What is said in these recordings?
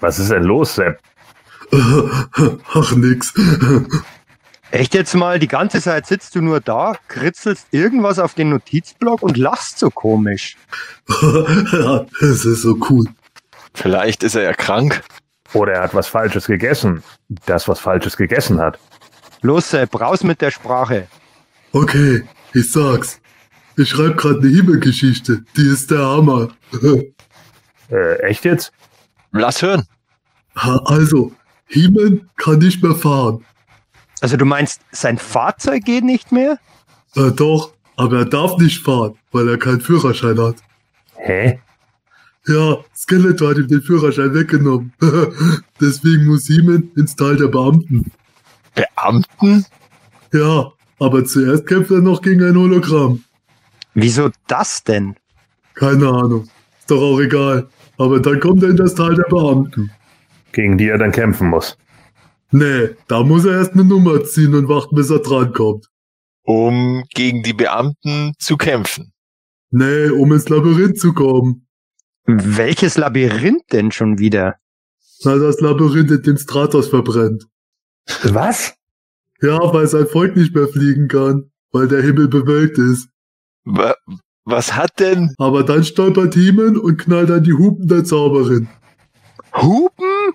Was ist denn los, Sepp? Ach, nix. Echt jetzt mal, die ganze Zeit sitzt du nur da, kritzelst irgendwas auf den Notizblock und lachst so komisch. ja, es ist so cool. Vielleicht ist er ja krank. Oder er hat was Falsches gegessen. Das, was Falsches gegessen hat. Los, Sepp, raus mit der Sprache. Okay, ich sag's. Ich schreib grad eine Himmelgeschichte. Die ist der Hammer. Äh, echt jetzt? Lass hören. Also, Himen kann nicht mehr fahren. Also du meinst, sein Fahrzeug geht nicht mehr? Äh, doch, aber er darf nicht fahren, weil er keinen Führerschein hat. Hä? Ja, Skeletor hat ihm den Führerschein weggenommen. Deswegen muss Himen ins Tal der Beamten. Beamten? Ja, aber zuerst kämpft er noch gegen ein Hologramm. Wieso das denn? Keine Ahnung. Ist doch auch egal. Aber dann kommt er in das Tal der Beamten. Gegen die er dann kämpfen muss. Nee, da muss er erst eine Nummer ziehen und warten, bis er drankommt. Um gegen die Beamten zu kämpfen. Nee, um ins Labyrinth zu kommen. Welches Labyrinth denn schon wieder? Na, das Labyrinth, in dem Stratos verbrennt. Was? Ja, weil sein Volk nicht mehr fliegen kann, weil der Himmel bewölkt ist. Wa was hat denn Aber dann stolpert Himen und knallt an die Hupen der Zauberin. Hupen?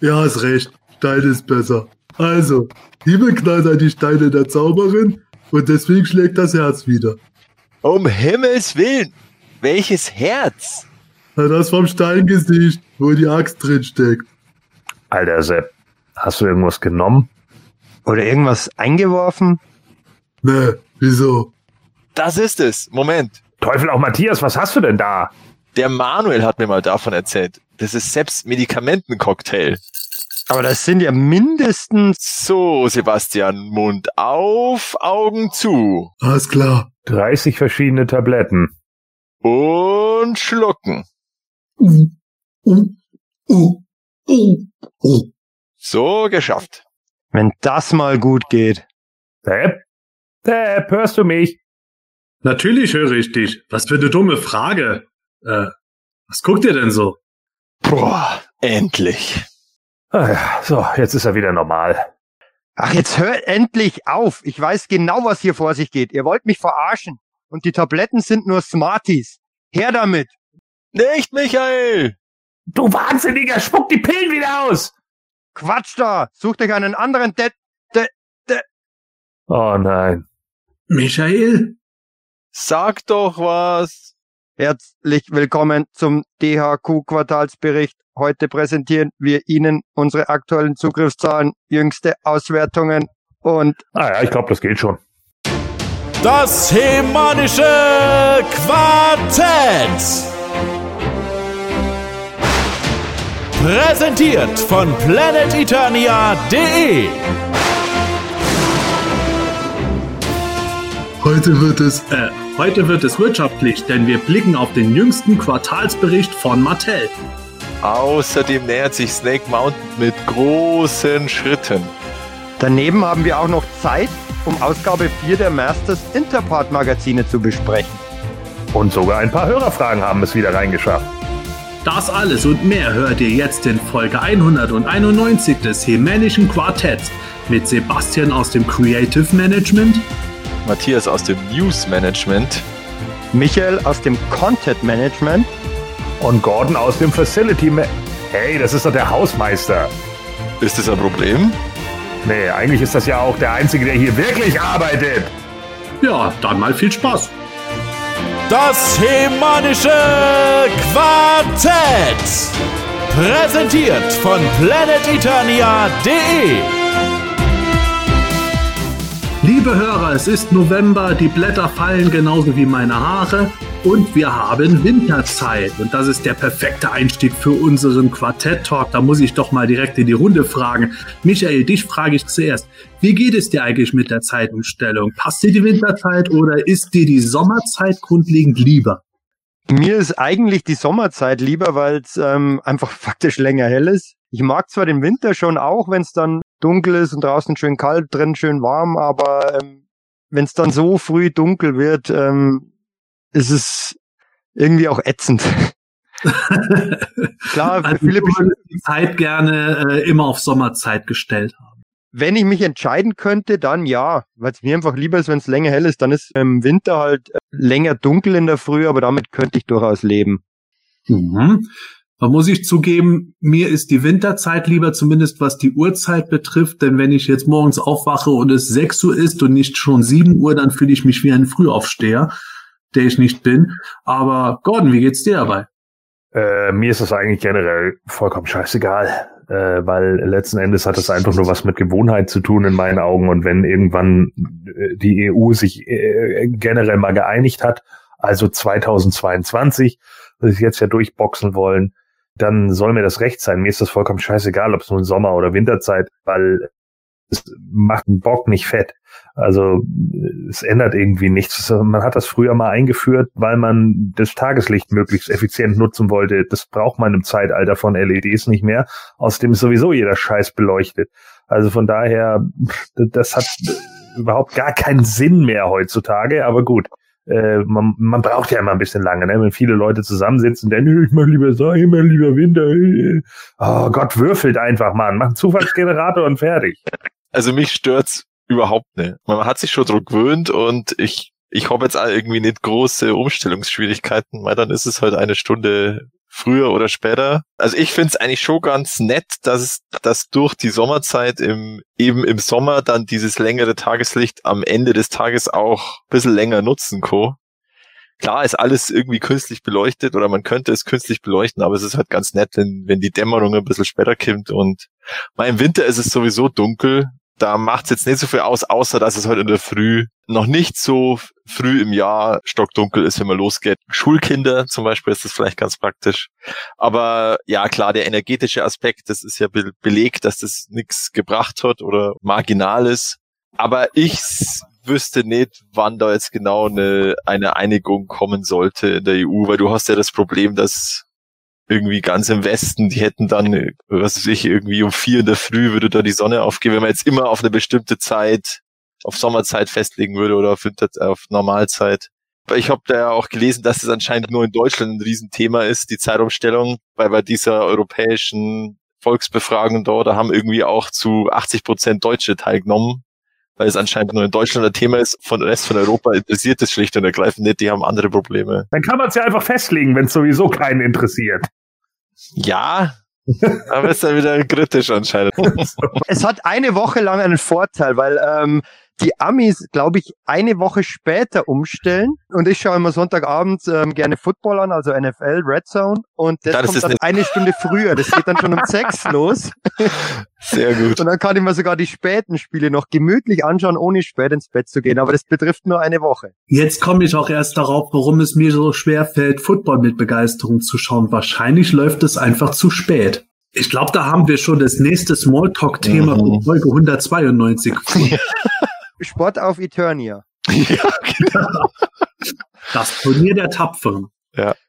Ja, ist recht. Stein ist besser. Also, Himen knallt an die Steine der Zauberin und deswegen schlägt das Herz wieder. um Himmels Willen? Welches Herz? Na, das vom Steingesicht, wo die Axt drin steckt. Alter Sepp, hast du irgendwas genommen? Oder irgendwas eingeworfen? Nee, wieso? Das ist es. Moment. Teufel auch Matthias, was hast du denn da? Der Manuel hat mir mal davon erzählt. Das ist Sepps Medikamentencocktail. Aber das sind ja mindestens... So, Sebastian, Mund auf, Augen zu. Alles klar. 30 verschiedene Tabletten. Und schlucken. Uh, uh, uh, uh, uh. So, geschafft. Wenn das mal gut geht. Sepp? Sepp, hörst du mich? Natürlich höre ich dich. Was für eine dumme Frage. Äh, was guckt ihr denn so? Boah, endlich. Ah ja, so, jetzt ist er wieder normal. Ach, jetzt hört endlich auf. Ich weiß genau, was hier vor sich geht. Ihr wollt mich verarschen. Und die Tabletten sind nur Smarties. Her damit. Nicht, Michael! Du Wahnsinniger, spuck die Pillen wieder aus! Quatsch da. Sucht euch einen anderen De Oh nein. Michael? Sag doch was. Herzlich willkommen zum DHQ-Quartalsbericht. Heute präsentieren wir Ihnen unsere aktuellen Zugriffszahlen, jüngste Auswertungen und Ah ja, ich glaube, das geht schon. Das hemanische Quartett. Präsentiert von planeteternia.de. Heute wird es Äh, heute wird es wirtschaftlich, denn wir blicken auf den jüngsten Quartalsbericht von Mattel. Außerdem nähert sich Snake Mountain mit großen Schritten. daneben haben wir auch noch Zeit, um Ausgabe 4 der Masters Interpart Magazine zu besprechen. Und sogar ein paar Hörerfragen haben es wieder reingeschafft. Das alles und mehr hört ihr jetzt in Folge 191 des Hemänischen Quartetts mit Sebastian aus dem Creative Management, Matthias aus dem News Management. Michael aus dem Content Management Und Gordon aus dem Facility Ma Hey, das ist doch der Hausmeister. Ist das ein Problem? Nee, eigentlich ist das ja auch der Einzige, der hier wirklich arbeitet. ja, dann mal viel Spaß. Das hemanische Quartett. Präsentiert von planeteternia.de. Liebe Hörer, es ist November, die Blätter fallen genauso wie meine Haare und wir haben Winterzeit. Und das ist der perfekte Einstieg für unseren Quartett-Talk. Da muss ich doch mal direkt in die Runde fragen. Michael, dich frage ich zuerst. Wie geht es dir eigentlich mit der Zeitumstellung? Passt dir die Winterzeit oder ist dir die Sommerzeit grundlegend lieber? Mir ist eigentlich die Sommerzeit lieber, weil es ähm, einfach faktisch länger hell ist. Ich mag zwar den Winter schon auch, wenn es dann dunkel ist und draußen schön kalt, drin schön warm, aber ähm, wenn es dann so früh dunkel wird, ähm, ist es irgendwie auch ätzend. Klar, Also würde die Zeit gerne äh, immer auf Sommerzeit gestellt haben. wenn ich mich entscheiden könnte, dann ja, weil es mir einfach lieber ist, wenn es länger hell ist, dann ist im Winter halt äh, länger dunkel in der Früh, aber damit könnte ich durchaus leben. Mhm. Da muss ich zugeben, mir ist die Winterzeit lieber, zumindest was die Uhrzeit betrifft, denn wenn ich jetzt morgens aufwache und es 6 Uhr ist und nicht schon 7 Uhr, dann fühle ich mich wie ein Frühaufsteher, der ich nicht bin. Aber Gordon, wie geht's dir dabei? Äh, mir ist das eigentlich generell vollkommen scheißegal, äh, weil letzten Endes hat das einfach nur was mit Gewohnheit zu tun in meinen Augen. Und wenn irgendwann äh, die EU sich äh, generell mal geeinigt hat, also 2022, was sie jetzt ja durchboxen wollen, dann soll mir das recht sein. Mir ist das vollkommen scheißegal, ob es nun Sommer- oder Winterzeit, weil es macht einen Bock nicht fett. Also es ändert irgendwie nichts. Man hat das früher mal eingeführt, weil man das Tageslicht möglichst effizient nutzen wollte. Das braucht man im Zeitalter von LEDs nicht mehr. Außerdem ist sowieso jeder Scheiß beleuchtet. Also von daher, das hat überhaupt gar keinen Sinn mehr heutzutage. Aber gut, äh, man, man braucht ja immer ein bisschen lange, ne? wenn viele Leute zusammensitzen, dann ich mach lieber Sommer, ich mach lieber Winter. äh. Oh Gott, würfelt einfach, Mann. Mach einen Zufallsgenerator und fertig. Also mich stört's überhaupt nicht. Man hat sich schon dran gewöhnt und ich, ich habe jetzt irgendwie nicht große Umstellungsschwierigkeiten, weil dann ist es halt eine Stunde früher oder später. Also ich find's eigentlich schon ganz nett, dass es, dass durch die Sommerzeit im, eben im Sommer dann dieses längere Tageslicht am Ende des Tages auch ein bisschen länger nutzen kann. Klar ist alles irgendwie künstlich beleuchtet oder man könnte es künstlich beleuchten, aber es ist halt ganz nett, wenn, wenn die Dämmerung ein bisschen später kommt und mal im Winter ist es sowieso dunkel. Da macht es jetzt nicht so viel aus, außer dass es heute in der Früh noch nicht so früh im Jahr stockdunkel ist, wenn man losgeht. Schulkinder zum Beispiel ist das vielleicht ganz praktisch. Aber ja, klar, der energetische Aspekt, das ist ja be belegt, dass das nichts gebracht hat oder marginal ist. Aber ich wüsste nicht, wann da jetzt genau eine, eine Einigung kommen sollte in der EU, weil du hast ja das Problem, dass irgendwie ganz im Westen, die hätten dann, äh, was weiß ich, irgendwie um vier in der Früh würde da die Sonne aufgehen, wenn man jetzt immer auf eine bestimmte Zeit, auf Sommerzeit festlegen würde oder auf, Winter, auf Normalzeit. Ich habe da ja auch gelesen, dass es anscheinend nur in Deutschland ein Riesenthema ist, die Zeitumstellung, weil bei dieser europäischen Volksbefragung da, da haben irgendwie auch zu 80 Prozent Deutsche teilgenommen, weil es anscheinend nur in Deutschland ein Thema ist. Von Rest von Europa interessiert es schlicht und ergreifend nicht, die haben andere Probleme. Dann kann man es ja einfach festlegen, wenn es sowieso keinen interessiert. Ja, aber ist dann wieder kritisch anscheinend. Es hat eine Woche lang einen Vorteil, weil ähm, die Amis, glaube ich, eine Woche später umstellen. Und ich schaue immer Sonntagabends ähm, gerne Football an, also NFL, Red Zone. Und das, das kommt ist dann nicht- eine Stunde früher. Das geht dann schon um sechs los. Sehr gut. Und dann kann ich mir sogar die späten Spiele noch gemütlich anschauen, ohne spät ins Bett zu gehen. Aber das betrifft nur eine Woche. Jetzt komme ich auch erst darauf, warum es mir so schwer fällt, Football mit Begeisterung zu schauen. Wahrscheinlich läuft es einfach zu spät. Ich glaube, da haben wir schon das nächste Smalltalk-Thema Mhm. von Folge 192. Sport auf Eternia. Ja, Das Turnier der Tapferen.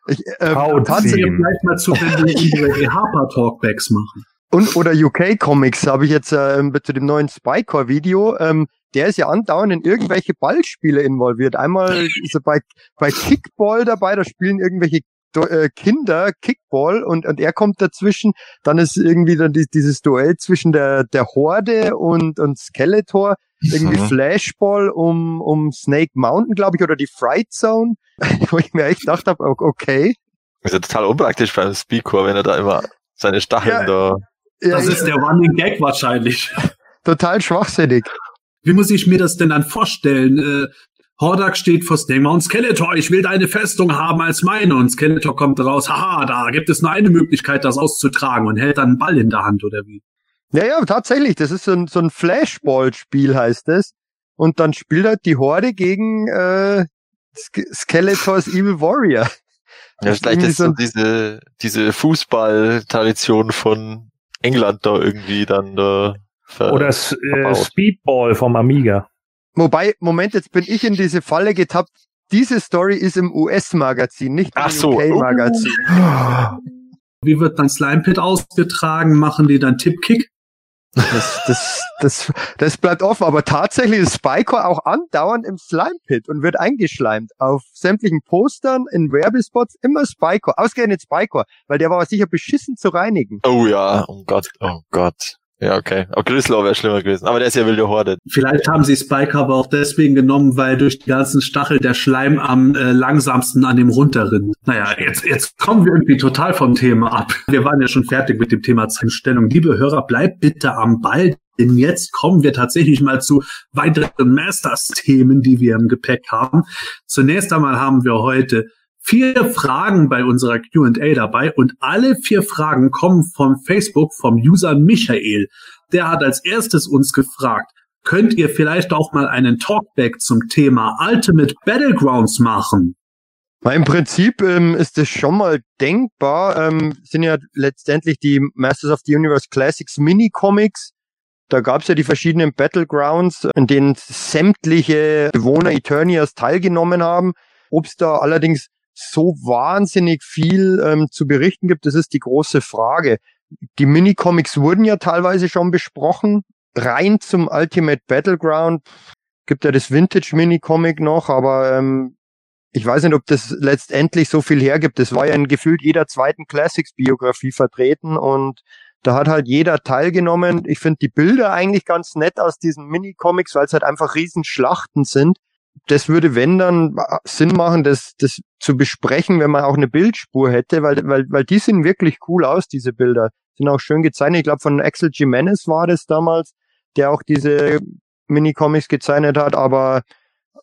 Ich, äh, Haut tatsächlich, sie. Hier vielleicht mal zu, wenn wir unsere EHPA-Talkbacks machen. Und oder UK Comics habe ich jetzt ähm, zu dem neuen Spycore Video. Ähm, der ist ja andauernd in irgendwelche Ballspiele involviert. Einmal ist er bei, bei Kickball dabei, da spielen irgendwelche äh, Kinder Kickball und, und er kommt dazwischen. Dann ist irgendwie dann die, dieses Duell zwischen der, der Horde und, und Skeletor. Irgendwie Mhm. Flashball um, um Snake Mountain, glaube ich, oder die Fright Zone, wo ich mir echt gedacht habe, okay. ist ja total unpraktisch beim Speedcore, wenn er da immer seine Ja. Stacheln da. Ja, Das ist der Running Gag wahrscheinlich. total schwachsinnig. Wie muss ich mir das denn dann vorstellen? Äh, Hordak steht vor Snake Mountain Skeletor, ich will deine Festung haben als meine. Und Skeletor kommt raus, haha, da gibt es nur eine Möglichkeit, das auszutragen und hält dann einen Ball in der Hand oder wie? Ja, ja, tatsächlich. Das ist so ein, so ein Flashball-Spiel, heißt es. Und dann spielt halt die Horde gegen äh, Sk Skeletors Evil Warrior. Ja, Das ist vielleicht ist so ein- diese, diese Fußball-Tradition von England da irgendwie dann da. ver- Oder S- äh. Speedball vom Amiga. Wobei, Moment, jetzt bin ich in diese Falle getappt. Diese Story ist im US-Magazin, nicht im Ach so. UK-Magazin. Wie wird dann Slime Pit ausgetragen? Machen die dann Tippkick? Das, das, das, das bleibt offen, aber tatsächlich ist Spycore auch andauernd im Slime Pit und wird eingeschleimt. Auf sämtlichen Postern, in Werbespots, immer Spycore. Ausgerechnet Spycore, weil der war sicher beschissen zu reinigen. Oh ja, oh Gott, oh Gott. Ja, okay. Auch Grislow wäre schlimmer gewesen. Aber der ist ja wilde Horde. Vielleicht haben sie Spike aber auch deswegen genommen, weil durch die ganzen Stachel der Schleim am äh, langsamsten an dem runterrinnt. Naja, jetzt, jetzt kommen wir irgendwie total vom Thema ab. Wir waren ja schon fertig mit dem Thema Zeitstellung. Liebe Hörer, bleibt bitte am Ball. Denn jetzt kommen wir tatsächlich mal zu weiteren Masters-Themen, die wir im Gepäck haben. Zunächst einmal haben wir heute vier Fragen bei unserer Q&A dabei und alle vier Fragen kommen vom Facebook vom User Michael. Der hat als erstes uns gefragt, könnt ihr vielleicht auch mal einen Talkback zum Thema Ultimate Battlegrounds machen? Im Prinzip ähm, ist es schon mal denkbar. Ähm, sind ja letztendlich die Masters of the Universe Classics Mini-Comics. Da gab es ja die verschiedenen Battlegrounds, in denen sämtliche Bewohner Eternias teilgenommen haben. Ob es da allerdings so wahnsinnig viel ähm, zu berichten gibt, das ist die große Frage. Die Minicomics wurden ja teilweise schon besprochen. Rein zum Ultimate Battleground gibt ja das Vintage Minicomic noch, aber ähm, ich weiß nicht, ob das letztendlich so viel hergibt. Das war ja in gefühlt jeder zweiten Classics-Biografie vertreten und da hat halt jeder teilgenommen. Ich finde die Bilder eigentlich ganz nett aus diesen Minicomics, weil es halt einfach Riesenschlachten sind das würde, wenn dann Sinn machen, das, das zu besprechen, wenn man auch eine Bildspur hätte, weil, weil, weil die sehen wirklich cool aus, diese Bilder. Sind auch schön gezeichnet. Ich glaube, von Axel Jimenez war das damals, der auch diese Minicomics gezeichnet hat, aber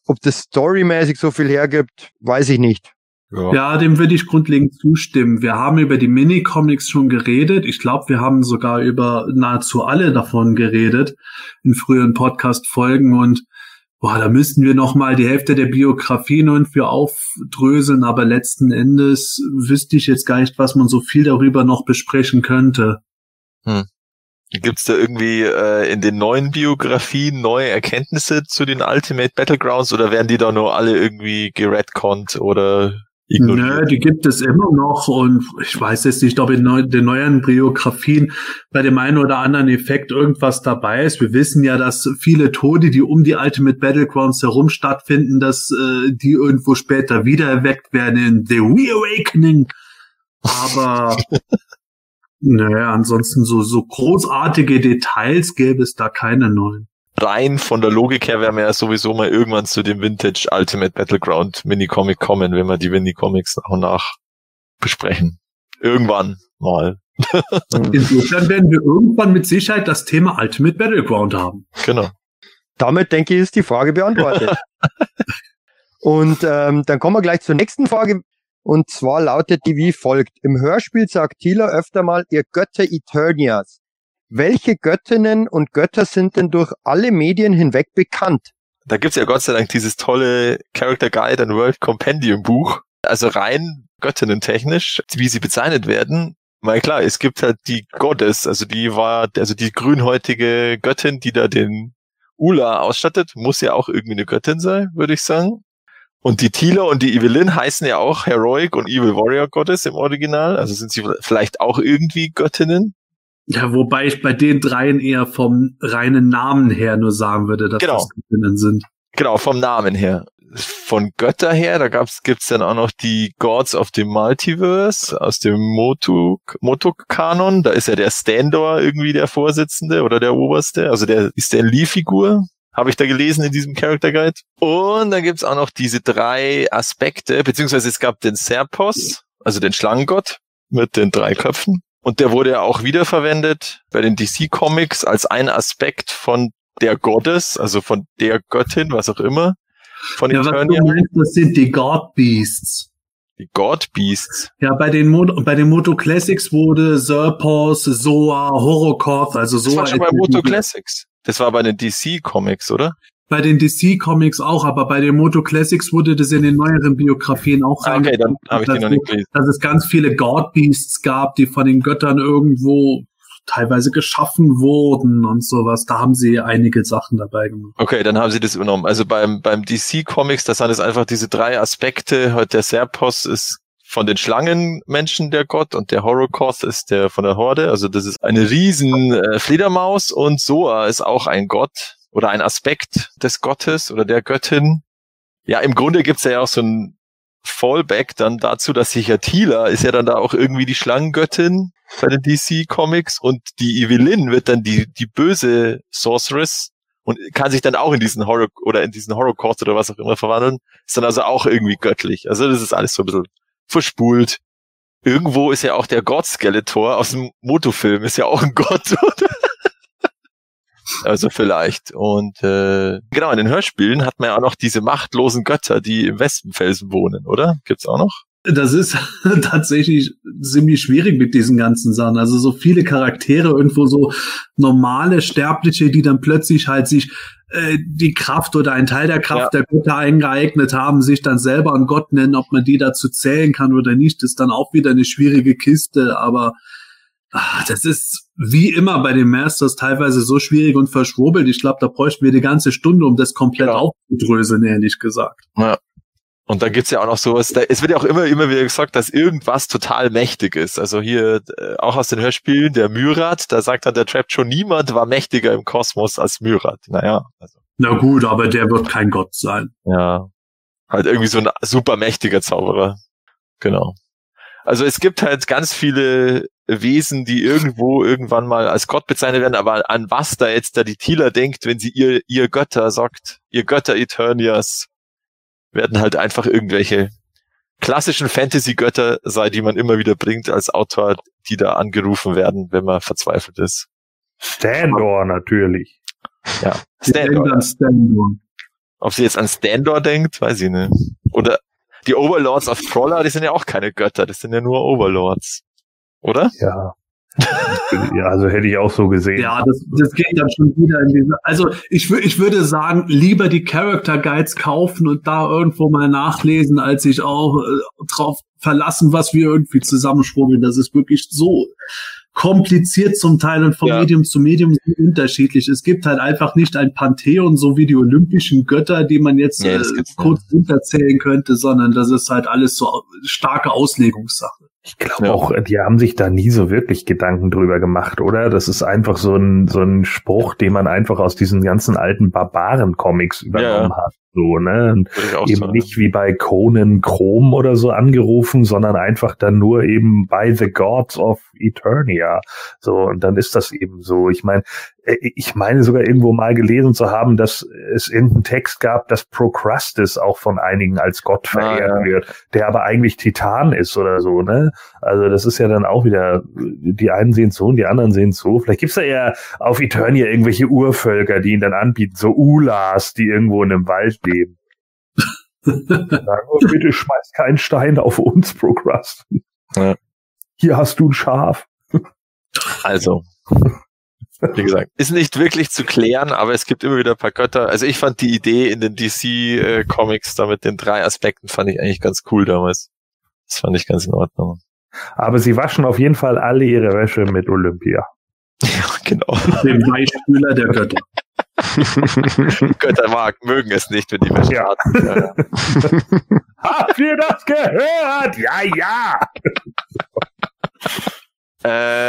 ob das storymäßig so viel hergibt, weiß ich nicht. Ja. ja, dem würde ich grundlegend zustimmen. Wir haben über die Minicomics schon geredet. Ich glaube, wir haben sogar über nahezu alle davon geredet in früheren Podcast-Folgen und boah, da müssten wir noch mal die Hälfte der Biografie nun für aufdröseln, aber letzten Endes wüsste ich jetzt gar nicht, was man so viel darüber noch besprechen könnte. Hm. Gibt's da irgendwie äh, in den neuen Biografien neue Erkenntnisse zu den Ultimate Battlegrounds oder werden die da nur alle irgendwie geredconnt oder ignoriert. Nö, die gibt es immer noch und ich weiß jetzt nicht, ob in den neuen Biografien bei dem einen oder anderen Effekt irgendwas dabei ist. Wir wissen ja, dass viele Tode, die um die Ultimate Battlegrounds herum stattfinden, dass äh, die irgendwo später wieder erweckt werden in The Reawakening. Aber naja, ansonsten so, so großartige Details gäbe es da keine neuen rein von der Logik her werden wir ja sowieso mal irgendwann zu dem Vintage Ultimate Battleground Minicomic kommen, wenn wir die Minicomics nach und nach besprechen. Irgendwann mal. Insofern werden wir irgendwann mit Sicherheit das Thema Ultimate Battleground haben. Genau. Damit denke ich, ist die Frage beantwortet. und ähm, dann kommen wir gleich zur nächsten Frage. Und zwar lautet die wie folgt. Im Hörspiel sagt Tila öfter mal, ihr Götter Eternias. Welche Göttinnen und Götter sind denn durch alle Medien hinweg bekannt? Da gibt's ja Gott sei Dank dieses tolle Character Guide and World Compendium Buch. Also rein Göttinnen technisch, wie sie bezeichnet werden. Mal klar, es gibt halt die Goddess, also die war, also die grünhäutige Göttin, die da den Ula ausstattet, muss ja auch irgendwie eine Göttin sein, würde ich sagen. Und die Tila und die Evelyn heißen ja auch Heroic und Evil Warrior Goddess im Original. Also sind sie vielleicht auch irgendwie Göttinnen. Ja, wobei ich bei den dreien eher vom reinen Namen her nur sagen würde, dass genau. das Göttinnen sind. Genau, vom Namen her. Von Götter her, da gab's, gibt's dann auch noch die Gods of the Multiverse aus dem Motuk, Motuk-Kanon. Da ist ja der Standor irgendwie der Vorsitzende oder der Oberste, also der ist der Lee-Figur. Habe ich da gelesen in diesem Character Guide. Und dann gibt's auch noch diese drei Aspekte, beziehungsweise es gab den Serpos, also den Schlangengott mit den drei Köpfen. Und der wurde ja auch wiederverwendet bei den DC Comics als ein Aspekt von der Goddess, also von der Göttin, was auch immer. Von ja, Eternia. was du meinst, das sind die God Beasts. Die God Beasts. Ja, bei den, Mo bei den Moto Classics wurde Serpos, Zoa, Horokoth, also Zoa. Das war schon bei Moto Classics. Das war bei den DC Comics, oder? Bei den DC Comics auch, aber bei den Moto Classics wurde das in den neueren Biografien auch rein. Okay, dann habe ich die noch nicht gelesen. Dass es ganz viele God Beasts gab, die von den Göttern irgendwo teilweise geschaffen wurden und sowas. Da haben sie einige Sachen dabei gemacht. Okay, dann haben sie das übernommen. Also beim, beim DC Comics, das sind es einfach diese drei Aspekte. Heute der Serpos ist von den Schlangenmenschen der Gott und der Horokoth ist der von der Horde. Also das ist eine riesen äh, Fledermaus und Soa ist auch ein Gott oder ein Aspekt des Gottes oder der Göttin. Ja, im Grunde gibt's ja auch so ein Fallback dann dazu, dass sich ja Tila ist ja dann da auch irgendwie die Schlangengöttin bei den DC Comics und die Evelyn wird dann die, die böse Sorceress und kann sich dann auch in diesen Horror oder in diesen Horrorcourt oder was auch immer verwandeln. Ist dann also auch irgendwie göttlich. Also das ist alles so ein bisschen verspult. Irgendwo ist ja auch der Gott Skeletor aus dem Motofilm ist ja auch ein Gott. Oder? Also vielleicht. Und äh, genau, in den Hörspielen hat man ja auch noch diese machtlosen Götter, die im Westenfelsen wohnen, oder? Gibt's auch noch? Das ist tatsächlich ziemlich schwierig mit diesen ganzen Sachen. Also so viele Charaktere, irgendwo so normale Sterbliche, die dann plötzlich halt sich äh, die Kraft oder ein Teil der Kraft ja. der Götter eingeeignet haben, sich dann selber einen Gott nennen, ob man die dazu zählen kann oder nicht, ist dann auch wieder eine schwierige Kiste. Aber ach, das ist wie immer bei den Masters teilweise so schwierig und verschwurbelt. Ich glaube, da bräuchten wir die ganze Stunde, um das komplett ja. aufzudröseln, ehrlich gesagt. Ja. Und dann gibt's ja auch noch sowas, da, es wird ja auch immer, immer wieder gesagt, dass irgendwas total mächtig ist. Also hier, äh, auch aus den Hörspielen, der Myrat, da sagt dann der Trap schon, niemand war mächtiger im Kosmos als Myrat. Naja. Also. Na gut, aber der wird kein Gott sein. Ja. Halt irgendwie so ein super mächtiger Zauberer. Genau. Also es gibt halt ganz viele Wesen, die irgendwo irgendwann mal als Gott bezeichnet werden, aber an was da jetzt da die Tila denkt, wenn sie ihr, ihr Götter sagt, ihr Götter Eternias, werden halt einfach irgendwelche klassischen Fantasy-Götter sein, die man immer wieder bringt als Autor, die da angerufen werden, wenn man verzweifelt ist. Standor natürlich. Ja, Standor. Standor. Ob sie jetzt an Standor denkt, weiß ich nicht. Oder die Overlords of Troller, die sind ja auch keine Götter, das sind ja nur Overlords. Oder? Ja ja, also hätte ich auch so gesehen. Ja, das, das geht dann schon wieder in diese. Also ich, ich würde sagen, lieber die Character Guides kaufen und da irgendwo mal nachlesen, als sich auch äh, drauf verlassen, was wir irgendwie zusammenschwurbeln. Das ist wirklich so kompliziert zum Teil und vom ja. Medium zu Medium unterschiedlich. Es gibt halt einfach nicht ein Pantheon, so wie die olympischen Götter, die man jetzt ja, äh, kurz runterzählen könnte, sondern das ist halt alles so starke Auslegungssache. Ich glaube ja. auch, die haben sich da nie so wirklich Gedanken drüber gemacht, oder? Das ist einfach so ein, so ein Spruch, den man einfach aus diesen ganzen alten Barbaren-Comics übernommen ja. hat. So, ne? Und eben sagen. nicht wie bei Conan Chrome oder so angerufen, sondern einfach dann nur eben by the gods of Eternia. So, und dann ist das eben so. Ich meine, ich meine sogar irgendwo mal gelesen zu haben, dass es irgendeinen Text gab, dass Procrustes auch von einigen als Gott verehrt ah, ja. wird, der aber eigentlich Titan ist oder so, ne? Also das ist ja dann auch wieder, die einen sehen so und die anderen sehen so. Vielleicht gibt's da ja auf Eternia irgendwelche Urvölker, die ihn dann anbieten, so Ulas, die irgendwo in einem Wald leben. Sagen, oh, bitte schmeiß keinen Stein auf uns, Procrustes. Ja. Hier hast du ein Schaf. Also, wie gesagt, ist nicht wirklich zu klären, aber es gibt immer wieder ein paar Götter. Also ich fand die Idee in den DC-Comics da mit den drei Aspekten fand ich eigentlich ganz cool damals. Das fand ich ganz in Ordnung. Aber sie waschen auf jeden Fall alle ihre Wäsche mit Olympia. Ja, genau. Dem Beispieler der Götter. Götter mag, mögen es nicht, wenn die Wäsche ja. Ja, ja. Habt ihr das gehört? Ja, ja.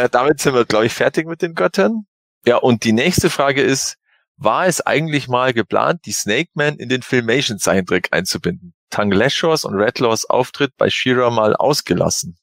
äh, damit sind wir, glaube ich, fertig mit den Göttern. Ja, und die nächste Frage ist, war es eigentlich mal geplant, die Snake Man in den Filmation-Zeichentrick einzubinden? Tangleshors und Redlaws Auftritt bei Shira mal ausgelassen.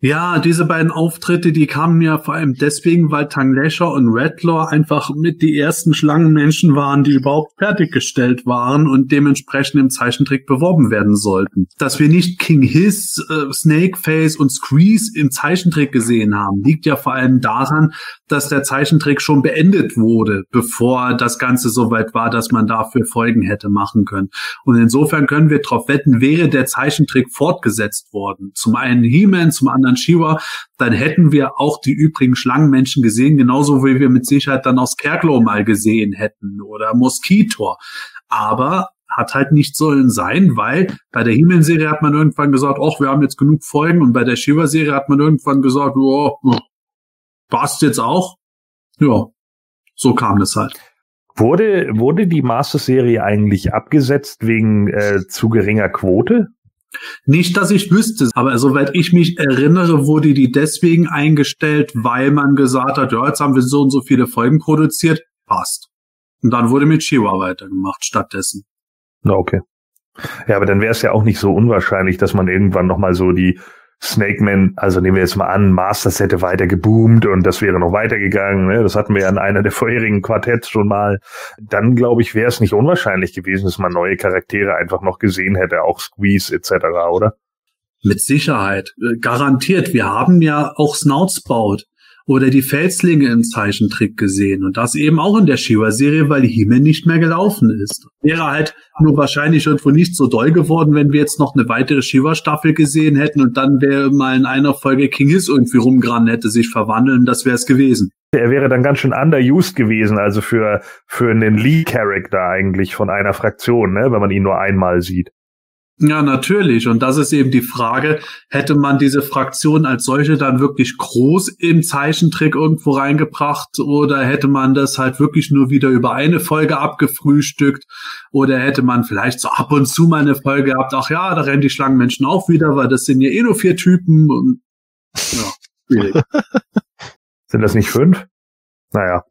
Ja, diese beiden Auftritte, die kamen mir vor allem deswegen, weil Tanglesha und Redlaw einfach mit die ersten Schlangenmenschen waren, die überhaupt fertiggestellt waren und dementsprechend im Zeichentrick beworben werden sollten. Dass wir nicht King Hiss, äh, Snakeface und Screeze im Zeichentrick gesehen haben, liegt ja vor allem daran, dass der Zeichentrick schon beendet wurde, bevor das Ganze so weit war, dass man dafür Folgen hätte machen können. Und insofern können wir darauf wetten, wäre der Zeichentrick fortgesetzt worden. Zum einen He-Man, zum anderen Shiva, dann hätten wir auch die übrigen Schlangenmenschen gesehen, genauso wie wir mit Sicherheit dann aus Kerklo mal gesehen hätten oder Moskitor. Aber hat halt nicht sollen sein, weil bei der Himmel-Serie hat man irgendwann gesagt, ach, wir haben jetzt genug Folgen und bei der Shiva-Serie hat man irgendwann gesagt, oh, passt jetzt auch. Ja, so kam das halt. Wurde, wurde die Master-Serie eigentlich abgesetzt wegen äh, zu geringer Quote? Nicht, dass ich wüsste, aber soweit ich mich erinnere, wurde die deswegen eingestellt, weil man gesagt hat, ja, jetzt haben wir so und so viele Folgen produziert, passt. Und dann wurde mit Shiva weitergemacht stattdessen. Na, okay. Ja, aber dann wäre es ja auch nicht so unwahrscheinlich, dass man irgendwann nochmal so die Snake Man, also nehmen wir jetzt mal an, Masters hätte weiter geboomt und das wäre noch weitergegangen. Ne? Das hatten wir ja in einer der vorherigen Quartetts schon mal. Dann, glaube ich, wäre es nicht unwahrscheinlich gewesen, dass man neue Charaktere einfach noch gesehen hätte, auch Squeeze etc., oder? Mit Sicherheit. Äh, Garantiert. Wir haben ja auch Snoutspout oder die Felslinge im Zeichentrick gesehen und das eben auch in der Shiva-Serie, weil Himmel nicht mehr gelaufen ist. Wäre halt nur wahrscheinlich irgendwo nicht so doll geworden, wenn wir jetzt noch eine weitere Shiva-Staffel gesehen hätten und dann wäre mal in einer Folge King Hiss irgendwie rumgerannt, hätte sich verwandeln, das wäre es gewesen. Er wäre dann ganz schön underused gewesen, also für, für einen Lee-Character eigentlich von einer Fraktion, ne, wenn man ihn nur einmal sieht. Ja, natürlich. Und das ist eben die Frage, hätte man diese Fraktion als solche dann wirklich groß im Zeichentrick irgendwo reingebracht oder hätte man das halt wirklich nur wieder über eine Folge abgefrühstückt oder hätte man vielleicht so ab und zu mal eine Folge gehabt, ach ja, da rennen die Schlangenmenschen auch wieder, weil das sind ja eh nur vier Typen und ja, schwierig. sind das nicht fünf? Naja.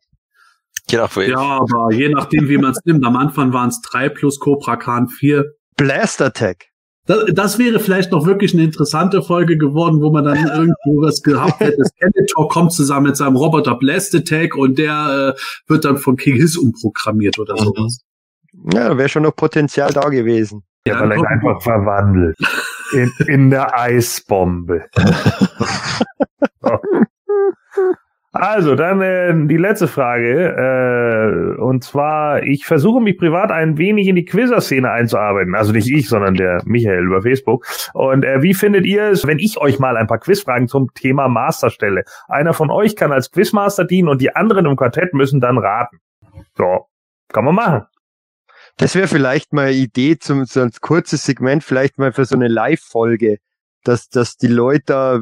Je nach ja, aber je nachdem, wie man es nimmt. Am Anfang waren es drei plus Cobra Khan vier. Blast Attack. Das, das wäre vielleicht noch wirklich eine interessante Folge geworden, wo man dann irgendwo was gehabt hätte. Skeletor kommt zusammen mit seinem Roboter Blast Attack und der äh, wird dann von King Hiss umprogrammiert oder mhm. sowas. Ja, da wäre schon noch Potenzial da gewesen. Ja, weil er einfach verwandelt. In, in der Eisbombe. Also, dann äh, die letzte Frage. Äh, und zwar, ich versuche mich privat ein wenig in die Quizzer-Szene einzuarbeiten. Also nicht ich, sondern der Michael über Facebook. Und äh, wie findet ihr es, wenn ich euch mal ein paar Quizfragen zum Thema Master stelle? Einer von euch kann als Quizmaster dienen und die anderen im Quartett müssen dann raten. So, kann man machen. Das wäre vielleicht mal eine Idee zum so ein kurzes Segment, vielleicht mal für so eine Live-Folge, dass, dass die Leute da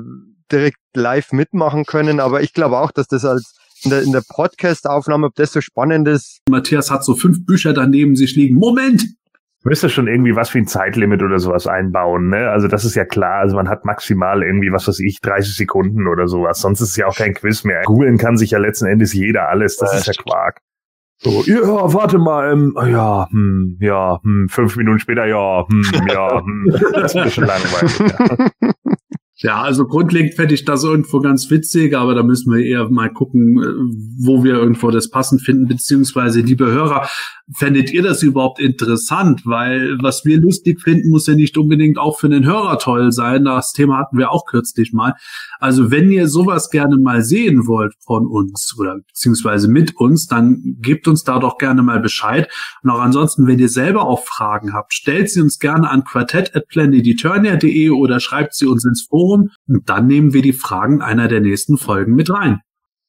direkt live mitmachen können, aber ich glaube auch, dass das als in der, in der Podcast-Aufnahme, ob das so spannend ist. Matthias hat so fünf Bücher daneben sich liegen. Moment! Müsste schon irgendwie was wie ein Zeitlimit oder sowas einbauen, ne? Also das ist ja klar. Also man hat maximal irgendwie, was weiß ich, 30 Sekunden oder sowas. Sonst ist es ja auch kein Quiz mehr. Googeln kann sich ja letzten Endes jeder alles. Das, das ist ja Quark. So, ja, warte mal, ähm, ja, hm, ja, hm, fünf Minuten später, ja, hm, ja, hm, das ist ein bisschen langweilig. Ja. Ja, also grundlegend fände ich das irgendwo ganz witzig, aber da müssen wir eher mal gucken, äh, wo wir irgendwo das passend finden, beziehungsweise, liebe Hörer, fändet ihr das überhaupt interessant? Weil was wir lustig finden, muss ja nicht unbedingt auch für den Hörer toll sein. Das Thema hatten wir auch kürzlich mal. Also wenn ihr sowas gerne mal sehen wollt von uns oder beziehungsweise mit uns, dann gebt uns da doch gerne mal Bescheid. Und auch ansonsten, wenn ihr selber auch Fragen habt, stellt sie uns gerne an quartett.planeteturnia.de oder schreibt sie uns ins Forum Forum und dann nehmen wir die Fragen einer der nächsten Folgen mit rein.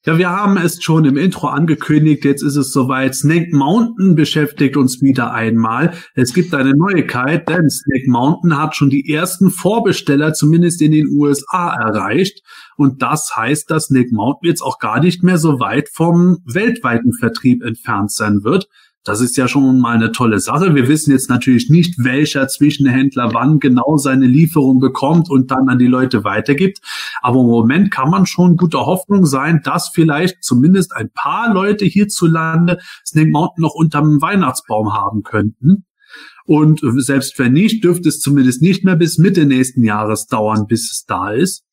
Ja, wir haben es schon im Intro angekündigt, jetzt ist es soweit. Snake Mountain beschäftigt uns wieder einmal. Es gibt eine Neuigkeit, denn Snake Mountain hat schon die ersten Vorbesteller zumindest in den USA erreicht. Und das heißt, dass Snake Mountain jetzt auch gar nicht mehr so weit vom weltweiten Vertrieb entfernt sein wird. Das ist ja schon mal eine tolle Sache. Wir wissen jetzt natürlich nicht, welcher Zwischenhändler wann genau seine Lieferung bekommt und dann an die Leute weitergibt. Aber im Moment kann man schon guter Hoffnung sein, dass vielleicht zumindest ein paar Leute hierzulande Snake Mountain noch unterm Weihnachtsbaum haben könnten. Und selbst wenn nicht, dürfte es zumindest nicht mehr bis Mitte nächsten Jahres dauern, bis es da ist.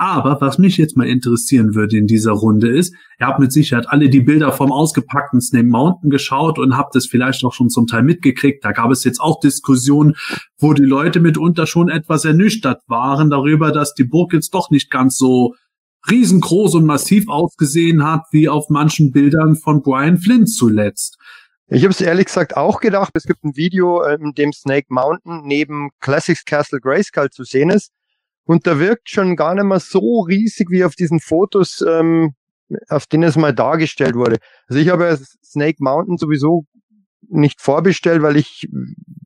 Aber was mich jetzt mal interessieren würde in dieser Runde ist, ihr habt mit Sicherheit alle die Bilder vom ausgepackten Snake Mountain geschaut und habt es vielleicht auch schon zum Teil mitgekriegt. Da gab es jetzt auch Diskussionen, wo die Leute mitunter schon etwas ernüchtert waren darüber, dass die Burg jetzt doch nicht ganz so riesengroß und massiv ausgesehen hat, wie auf manchen Bildern von Brian Flint zuletzt. Ich habe es ehrlich gesagt auch gedacht. Es gibt ein Video, äh, in dem Snake Mountain neben Classics Castle Grayskull zu sehen ist. Und der wirkt schon gar nicht mehr so riesig wie auf diesen Fotos, ähm, auf denen es mal dargestellt wurde. Also ich habe ja Snake Mountain sowieso nicht vorbestellt, weil ich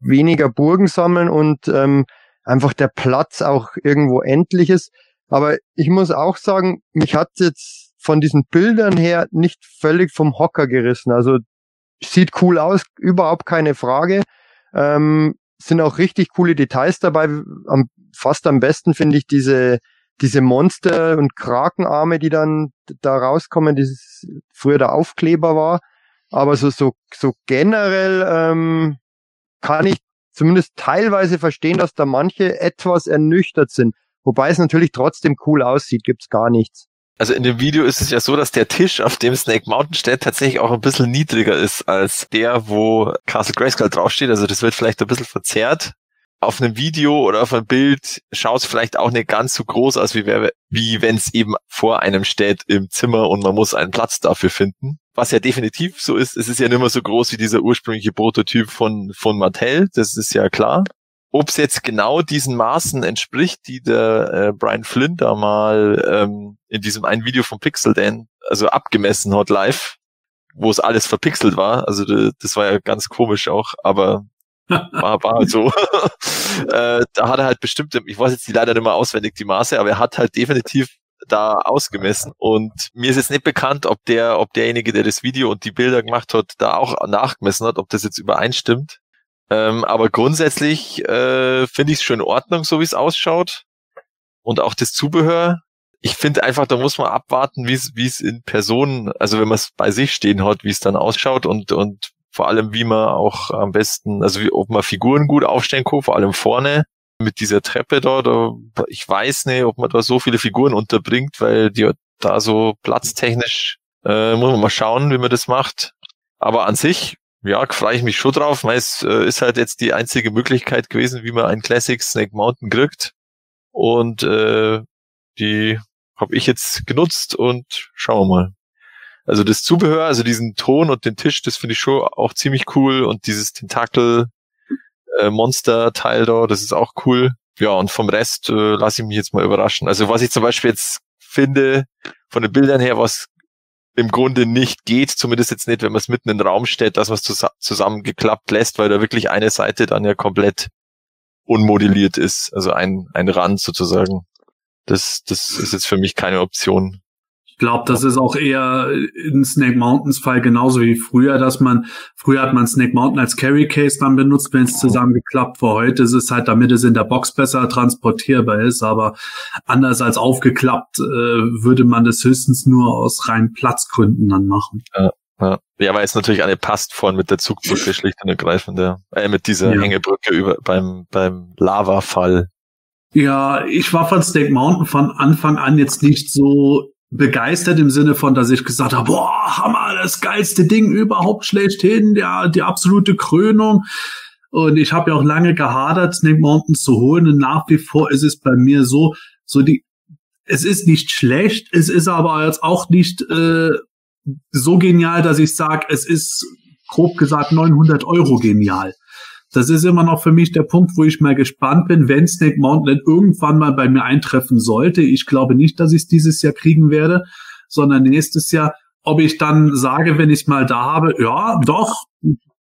weniger Burgen sammeln und ähm, einfach der Platz auch irgendwo endlich ist. Aber ich muss auch sagen, mich hat jetzt von diesen Bildern her nicht völlig vom Hocker gerissen. Also sieht cool aus, überhaupt keine Frage. Ähm, sind auch richtig coole Details dabei. Am, fast am besten finde ich diese, diese Monster- und Krakenarme, die dann da rauskommen, dieses früher der Aufkleber war. Aber so, so, so generell ähm, kann ich zumindest teilweise verstehen, dass da manche etwas ernüchtert sind. Wobei es natürlich trotzdem cool aussieht, gibt's gar nichts. Also in dem Video ist es ja so, dass der Tisch, auf dem Snake Mountain steht, tatsächlich auch ein bisschen niedriger ist als der, wo Castle Grayskull draufsteht. Also das wird vielleicht ein bisschen verzerrt. Auf einem Video oder auf einem Bild schaut es vielleicht auch nicht ganz so groß aus, wie, wie wenn es eben vor einem steht im Zimmer und man muss einen Platz dafür finden. Was ja definitiv so ist, es ist ja nicht mehr so groß wie dieser ursprüngliche Prototyp von, von Mattel, das ist ja klar. Ob es jetzt genau diesen Maßen entspricht, die der äh, Brian Flynn da mal ähm, in diesem einen Video von Pixel Dan also abgemessen hat live, wo es alles verpixelt war. Also das war ja ganz komisch auch, aber war, war halt so. äh, da hat er halt bestimmt, ich weiß jetzt die leider nicht mehr auswendig die Maße, aber er hat halt definitiv da ausgemessen und mir ist jetzt nicht bekannt, ob der, ob derjenige, der das Video und die Bilder gemacht hat, da auch nachgemessen hat, ob das jetzt übereinstimmt. Ähm, aber grundsätzlich äh, finde ich es schon in Ordnung, so wie es ausschaut. Und auch das Zubehör. Ich finde einfach, da muss man abwarten, wie es wie es in Personen, also wenn man es bei sich stehen hat, wie es dann ausschaut und und vor allem, wie man auch am besten, also wie, ob man Figuren gut aufstellen kann, vor allem vorne mit dieser Treppe da, ich weiß nicht, ob man da so viele Figuren unterbringt, weil die da so platztechnisch, äh, muss man mal schauen, wie man das macht. Aber an sich ja, freue ich mich schon drauf. Es äh, ist halt jetzt die einzige Möglichkeit gewesen, wie man ein Classic Snake Mountain kriegt. Und äh, die habe ich jetzt genutzt und schauen wir mal. Also das Zubehör, also diesen Ton und den Tisch, das finde ich schon auch ziemlich cool. Und dieses Tentakel äh, Monster Teil da, das ist auch cool. Ja, und vom Rest äh, lasse ich mich jetzt mal überraschen. Also was ich zum Beispiel jetzt finde, von den Bildern her, was im Grunde nicht geht, zumindest jetzt nicht, wenn man es mitten im Raum steht, dass man es zus zusammengeklappt lässt, weil da wirklich eine Seite dann ja komplett unmodelliert ist, also ein, ein Rand sozusagen. Das, das ist jetzt für mich keine Option. Ich glaube, das ist auch eher in Snake Mountains Fall genauso wie früher, dass man, früher hat man Snake Mountain als Carry Case dann benutzt, wenn es zusammengeklappt war. Heute ist es halt, damit es in der Box besser transportierbar ist, aber anders als aufgeklappt äh, würde man das höchstens nur aus reinen Platzgründen dann machen. Ja. Ja, ja weil es natürlich eine passt vorhin mit der Zugbrücke schlicht und ergreifend, ja. äh, mit dieser ja. Hängebrücke über beim beim Lavafall. Ja, ich war von Snake Mountain von Anfang an jetzt nicht so begeistert im Sinne von, dass ich gesagt habe, boah, Hammer, das geilste Ding überhaupt schlechthin, ja, die absolute Krönung. Und ich habe ja auch lange gehadert, Snake Mountain zu holen. Und nach wie vor ist es bei mir so, so die, es ist nicht schlecht, es ist aber jetzt auch nicht äh, so genial, dass ich sage, es ist grob gesagt 900 Euro genial. Das ist immer noch für mich der Punkt, wo ich mal gespannt bin, wenn Snake Mountain irgendwann mal bei mir eintreffen sollte. Ich glaube nicht, dass ich es dieses Jahr kriegen werde, sondern nächstes Jahr. Ob ich dann sage, wenn ich es mal da habe, ja, doch,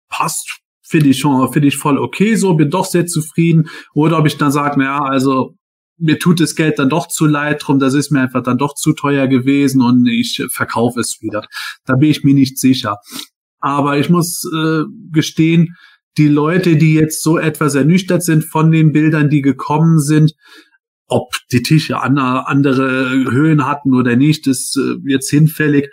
passt, finde ich schon, finde ich voll okay, so, bin doch sehr zufrieden. Oder ob ich dann sage, naja, also mir tut das Geld dann doch zu leid drum, das ist mir einfach dann doch zu teuer gewesen und ich verkaufe es wieder. Da bin ich mir nicht sicher. Aber ich muss äh, gestehen, die Leute, die jetzt so etwas ernüchtert sind von den Bildern, die gekommen sind, ob die Tische andere Höhen hatten oder nicht, ist äh, jetzt hinfällig.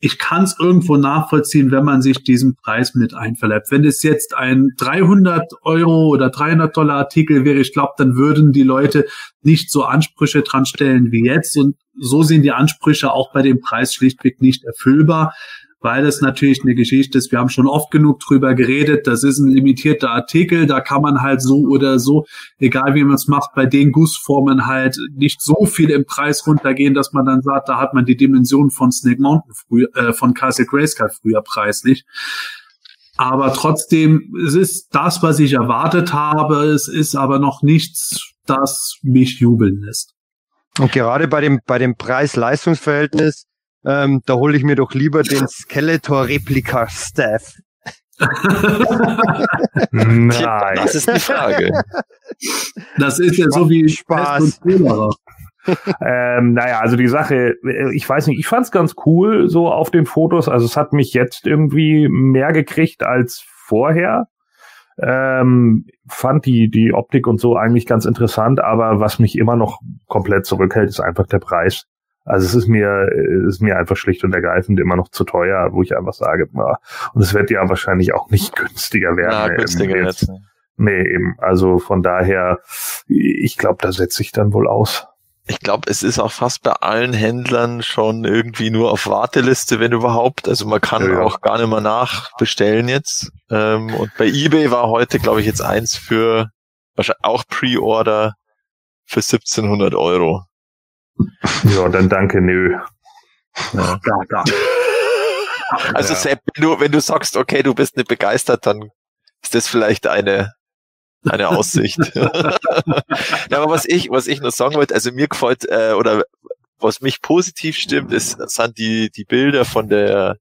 Ich kann es irgendwo nachvollziehen, wenn man sich diesen Preis mit einverleibt. Wenn es jetzt ein 300 Euro oder 300 Dollar Artikel wäre, ich glaube, dann würden die Leute nicht so Ansprüche dran stellen wie jetzt. Und so sind die Ansprüche auch bei dem Preis schlichtweg nicht erfüllbar weil es natürlich eine Geschichte ist. Wir haben schon oft genug drüber geredet. Das ist ein limitierter Artikel. Da kann man halt so oder so, egal wie man es macht, bei den Gussformen halt nicht so viel im Preis runtergehen, dass man dann sagt, da hat man die Dimension von Snake Mountain früher, äh, von Castle Grayskull früher preislich. Aber trotzdem, es ist das, was ich erwartet habe. Es ist aber noch nichts, das mich jubeln lässt. Und gerade bei dem, bei dem Preis-Leistungs-Verhältnis ähm, da hole ich mir doch lieber den Skeletor-Replika-Staff. Nein. Das ist die Frage. Das ist ja so wie Spaß. ähm, naja, also die Sache, ich weiß nicht, ich fand's ganz cool so auf den Fotos. Also es hat mich jetzt irgendwie mehr gekriegt als vorher. Ähm, fand die, die Optik und so eigentlich ganz interessant, aber was mich immer noch komplett zurückhält, ist einfach der Preis. Also es ist mir, ist mir einfach schlicht und ergreifend immer noch zu teuer, wo ich einfach sage, na, und es wird ja wahrscheinlich auch nicht günstiger werden. Na, günstiger jetzt. Nee, eben. Also von daher, ich glaube, da setze ich dann wohl aus. Ich glaube, es ist auch fast bei allen Händlern schon irgendwie nur auf Warteliste, wenn überhaupt. Also man kann ja, auch gar nicht mehr nachbestellen jetzt. Ähm, und bei eBay war heute, glaube ich, jetzt eins für wahrscheinlich auch Pre-Order für 1700 Euro. Ja, dann danke, nö. Ja. Da, da. Also ja. Sepp, wenn du, wenn du sagst, okay, du bist nicht begeistert, dann ist das vielleicht eine eine Aussicht. ja, aber was ich, was ich noch sagen wollte, also mir gefällt, äh, oder was mich positiv stimmt, ist, sind die, die Bilder von der,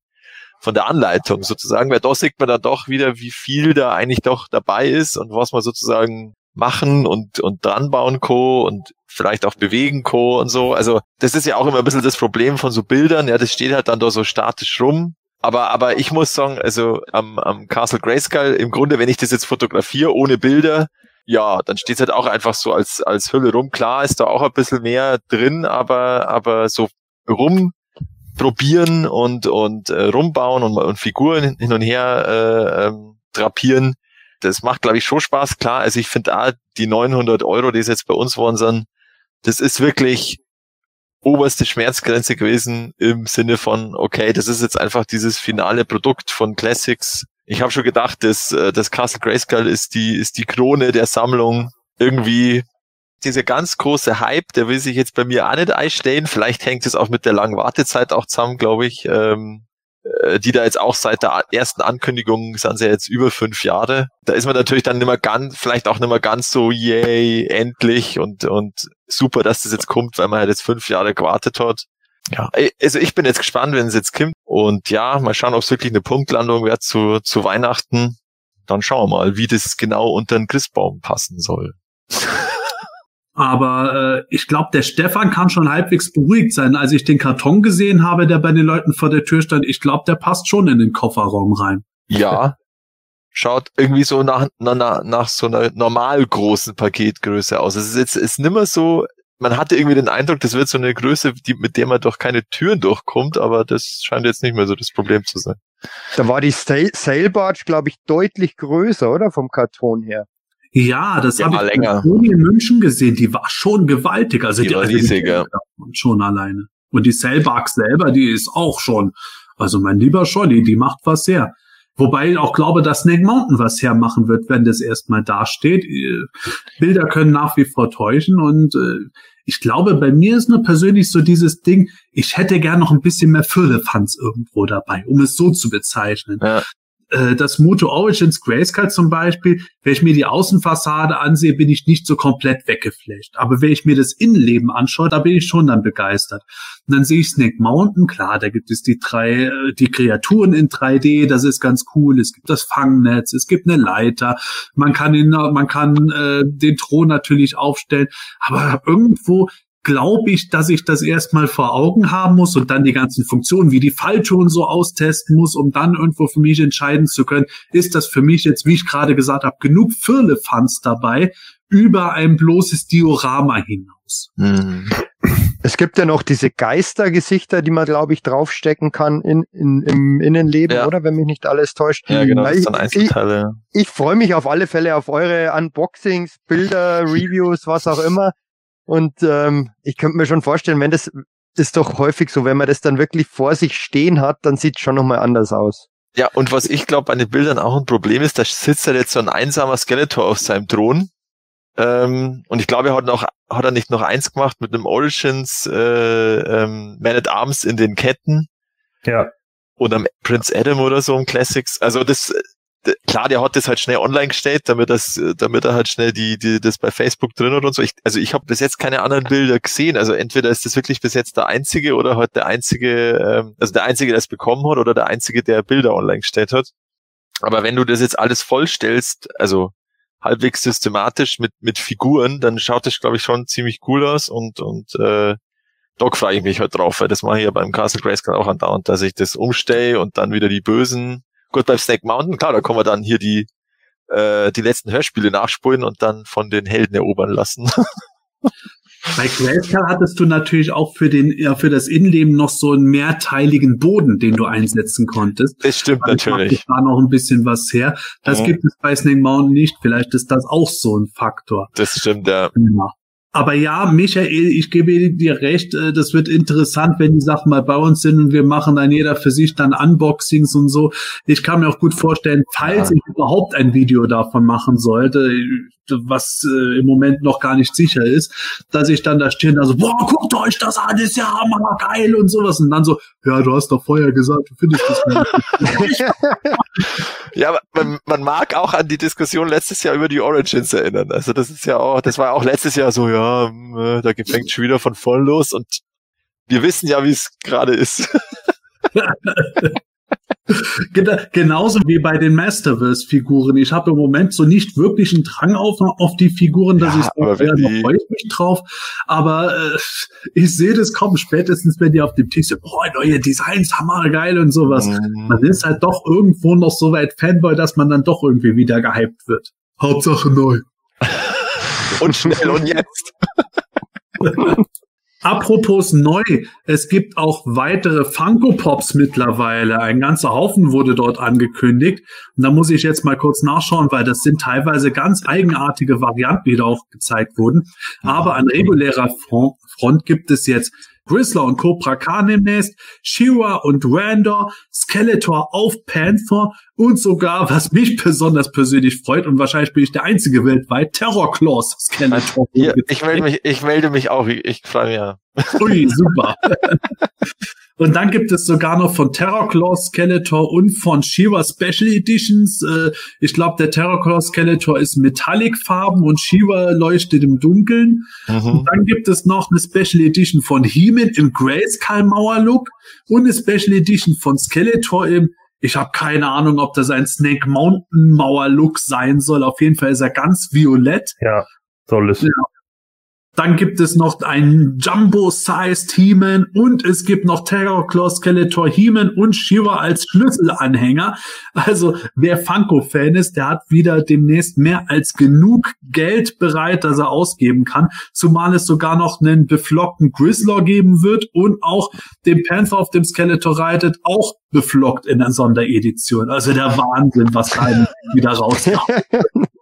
von der Anleitung sozusagen, weil da sieht man dann doch wieder, wie viel da eigentlich doch dabei ist und was man sozusagen machen und, und dran bauen Co. und vielleicht auch bewegen Co. und so. Also das ist ja auch immer ein bisschen das Problem von so Bildern. Ja, das steht halt dann da so statisch rum aber, aber ich muss sagen, also am, am Castle Grayskull, im Grunde, wenn ich das jetzt fotografiere ohne Bilder, ja, dann steht es halt auch einfach so als, als Hülle rum. Klar ist da auch ein bisschen mehr drin, aber, aber so rumprobieren und, und äh, rumbauen und, und Figuren hin und her äh, ähm, drapieren, das macht, glaube ich, schon Spaß. Klar, also ich finde da die 900 Euro, die es jetzt bei uns waren, sind, das ist wirklich oberste Schmerzgrenze gewesen im Sinne von, okay, das ist jetzt einfach dieses finale Produkt von Classics. Ich habe schon gedacht, dass äh, das Castle Grayskull ist die ist die Krone der Sammlung. Irgendwie dieser ganz große Hype, der will sich jetzt bei mir auch nicht einstellen. Vielleicht hängt es auch mit der langen Wartezeit auch zusammen, glaube ich. Ähm, äh, die da jetzt auch seit der ersten Ankündigung sind sie jetzt über fünf Jahre. Da ist man natürlich dann nicht mehr ganz, vielleicht auch nicht mehr ganz so, yay, endlich und, und super, dass das jetzt kommt, weil man halt jetzt fünf Jahre gewartet hat. Ja, also ich bin jetzt gespannt, wenn es jetzt kommt. Und ja, mal schauen, ob es wirklich eine Punktlandung wird zu, zu Weihnachten. Dann schauen wir mal, wie das genau unter den Christbaum passen soll. Aber äh, ich glaube, der Stefan kann schon halbwegs beruhigt sein. Als ich den Karton gesehen habe, der bei den Leuten vor der Tür stand, ich glaube, der passt schon in den Kofferraum rein. Ja. Schaut irgendwie so nach, nach, nach so einer normal großen Paketgröße aus. Es ist jetzt ist nimmer so, man hatte irgendwie den Eindruck, das wird so eine Größe, die, mit der man doch keine Türen durchkommt, aber das scheint jetzt nicht mehr so das Problem zu sein. Da war die Sail Barge, glaube ich, deutlich größer, oder? Vom Karton her. Ja, das ja, habe ich länger. in München gesehen. Die war schon gewaltig. Also die, die war riesig, ja. Schon alleine. Und die Cellbark selber, die ist auch schon, also mein lieber Scholli, die macht was her. Wobei ich auch glaube, dass Snake Mountain was hermachen wird, wenn das erstmal dasteht. Äh, Bilder können nach wie vor täuschen und äh, ich glaube, bei mir ist nur persönlich so dieses Ding, ich hätte gern noch ein bisschen mehr Firlefanz irgendwo dabei, um es so zu bezeichnen. Ja äh, das Moto Origins Grayscale zum Beispiel, wenn ich mir die Außenfassade ansehe, bin ich nicht so komplett weggeflecht. Aber wenn ich mir das Innenleben anschaue, da bin ich schon dann begeistert. Und dann sehe ich Snake Mountain, klar, da gibt es die drei, äh, die Kreaturen in 3D, das ist ganz cool. Es gibt das Fangnetz, es gibt eine Leiter, man kann ihn, man kann äh, den Thron natürlich aufstellen, aber irgendwo glaube ich, dass ich das erstmal vor Augen haben muss und dann die ganzen Funktionen wie die Fallton so austesten muss, um dann irgendwo für mich entscheiden zu können, ist das für mich jetzt, wie ich gerade gesagt habe, genug Firlefanz dabei über ein bloßes Diorama hinaus. Mhm. Es gibt ja noch diese Geistergesichter, die man, glaube ich, draufstecken kann in, in, im Innenleben, ja. oder? Wenn mich nicht alles täuscht. Ja, genau, das sind Einzelteile. Ich, ich freue mich auf alle Fälle auf eure Unboxings, Bilder, Reviews, was auch immer. Und ähm, ich könnte mir schon vorstellen, wenn das ist doch häufig so, wenn man das dann wirklich vor sich stehen hat, dann sieht es schon nochmal anders aus. Ja, und was ich glaube an den Bildern auch ein Problem ist, da sitzt halt jetzt so ein einsamer Skeletor auf seinem Thron. Ähm, und ich glaube, er hat noch, hat er nicht noch eins gemacht mit einem Origins äh, ähm, Man at Arms in den Ketten. Ja. Oder Prince Adam oder so im Classics. Also das, klar, der hat das halt schnell online gestellt, damit das, damit er halt schnell die, die das bei Facebook drin hat und so. Ich, also ich habe bis jetzt keine anderen Bilder gesehen. Also entweder ist das wirklich bis jetzt der einzige oder halt der einzige, ähm, also der einzige, der es bekommen hat oder der einzige, der Bilder online gestellt hat. Aber wenn du das jetzt alles vollstellst, also halbwegs systematisch mit mit Figuren, dann schaut das glaube ich schon ziemlich cool aus und und äh, Doc freue ich mich halt drauf, weil das mache ich ja beim Castle Grayskull auch andauernd, dass ich das umstelle und dann wieder die Bösen Gut, beim Snake Mountain, klar, da kommen wir dann hier die äh, die letzten Hörspiele nachspulen und dann von den Helden erobern lassen. Bei Grayskull hattest du natürlich auch für den, ja, für das Innenleben noch so einen mehrteiligen Boden, den du einsetzen konntest. Das stimmt macht natürlich. Da noch ein bisschen was her. Das Mhm. gibt es bei Snake Mountain nicht. Vielleicht ist das auch so ein Faktor. Das stimmt, ja. Ja. Aber ja, Michael, ich gebe dir recht, äh, das wird interessant, wenn die Sachen mal bei uns sind und wir machen dann jeder für sich dann Unboxings und so. Ich kann mir auch gut vorstellen, falls Ja. ich überhaupt ein Video davon machen sollte, was äh, im Moment noch gar nicht sicher ist, dass ich dann da stehe und da so, boah, guckt euch das an, ist ja hammer geil und sowas. Und dann so, ja, du hast doch vorher gesagt, du findest das nicht. Ja, man, man mag auch an die Diskussion letztes Jahr über die Origins erinnern. Also das ist ja auch, das war auch letztes Jahr so, ja, hm, äh, da fängt schon wieder von vorn los und wir wissen ja, wie es gerade ist. Gena- Genauso wie bei den Masterverse-Figuren. Ich habe im Moment so nicht wirklich einen Drang auf, auf die Figuren, dass Ja, ich wenn ja, da die- freue ich mich drauf. Aber äh, ich sehe das kaum spätestens, wenn die auf dem Tisch sind, boah, neue Designs, hammergeil und sowas. Mhm. Man ist halt doch irgendwo noch so weit Fanboy, dass man dann doch irgendwie wieder gehypt wird. Hauptsache neu. Und schnell und jetzt. Apropos neu, es gibt auch weitere Funko Pops mittlerweile. Ein ganzer Haufen wurde dort angekündigt. Und da muss ich jetzt mal kurz nachschauen, weil das sind teilweise ganz eigenartige Varianten, die da auch gezeigt wurden. Aber an regulärer Front, Front gibt es jetzt Grizzler und Cobra Khan demnächst, Shira und Randor, Skeletor auf Panther und sogar, was mich besonders persönlich freut, und wahrscheinlich bin ich der einzige weltweit, Terror Claws Skeletor. Hier, ich melde mich, ich melde mich auch. Ich, ich freue mich ja. Ui, super. Und dann gibt es sogar noch von Terrorclaw Skeletor und von Shiva Special Editions. Äh, Ich glaube, der Terrorclaw Skeletor ist Metallic-Farben und Shiva leuchtet im Dunkeln. Mhm. Und dann gibt es noch eine Special Edition von He-Man im Grayskull Mauer Look und eine Special Edition von Skeletor im ich habe keine Ahnung, ob das ein Snake Mountain Mauer Look sein soll. Auf jeden Fall ist er ganz violett. Ja, soll es. Ja. Dann gibt es noch einen Jumbo-Sized He-Man und es gibt noch Terrorclaw Skeletor He-Man und Shiva als Schlüsselanhänger. Also wer Funko-Fan ist, der hat wieder demnächst mehr als genug Geld bereit, das er ausgeben kann. Zumal es sogar noch einen beflockten Grizzler geben wird und auch den Panther auf dem Skeletor reitet, auch beflockt in der Sonderedition. Also der Wahnsinn, was da wieder rauskommt.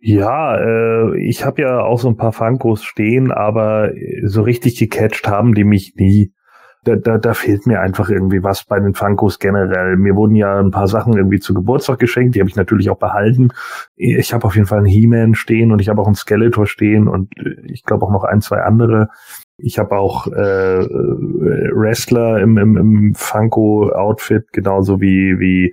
Ja, äh, ich habe ja auch so ein paar Funkos stehen, aber so richtig gecatcht haben die mich nie. Da, da, da fehlt mir einfach irgendwie was bei den Funkos generell. Mir wurden ja ein paar Sachen irgendwie zu Geburtstag geschenkt, die habe ich natürlich auch behalten. Ich habe auf jeden Fall einen He-Man stehen und ich habe auch einen Skeletor stehen und äh, ich glaube auch noch ein, zwei andere. Ich habe auch äh, äh, Wrestler im, im, im Funko-Outfit, genauso wie, wie äh,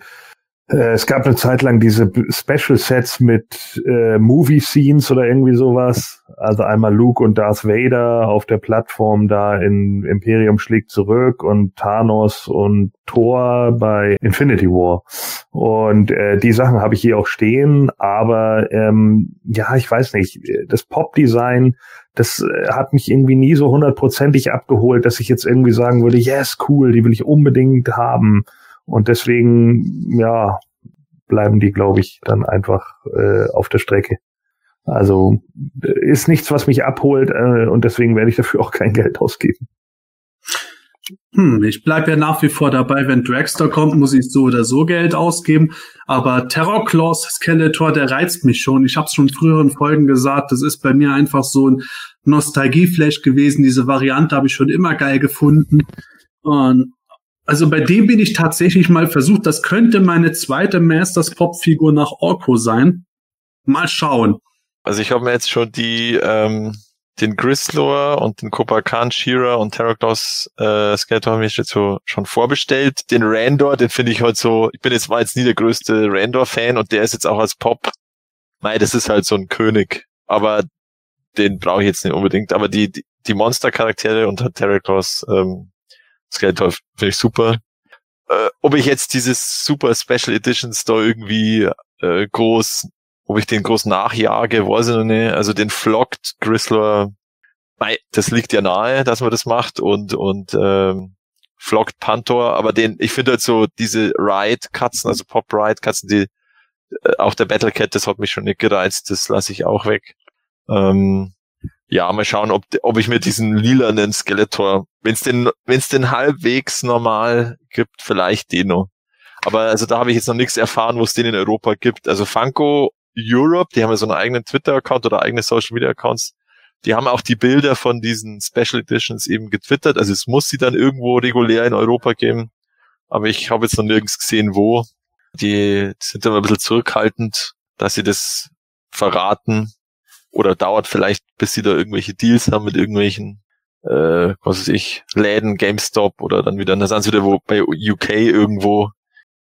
es gab eine Zeit lang diese Special Sets mit äh, Movie Scenes oder irgendwie sowas. Also einmal Luke und Darth Vader auf der Plattform da in Imperium schlägt zurück und Thanos und Thor bei Infinity War. Und äh, die Sachen habe ich hier auch stehen, aber ähm, ja, ich weiß nicht, das Pop-Design, das äh, hat mich irgendwie nie so hundertprozentig abgeholt, dass ich jetzt irgendwie sagen würde, yes, cool, die will ich unbedingt haben. Und deswegen, ja, bleiben die, glaube ich, dann einfach äh, auf der Strecke. Also ist nichts, was mich abholt äh, und deswegen werde ich dafür auch kein Geld ausgeben. Hm, ich bleib ja nach wie vor dabei, wenn Dragster kommt, muss ich so oder so Geld ausgeben. Aber Terrorclaws Skeletor, der reizt mich schon. Ich habe es schon in früheren Folgen gesagt, das ist bei mir einfach so ein Nostalgieflash gewesen. Diese Variante habe ich schon immer geil gefunden. Und also bei dem bin ich tatsächlich mal versucht, das könnte meine zweite Masters Pop Figur nach Orko sein. Mal schauen. Also ich habe mir jetzt schon die ähm, den Grizzlor und den Kopakan Shearer und Terraclaws äh, Skeletor habe ich jetzt so schon vorbestellt. Den Randor, den finde ich halt so, ich bin jetzt war jetzt nie der größte Randor-Fan und der ist jetzt auch als Pop. Nein, das ist halt so ein König. Aber den brauche ich jetzt nicht unbedingt. Aber die, die, die Monster-Charaktere und Terraclaws ähm, Skeletor finde ich super. Äh, ob ich jetzt dieses Super Special Editions da irgendwie äh, groß ob ich den groß nachjage, weiß ich noch nicht. Also den Flocked Grizzler, mei, das liegt ja nahe, dass man das macht und und ähm, Flocked Panther, aber den, ich finde halt so diese Ride-Katzen, also Pop-Ride-Katzen, die Äh, auch der Battlecat, das hat mich schon nicht gereizt, das lasse ich auch weg. Ähm, ja, mal schauen, ob, ob ich mir diesen lilanen Skeletor, wenn es den, wenn's den halbwegs normal gibt, vielleicht den noch. Aber also da habe ich jetzt noch nichts erfahren, wo es den in Europa gibt. Also Funko Europe, die haben ja so einen eigenen Twitter-Account oder eigene Social Media Accounts. Die haben auch die Bilder von diesen Special Editions eben getwittert. Also es muss sie dann irgendwo regulär in Europa geben. Aber ich habe jetzt noch nirgends gesehen, wo. Die sind immer ein bisschen zurückhaltend, dass sie das verraten. Oder dauert vielleicht, bis sie da irgendwelche Deals haben mit irgendwelchen, äh, was weiß ich, Läden, GameStop oder dann wieder, dann sind sie wieder wo bei UK irgendwo.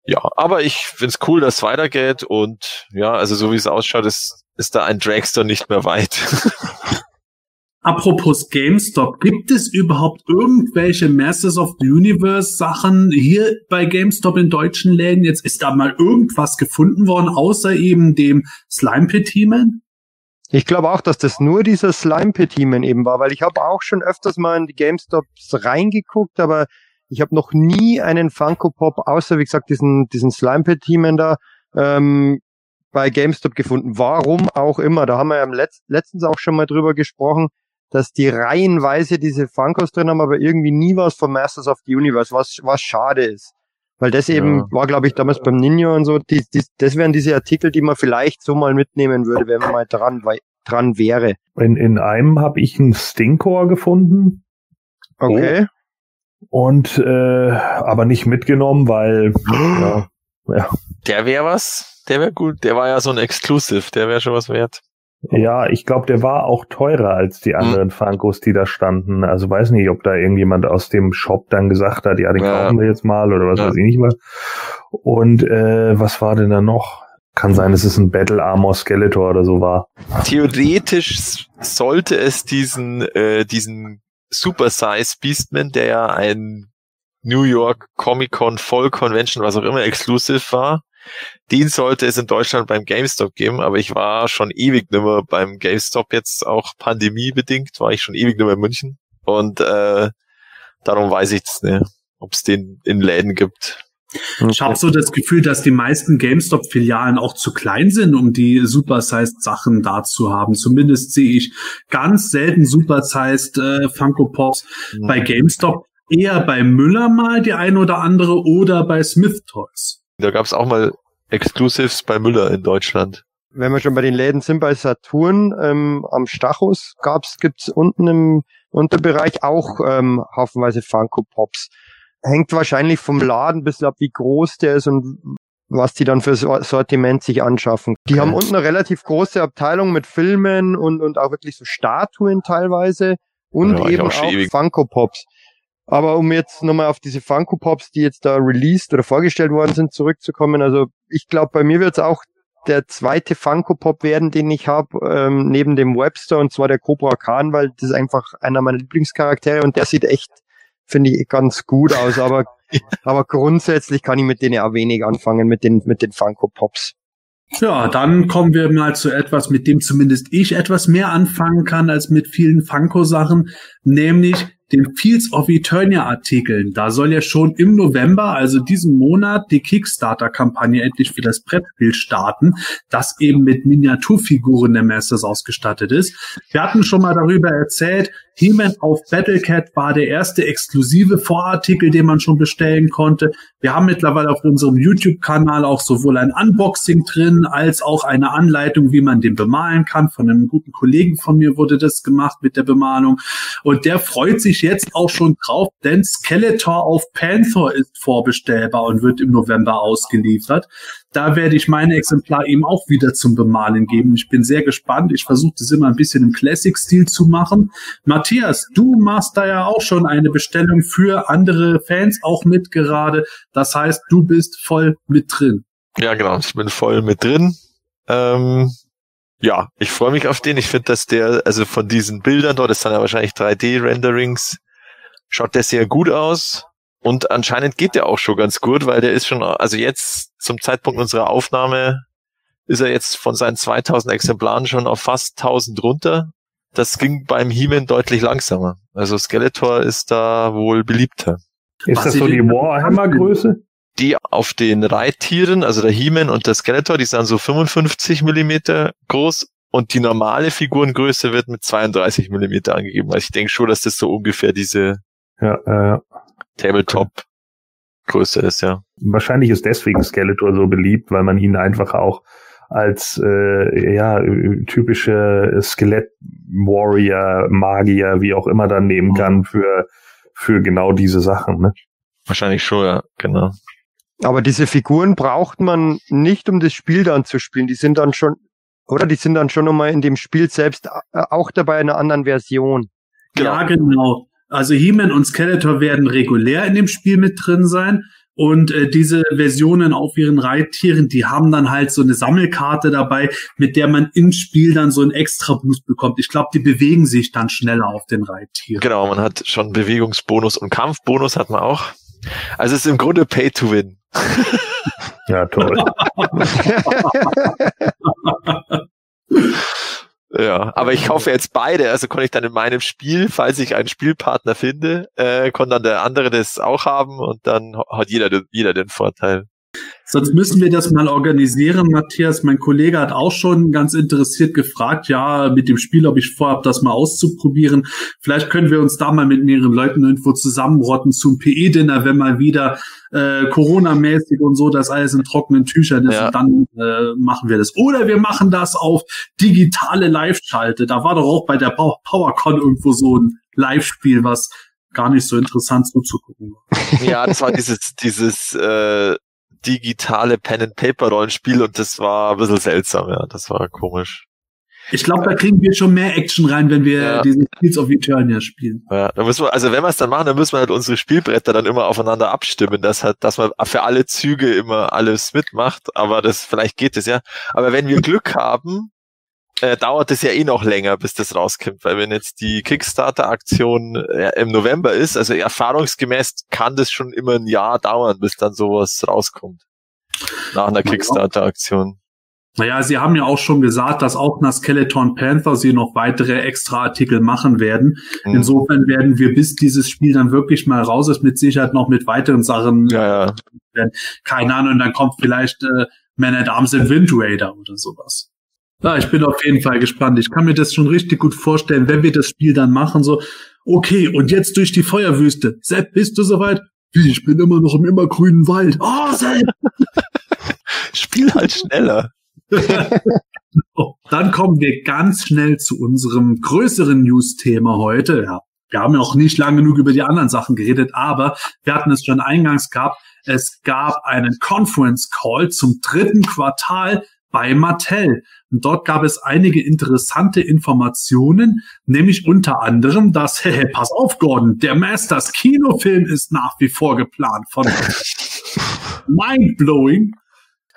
Ja, aber ich find's cool, dass es weitergeht und ja, also so wie es ausschaut, ist, ist da ein Dragster nicht mehr weit. Apropos GameStop, gibt es überhaupt irgendwelche Masters of the Universe Sachen hier bei GameStop in deutschen Läden? Jetzt ist da mal irgendwas gefunden worden, außer eben dem Slime Pit He-Man? Ich glaube auch, dass das nur dieser Slime Pit He-Man eben war, weil ich habe auch schon öfters mal in die GameStops reingeguckt, aber ich habe noch nie einen Funko Pop, außer wie gesagt diesen, diesen Slime Pit He-Man da, ähm, bei GameStop gefunden. Warum auch immer. Da haben wir ja Letz letztens auch schon mal drüber gesprochen dass die reihenweise diese Funkos drin haben, aber irgendwie nie was von Masters of the Universe, was, was schade ist. Weil das eben ja. war, glaube ich, damals beim Ninja und so, die, die, das wären diese Artikel, die man vielleicht so mal mitnehmen würde, wenn man mal dran, dran wäre. In, in einem habe ich einen Stinkor gefunden. Okay. Und äh, aber nicht mitgenommen, weil ja, ja. Der wäre was, der wäre gut. Der war ja so ein Exclusive, der wäre schon was wert. Ja, ich glaube, der war auch teurer als die hm. anderen mhm. Funkos, die da standen. Also weiß nicht, ob da irgendjemand aus dem Shop dann gesagt hat, ja, den ja. kaufen wir jetzt mal oder was ja. weiß ich nicht was. Und äh, was war denn da noch? Kann sein, dass es ein Battle Armor Skeletor oder so war. Theoretisch sollte es diesen äh, diesen Super Size Beastman, der ja ein New York Comic Con Voll Convention, was auch immer, exclusive war, den sollte es in Deutschland beim GameStop geben, aber ich war schon ewig nimmer beim GameStop jetzt auch pandemiebedingt, war ich schon ewig nimmer in München und äh, darum weiß ich es nicht, ob es den in Läden gibt. Ich habe so das Gefühl, dass die meisten GameStop-Filialen auch zu klein sind, um die Supersized-Sachen da zu haben. Zumindest sehe ich ganz selten Supersized äh, Funko Pops mhm. bei GameStop. Eher bei Müller mal die ein oder andere oder bei Smith Toys. Da gab es auch mal Exclusives bei Müller in Deutschland. Wenn wir schon bei den Läden sind, bei Saturn ähm, am Stachus gab's, gibt's unten im Unterbereich auch ähm, haufenweise Funko Pops. Hängt wahrscheinlich vom Laden ein bisschen ab, wie groß der ist und was die dann für Sortiment sich anschaffen. Die okay. haben unten eine relativ große Abteilung mit Filmen und, und auch wirklich so Statuen teilweise und ja, eben auch, auch Funko Pops. Aber um jetzt nochmal auf diese Funko Pops, die jetzt da released oder vorgestellt worden sind, zurückzukommen, also ich glaube, bei mir wird es auch der zweite Funko Pop werden, den ich habe, ähm, neben dem Webster, und zwar der Cobra Khan, weil das ist einfach einer meiner Lieblingscharaktere und der sieht echt, finde ich, ganz gut aus. Aber, aber grundsätzlich kann ich mit denen ja wenig anfangen, mit den, mit den Funko Pops. Ja, dann kommen wir mal zu etwas, mit dem zumindest ich etwas mehr anfangen kann als mit vielen Funko-Sachen, nämlich den Fields of Eternia Artikeln. Da soll ja schon im November, also diesem Monat, die Kickstarter-Kampagne endlich für das Brettspiel starten, das eben mit Miniaturfiguren der Masters ausgestattet ist. Wir hatten schon mal darüber erzählt, He-Man auf Battlecat war der erste exklusive Vorartikel, den man schon bestellen konnte. Wir haben mittlerweile auf unserem YouTube-Kanal auch sowohl ein Unboxing drin, als auch eine Anleitung, wie man den bemalen kann. Von einem guten Kollegen von mir wurde das gemacht mit der Bemalung. Und der freut sich jetzt auch schon drauf, denn Skeletor auf Panther ist vorbestellbar und wird im November ausgeliefert. Da werde ich meine Exemplar eben auch wieder zum Bemalen geben. Ich bin sehr gespannt. Ich versuche das immer ein bisschen im Classic-Stil zu machen. Matthias, du machst da ja auch schon eine Bestellung für andere Fans auch mit gerade. Das heißt, du bist voll mit drin. Ja, genau. Ich bin voll mit drin. Ähm, ja, ich freue mich auf den. Ich finde, dass der, also von diesen Bildern dort, das sind ja wahrscheinlich 3D-Renderings, schaut der sehr gut aus. Und anscheinend geht der auch schon ganz gut, weil der ist schon, also jetzt zum Zeitpunkt unserer Aufnahme ist er jetzt von seinen 2000 Exemplaren schon auf fast 1000 runter. Das ging beim He-Man deutlich langsamer. Also Skeletor ist da wohl beliebter. Ist das so die Warhammer-Größe? die auf den Reittieren, also der He-Man und der Skeletor, die sind so 55 Millimeter groß und die normale Figurengröße wird mit 32 Millimeter angegeben. Also ich denke schon, dass das so ungefähr diese Ja, äh, Tabletop-Größe ist, ja. wahrscheinlich ist deswegen Skeletor so beliebt, weil man ihn einfach auch als äh, ja typische Skelett-Warrior, Magier, wie auch immer dann nehmen kann für für genau diese Sachen. Ne? Wahrscheinlich schon, ja, genau. Aber diese Figuren braucht man nicht, um das Spiel dann zu spielen. Die sind dann schon, oder? Die sind dann schon nochmal in dem Spiel selbst auch dabei in einer anderen Version. Ja, genau. Also He-Man und Skeletor werden regulär in dem Spiel mit drin sein. Und äh, diese Versionen auf ihren Reittieren, die haben dann halt so eine Sammelkarte dabei, mit der man im Spiel dann so einen extra Boost bekommt. Ich glaube, die bewegen sich dann schneller auf den Reittieren. Genau, man hat schon Bewegungsbonus und Kampfbonus hat man auch. Also es ist im Grunde Pay to Win. Ja, toll. Ja, aber ich kaufe jetzt beide, also kann ich dann in meinem Spiel, falls ich einen Spielpartner finde, äh, kann dann der andere das auch haben und dann hat jeder, jeder den Vorteil. Sonst müssen wir das mal organisieren, Matthias. Mein Kollege hat auch schon ganz interessiert gefragt, ja, mit dem Spiel, ob ich vorhabe, das mal auszuprobieren. Vielleicht können wir uns da mal mit mehreren Leuten irgendwo zusammenrotten zum PE-Dinner, wenn mal wieder äh, Corona-mäßig und so, das alles in trockenen Tüchern ist. Ja. Und dann äh, machen wir das. Oder wir machen das auf digitale Live-Schalte. Da war doch auch bei der Pow- PowerCon irgendwo so ein Live-Spiel, was gar nicht so interessant zuzugucken war. Ja, das war dieses, dieses äh, digitale Pen-and-Paper-Rollenspiel und das war ein bisschen seltsam, ja, das war komisch. Ich glaube, da kriegen wir schon mehr Action rein, wenn wir Ja. diese Skills of Eternia spielen. Ja, da müssen wir, also wenn wir es dann machen, dann müssen wir halt unsere Spielbretter dann immer aufeinander abstimmen, dass halt, dass man für alle Züge immer alles mitmacht, aber das, vielleicht geht es ja. Aber wenn wir Glück haben, äh, dauert es ja eh noch länger, bis das rauskommt, weil wenn jetzt die Kickstarter-Aktion äh, im November ist, also erfahrungsgemäß kann das schon immer ein Jahr dauern, bis dann sowas rauskommt. Nach einer. Kickstarter-Aktion. Naja, sie haben ja auch schon gesagt, dass auch nach Skeleton Panther sie noch weitere extra Artikel machen werden. Mhm. Insofern werden wir, bis dieses Spiel dann wirklich mal raus ist, mit Sicherheit noch mit weiteren Sachen, Ja, ja. keine Ahnung, dann kommt vielleicht äh, Man at Arms and Wind Raider oder sowas. Ja, ich bin auf jeden Fall gespannt. Ich kann mir das schon richtig gut vorstellen, wenn wir das Spiel dann machen, so, okay, und jetzt durch die Feuerwüste. Sepp, bist du soweit? Wie, ich bin immer noch im immergrünen Wald. Oh, Sepp! Spiel halt schneller. Oh, Dann kommen wir ganz schnell zu unserem größeren News-Thema heute. Ja, wir haben ja auch nicht lang genug über die anderen Sachen geredet, aber wir hatten es schon eingangs gehabt. Es gab einen Conference Call zum dritten Quartal bei Mattel. Und dort gab es einige interessante Informationen, nämlich unter anderem, dass, hey, pass auf, Gordon, der Masters Kinofilm ist nach wie vor geplant von Mindblowing.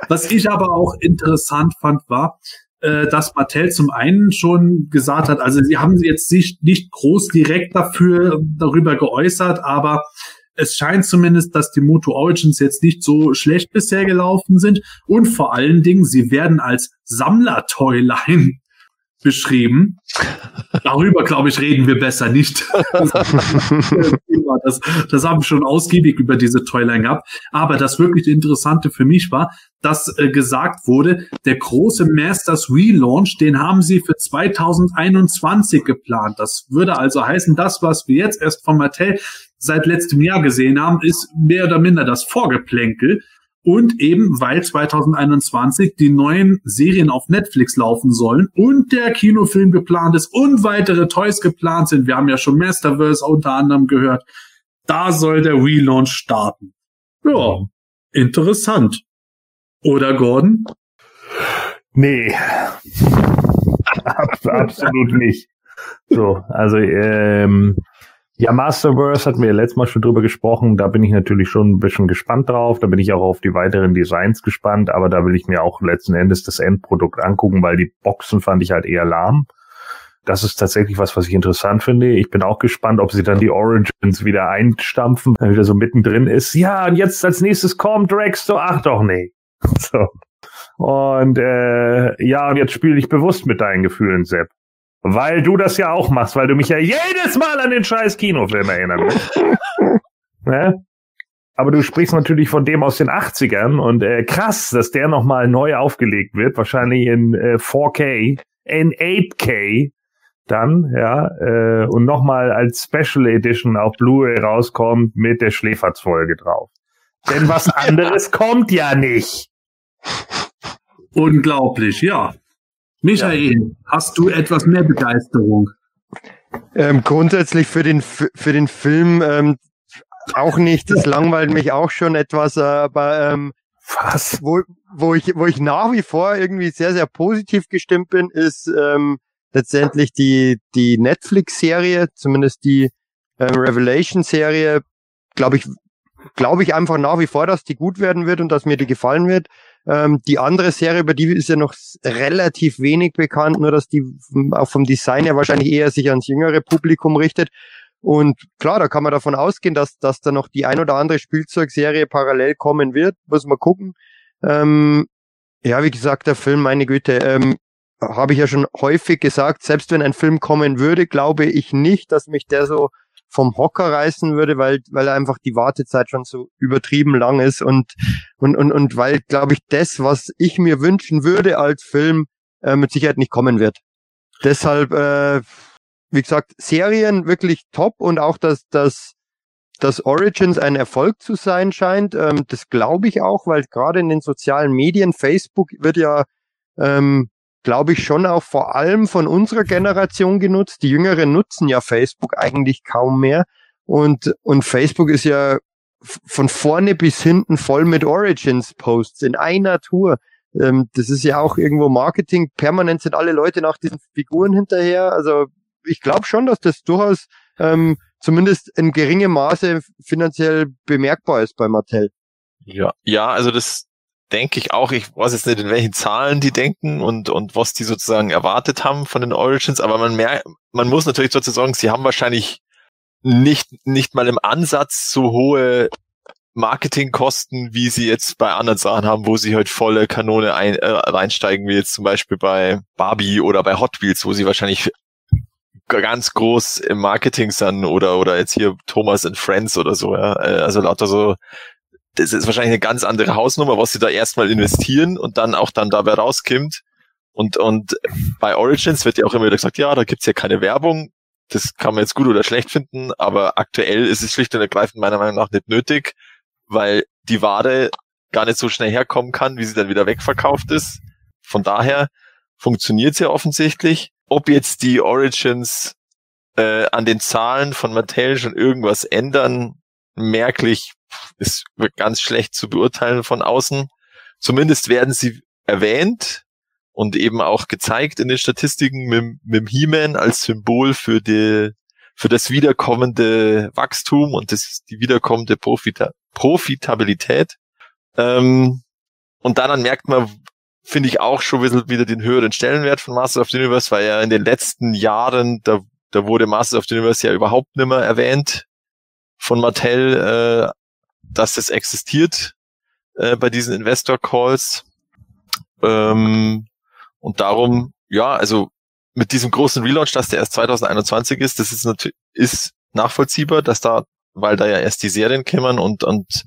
Was ich aber auch interessant fand, war, äh, dass Mattel zum einen schon gesagt hat, also sie haben jetzt sich nicht groß direkt dafür darüber geäußert, aber es scheint zumindest, dass die Moto Origins jetzt nicht so schlecht bisher gelaufen sind und vor allen Dingen, sie werden als Sammler-Toyline beschrieben. Darüber, glaube ich, reden wir besser nicht. das, das haben wir schon ausgiebig über diese Toyline gehabt. Aber das wirklich Interessante für mich war, dass äh, gesagt wurde, der große Masters Relaunch, den haben sie für 2021 geplant. Das würde also heißen, das, was wir jetzt erst von Mattel seit letztem Jahr gesehen haben, ist mehr oder minder das Vorgeplänkel. Und eben, weil 2021 die neuen Serien auf Netflix laufen sollen und der Kinofilm geplant ist und weitere Toys geplant sind. Wir haben ja schon Masterverse unter anderem gehört. Da soll der Relaunch starten. Ja, interessant. Oder Gordon? Nee. Abs absolut nicht. So, also ähm, ja, Masterverse hatten wir ja letztes Mal schon drüber gesprochen. Da bin ich natürlich schon ein bisschen gespannt drauf. Da bin ich auch auf die weiteren Designs gespannt. Aber da will ich mir auch letzten Endes das Endprodukt angucken, weil die Boxen fand ich halt eher lahm. Das ist tatsächlich was, was ich interessant finde. Ich bin auch gespannt, ob sie dann die Origins wieder einstampfen, wenn wieder so mittendrin ist. Ja, und jetzt als nächstes kommt so ach doch nee. So. Und äh, ja, und jetzt spiele ich bewusst mit deinen Gefühlen, Sepp. Weil du das ja auch machst, weil du mich ja jedes Mal an den scheiß Kinofilm erinnern willst. ne? aber du sprichst natürlich von dem aus den 80ern und äh, krass, dass der nochmal neu aufgelegt wird, wahrscheinlich in äh, 4K, in 8K dann, ja, äh, und nochmal als Special Edition auf Blu-ray rauskommt mit der Schläferz-Folge drauf. Denn was anderes kommt ja nicht. Unglaublich, ja. Michael, hast du etwas mehr Begeisterung? Ähm, grundsätzlich für den für den Film ähm, auch nicht. Das langweilt mich auch schon etwas, aber ähm, Was? wo, wo ich wo ich nach wie vor irgendwie sehr sehr positiv gestimmt bin, ist ähm, letztendlich die die Netflix-Serie, zumindest die ähm, Revelation-Serie. Glaube ich glaube ich einfach nach wie vor, dass die gut werden wird und dass mir die gefallen wird. Ähm, die andere Serie, über die ist ja noch relativ wenig bekannt, nur dass die auch vom Design her wahrscheinlich eher sich ans jüngere Publikum richtet. Und klar, da kann man davon ausgehen, dass, dass da noch die ein oder andere Spielzeugserie parallel kommen wird. Muss man gucken. Ähm, ja, wie gesagt, der Film, meine Güte, ähm, habe ich ja schon häufig gesagt, selbst wenn ein Film kommen würde, glaube ich nicht, dass mich der so vom Hocker reißen würde, weil, weil einfach die Wartezeit schon so übertrieben lang ist und, und, und, und weil, glaube ich, das, was ich mir wünschen würde als Film, äh, mit Sicherheit nicht kommen wird. Deshalb, äh, wie gesagt, Serien wirklich top und auch, dass, dass, dass Origins ein Erfolg zu sein scheint, ähm, das glaube ich auch, weil gerade in den sozialen Medien, Facebook wird ja, ähm, glaube ich, schon auch vor allem von unserer Generation genutzt. Die Jüngeren nutzen ja Facebook eigentlich kaum mehr. Und, und Facebook ist ja von vorne bis hinten voll mit Origins-Posts in einer Tour. Ähm, das ist ja auch irgendwo Marketing. Permanent sind alle Leute nach diesen Figuren hinterher. Also ich glaube schon, dass das durchaus ähm, zumindest in geringem Maße finanziell bemerkbar ist bei Mattel. Ja, ja, also das denke ich auch. Ich weiß jetzt nicht, in welchen Zahlen die denken und, und was die sozusagen erwartet haben von den Origins, aber man merkt, man muss natürlich dazu sagen, sie haben wahrscheinlich nicht, nicht mal im Ansatz so hohe Marketingkosten, wie sie jetzt bei anderen Sachen haben, wo sie halt volle Kanone ein, äh, reinsteigen, wie jetzt zum Beispiel bei Barbie oder bei Hot Wheels, wo sie wahrscheinlich ganz groß im Marketing sind oder, oder jetzt hier Thomas and Friends oder so, ja. Äh, Also lauter so, das ist wahrscheinlich eine ganz andere Hausnummer, was sie da erstmal investieren und dann auch dann dabei rauskommt. Und, und bei Origins wird ja auch immer wieder gesagt, ja, da gibt's ja keine Werbung. Das kann man jetzt gut oder schlecht finden, aber aktuell ist es schlicht und ergreifend meiner Meinung nach nicht nötig, weil die Ware gar nicht so schnell herkommen kann, wie sie dann wieder wegverkauft ist. Von daher funktioniert's ja offensichtlich. Ob jetzt die Origins äh, an den Zahlen von Mattel schon irgendwas ändern, merklich ist ganz schlecht zu beurteilen von außen. Zumindest werden sie erwähnt und eben auch gezeigt in den Statistiken mit, mit He-Man als Symbol für die, für das wiederkommende Wachstum und das, die wiederkommende Profita Profitabilität. Ähm, und daran merkt man, finde ich auch schon wieder den höheren Stellenwert von Masters of the Universe, weil ja in den letzten Jahren, da, da wurde Masters of the Universe ja überhaupt nicht mehr erwähnt von Mattel, äh, dass es existiert äh, bei diesen Investor Calls. Ähm, und darum, ja, also mit diesem großen Relaunch, dass der erst 2021 ist, das ist natürlich ist nachvollziehbar, dass da, weil da ja erst die Serien kämen und und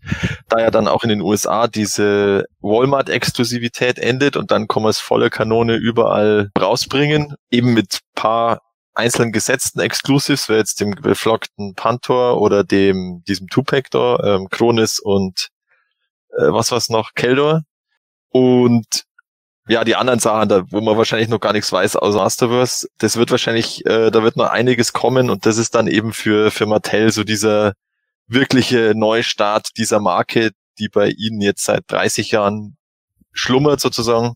da ja dann auch in den USA diese Walmart-Exklusivität endet und dann kann man es volle Kanone überall rausbringen, eben mit paar einzelnen gesetzten Exclusives, wie jetzt dem geflockten Pantor oder dem diesem Tupac da, ähm, Kronis und äh, was war's noch, Keldor. Und ja, die anderen Sachen, da, wo man wahrscheinlich noch gar nichts weiß aus Masterverse, das wird wahrscheinlich, äh, da wird noch einiges kommen und das ist dann eben für, für Mattel so dieser wirkliche Neustart dieser Marke, die bei ihnen jetzt seit 30 Jahren schlummert sozusagen.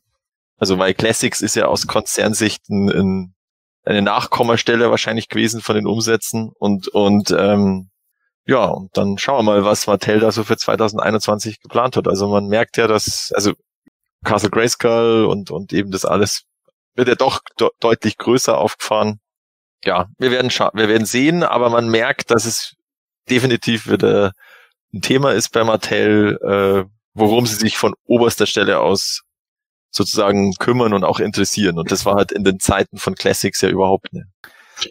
Also weil Classics ist ja aus Konzernsicht ein, ein, eine Nachkommastelle wahrscheinlich gewesen von den Umsätzen und, und ähm, ja, und dann schauen wir mal, was Mattel da so für 2021 geplant hat. Also man merkt ja, dass, also Castle Grayskull und, und eben das alles wird ja doch de deutlich größer aufgefahren. Ja, wir werden wir werden sehen, aber man merkt, dass es definitiv wieder ein Thema ist bei Mattel, äh, worum sie sich von oberster Stelle aus sozusagen kümmern und auch interessieren. Und das war halt in den Zeiten von Classics ja überhaupt nicht.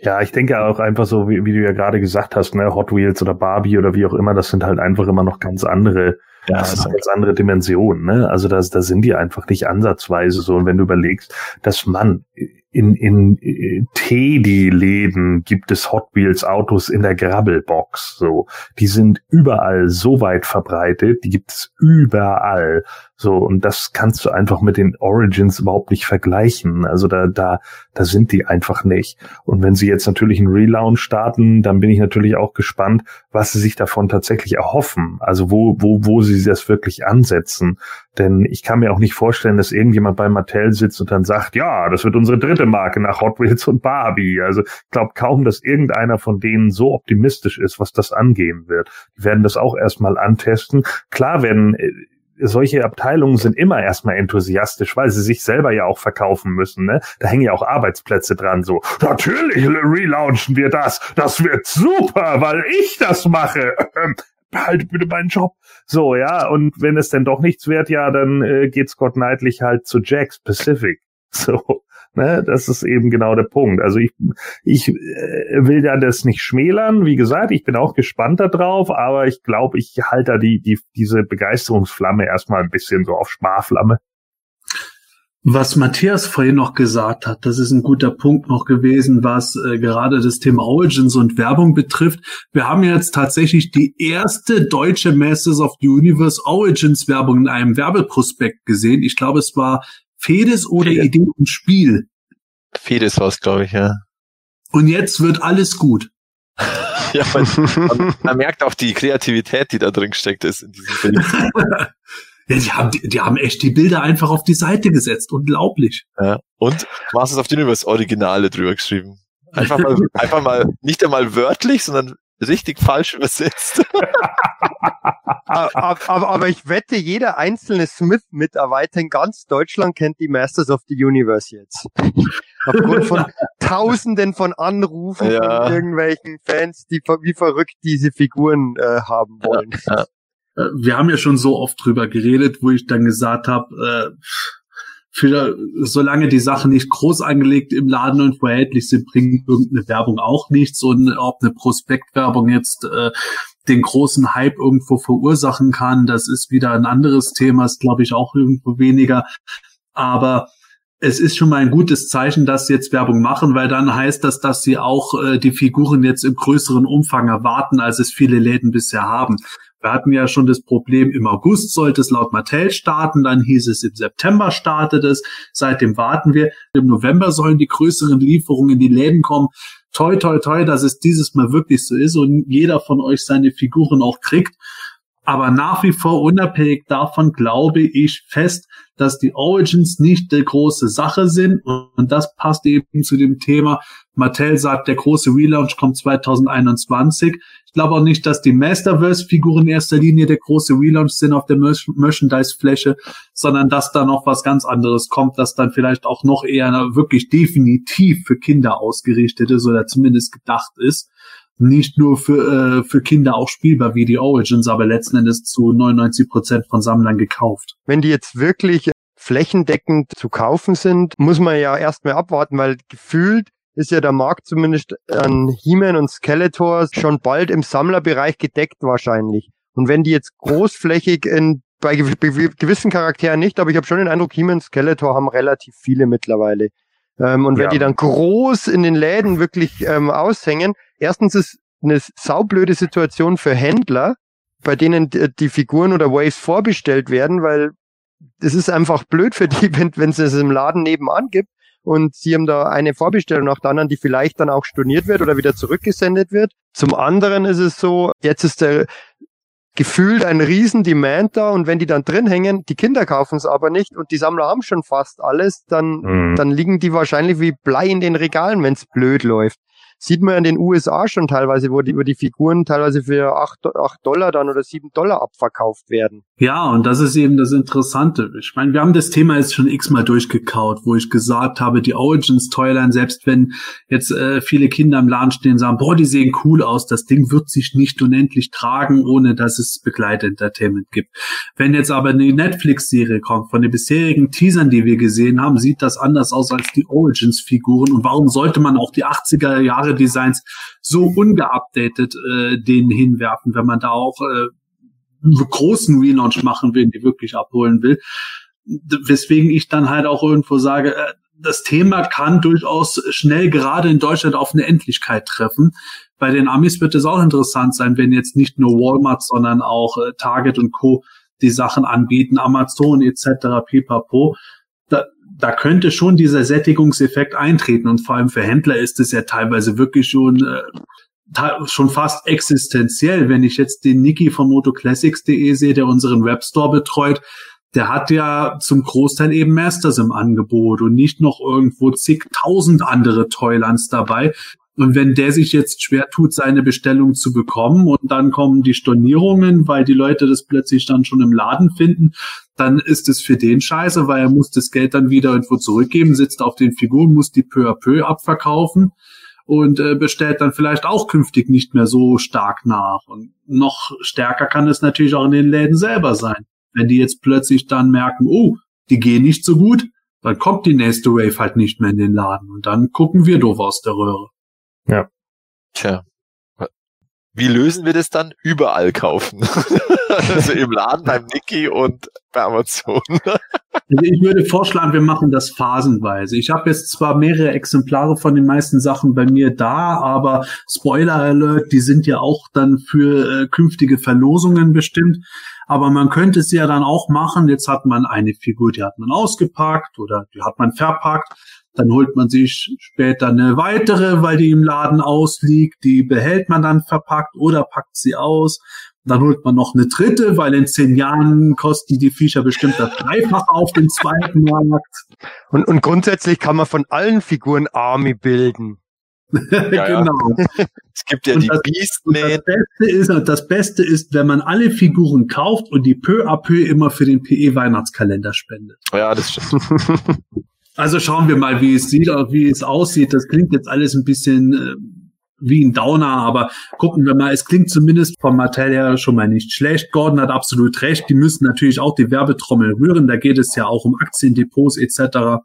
Ja, ich denke auch einfach so, wie, wie du ja gerade gesagt hast, ne, Hot Wheels oder Barbie oder wie auch immer, das sind halt einfach immer noch ganz andere, Ja, das also, sind ganz andere Dimensionen, ne? Also da, da sind die einfach nicht ansatzweise so. Und wenn du überlegst, dass man in, in äh, Teddy-Läden gibt es Hot Wheels Autos in der Grabbelbox, so. Die sind überall so weit verbreitet, die gibt es überall. So, und das kannst du einfach mit den Origins überhaupt nicht vergleichen. Also da, da, da sind die einfach nicht. Und wenn sie jetzt natürlich einen Relaunch starten, dann bin ich natürlich auch gespannt, was sie sich davon tatsächlich erhoffen. Also wo, wo, wo sie das wirklich ansetzen. Denn ich kann mir auch nicht vorstellen, dass irgendjemand bei Mattel sitzt und dann sagt, ja, das wird unsere dritte Marke nach Hot Wheels und Barbie. Also ich glaube kaum, dass irgendeiner von denen so optimistisch ist, was das angehen wird. Die werden das auch erstmal antesten. Klar werden äh, solche Abteilungen sind immer erstmal enthusiastisch, weil sie sich selber ja auch verkaufen müssen. Ne? Da hängen ja auch Arbeitsplätze dran. So, natürlich relaunchen wir das. Das wird super, weil ich das mache. Behalte bitte meinen Job. So, ja, und wenn es denn doch nichts wird, ja, dann äh, geht Scott Knightley halt zu Jack's Pacific. So, ne, das ist eben genau der Punkt. Also ich, ich äh, will ja das nicht schmälern. Wie gesagt, ich bin auch gespannt darauf, aber ich glaube, ich halte da die, die, diese Begeisterungsflamme erstmal ein bisschen so auf Sparflamme. Was Matthias vorhin noch gesagt hat, das ist ein guter Punkt noch gewesen, was äh, gerade das Thema Origins und Werbung betrifft. Wir haben jetzt tatsächlich die erste deutsche Masters of the Universe Origins Werbung in einem Werbeprospekt gesehen. Ich glaube, es war Fedes oder Fedes. Idee und Spiel. Fedes war's, glaube ich, ja. Und jetzt wird alles gut. Ja, man, man, man merkt auch die Kreativität, die da drin steckt, ist in diesem Bild. Ja, die haben, die, die haben echt die Bilder einfach auf die Seite gesetzt. Unglaublich. Ja. Und Masters of the Universe Originale drüber geschrieben. Einfach mal, einfach mal, nicht einmal wörtlich, sondern richtig falsch übersetzt. aber, aber, aber ich wette, jeder einzelne Smith-Mitarbeiter in ganz Deutschland kennt die Masters of the Universe jetzt. Aufgrund von Tausenden von Anrufen Ja. von irgendwelchen Fans, die wie verrückt diese Figuren äh, haben wollen. Ja. Äh, Wir haben ja schon so oft drüber geredet, wo ich dann gesagt habe, äh, für, solange die Sachen nicht groß angelegt im Laden und verhältlich sind, bringt irgendeine Werbung auch nichts. Und ob eine Prospektwerbung jetzt äh, den großen Hype irgendwo verursachen kann, das ist wieder ein anderes Thema, ist glaube ich auch irgendwo weniger. Aber es ist schon mal ein gutes Zeichen, dass sie jetzt Werbung machen, weil dann heißt das, dass sie auch äh, die Figuren jetzt im größeren Umfang erwarten, als es viele Läden bisher haben. Wir hatten ja schon das Problem, im August sollte es laut Mattel starten, dann hieß es, im September startet es, seitdem warten wir. Im November sollen die größeren Lieferungen in die Läden kommen. Toi, toi, toi, dass es dieses Mal wirklich so ist und jeder von euch seine Figuren auch kriegt. Aber nach wie vor unabhängig davon glaube ich fest, dass die Origins nicht die große Sache sind. Und das passt eben zu dem Thema. Mattel sagt, der große Relaunch kommt 2021. Ich glaube auch nicht, dass die Masterverse-Figuren in erster Linie der große Relaunch sind auf der Merch- Merchandise-Fläche, sondern dass da noch was ganz anderes kommt, das dann vielleicht auch noch eher wirklich definitiv für Kinder ausgerichtet ist oder zumindest gedacht ist nicht nur für, äh, für Kinder auch spielbar wie die Origins, aber letzten Endes zu 99 Prozent von Sammlern gekauft. Wenn die jetzt wirklich flächendeckend zu kaufen sind, muss man ja erstmal abwarten, weil gefühlt ist ja der Markt zumindest an He-Man und Skeletor schon bald im Sammlerbereich gedeckt wahrscheinlich. Und wenn die jetzt großflächig in bei gew- gew- gewissen Charakteren nicht, aber ich habe schon den Eindruck, He-Man und Skeletor haben relativ viele mittlerweile. Ähm, und wenn Ja. die dann groß in den Läden wirklich ähm, aushängen, erstens ist eine saublöde Situation für Händler, bei denen die Figuren oder Waves vorbestellt werden, weil es ist einfach blöd für die, wenn wenn es es im Laden nebenan gibt und sie haben da eine Vorbestellung nach der anderen, die vielleicht dann auch storniert wird oder wieder zurückgesendet wird. Zum anderen ist es so, jetzt ist der gefühlt ein riesen Demand da und wenn die dann drin hängen, die Kinder kaufen es aber nicht und die Sammler haben schon fast alles, dann Mhm. dann liegen die wahrscheinlich wie Blei in den Regalen, wenn's blöd läuft. Sieht man in den USA schon teilweise, wo die, wo die Figuren teilweise für acht acht Dollar dann oder sieben Dollar abverkauft werden. Ja, und das ist eben das Interessante. Ich meine, wir haben das Thema jetzt schon x-mal durchgekaut, wo ich gesagt habe, die Origins Toyline, selbst wenn jetzt äh, viele Kinder im Laden stehen und sagen, boah, die sehen cool aus, das Ding wird sich nicht unendlich tragen, ohne dass es Begleitentertainment gibt. Wenn jetzt aber eine Netflix-Serie kommt, von den bisherigen Teasern, die wir gesehen haben, sieht das anders aus als die Origins-Figuren. Und warum sollte man auch die 80er Jahre Designs so ungeupdatet äh, denen hinwerfen, wenn man da auch äh, einen großen Relaunch machen will, die wirklich abholen will. Weswegen ich dann halt auch irgendwo sage, äh, das Thema kann durchaus schnell gerade in Deutschland auf eine Endlichkeit treffen. Bei den Amis wird es auch interessant sein, wenn jetzt nicht nur Walmart, sondern auch äh, Target und Co. die Sachen anbieten, Amazon etc. pipapo. Da, könnte schon dieser Sättigungseffekt eintreten und vor allem für Händler ist es ja teilweise wirklich schon äh, schon fast existenziell, wenn ich jetzt den Niki von motoclassics.de sehe, der unseren Webstore betreut, der hat ja zum Großteil eben Masters im Angebot und nicht noch irgendwo zigtausend andere Toylands dabei. Und wenn der sich jetzt schwer tut, seine Bestellung zu bekommen und dann kommen die Stornierungen, weil die Leute das plötzlich dann schon im Laden finden, dann ist es für den scheiße, weil er muss das Geld dann wieder irgendwo zurückgeben, sitzt auf den Figuren, muss die peu à peu abverkaufen und äh, bestellt dann vielleicht auch künftig nicht mehr so stark nach. Und noch stärker kann es natürlich auch in den Läden selber sein. Wenn die jetzt plötzlich dann merken, oh, die gehen nicht so gut, dann kommt die nächste Wave halt nicht mehr in den Laden und dann gucken wir doof aus der Röhre. Ja. Tja. Wie lösen wir das dann? Überall kaufen. also im Laden, beim Niki und bei Amazon. Also ich würde vorschlagen, wir machen das phasenweise. Ich habe jetzt zwar mehrere Exemplare von den meisten Sachen bei mir da, aber Spoiler Alert, die sind ja auch dann für äh, künftige Verlosungen bestimmt. Aber man könnte es ja dann auch machen. Jetzt hat man eine Figur, die hat man ausgepackt oder die hat man verpackt. Dann holt man sich später eine weitere, weil die im Laden ausliegt. Die behält man dann verpackt oder packt sie aus. Dann holt man noch eine dritte, weil in zehn Jahren kosten die Viecher bestimmt das Dreifache auf dem zweiten Markt. Und, und grundsätzlich kann man von allen Figuren Army bilden. genau. Es gibt ja Und die das- Beastman. das Beste ist, das Beste ist, wenn man alle Figuren kauft und die peu à peu immer für den PE Weihnachtskalender spendet. Ja, das stimmt. Also schauen wir mal, wie es sieht, wie es aussieht. Das klingt jetzt alles ein bisschen äh, wie ein Downer, aber gucken wir mal. Es klingt zumindest vom Mattel her schon mal nicht schlecht. Gordon hat absolut recht. Die müssen natürlich auch die Werbetrommel rühren. Da geht es ja auch um Aktiendepots etc.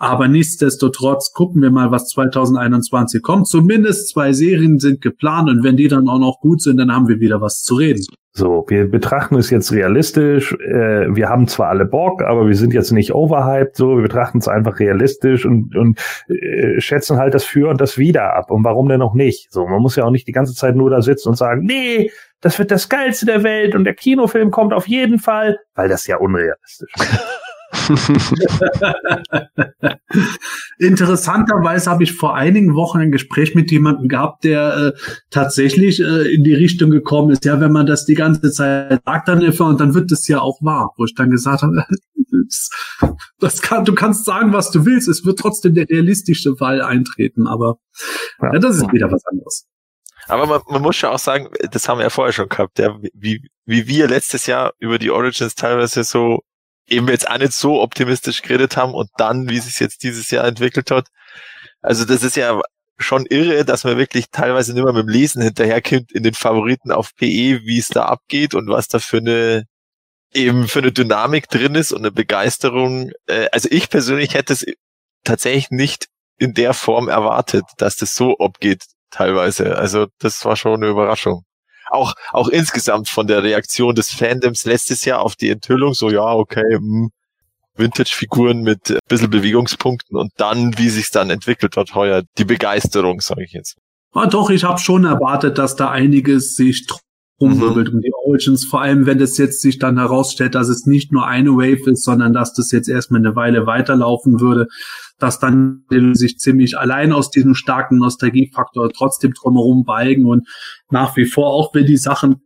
Aber nichtsdestotrotz gucken wir mal, was 2021 kommt. Zumindest zwei Serien sind geplant und wenn die dann auch noch gut sind, dann haben wir wieder was zu reden. So, wir betrachten es jetzt realistisch. Äh, wir haben zwar alle Bock, aber wir sind jetzt nicht overhyped. So, wir betrachten es einfach realistisch und, und äh, schätzen halt das Für und das Wider ab. Und warum denn auch nicht? So, man muss ja auch nicht die ganze Zeit nur da sitzen und sagen, nee, das wird das Geilste der Welt und der Kinofilm kommt auf jeden Fall, weil das ist ja unrealistisch. Interessanterweise habe ich vor einigen Wochen ein Gespräch mit jemandem gehabt, der äh, tatsächlich äh, in die Richtung gekommen ist, ja, wenn man das die ganze Zeit sagt, dann und dann wird es ja auch wahr, wo ich dann gesagt habe, das- kann, du kannst sagen, was du willst, es wird trotzdem der realistische Fall eintreten, aber ja. Ja. das ist wieder was anderes. Aber man, man muss schon auch sagen, das haben wir ja vorher schon gehabt, ja, wie, wie wir letztes Jahr über die Origins teilweise so eben jetzt auch nicht so optimistisch geredet haben und dann, wie es sich jetzt dieses Jahr entwickelt hat. Also das ist ja schon irre, dass man wirklich teilweise nicht mehr mit dem Lesen hinterherkommt in den Favoriten auf PE, wie es da abgeht und was da für eine eben für eine Dynamik drin ist und eine Begeisterung. Äh, Also ich persönlich hätte es tatsächlich nicht in der Form erwartet, dass das so abgeht teilweise. Also das war schon eine Überraschung. Auch, auch insgesamt von der Reaktion des Fandoms letztes Jahr auf die Enthüllung, so ja, okay, hm, Vintage-Figuren mit ein bisschen Bewegungspunkten und dann, wie sich's dann entwickelt hat heuer, die Begeisterung, sage ich jetzt. Ah, doch, ich habe schon erwartet, dass da einiges sich rumwirbelt um die Origins, vor allem wenn es jetzt sich dann herausstellt, dass es nicht nur eine Wave ist, sondern dass das jetzt erstmal eine Weile weiterlaufen würde, dass dann sich ziemlich allein aus diesem starken Nostalgiefaktor trotzdem drumherum balgen und nach wie vor, auch wenn die Sachen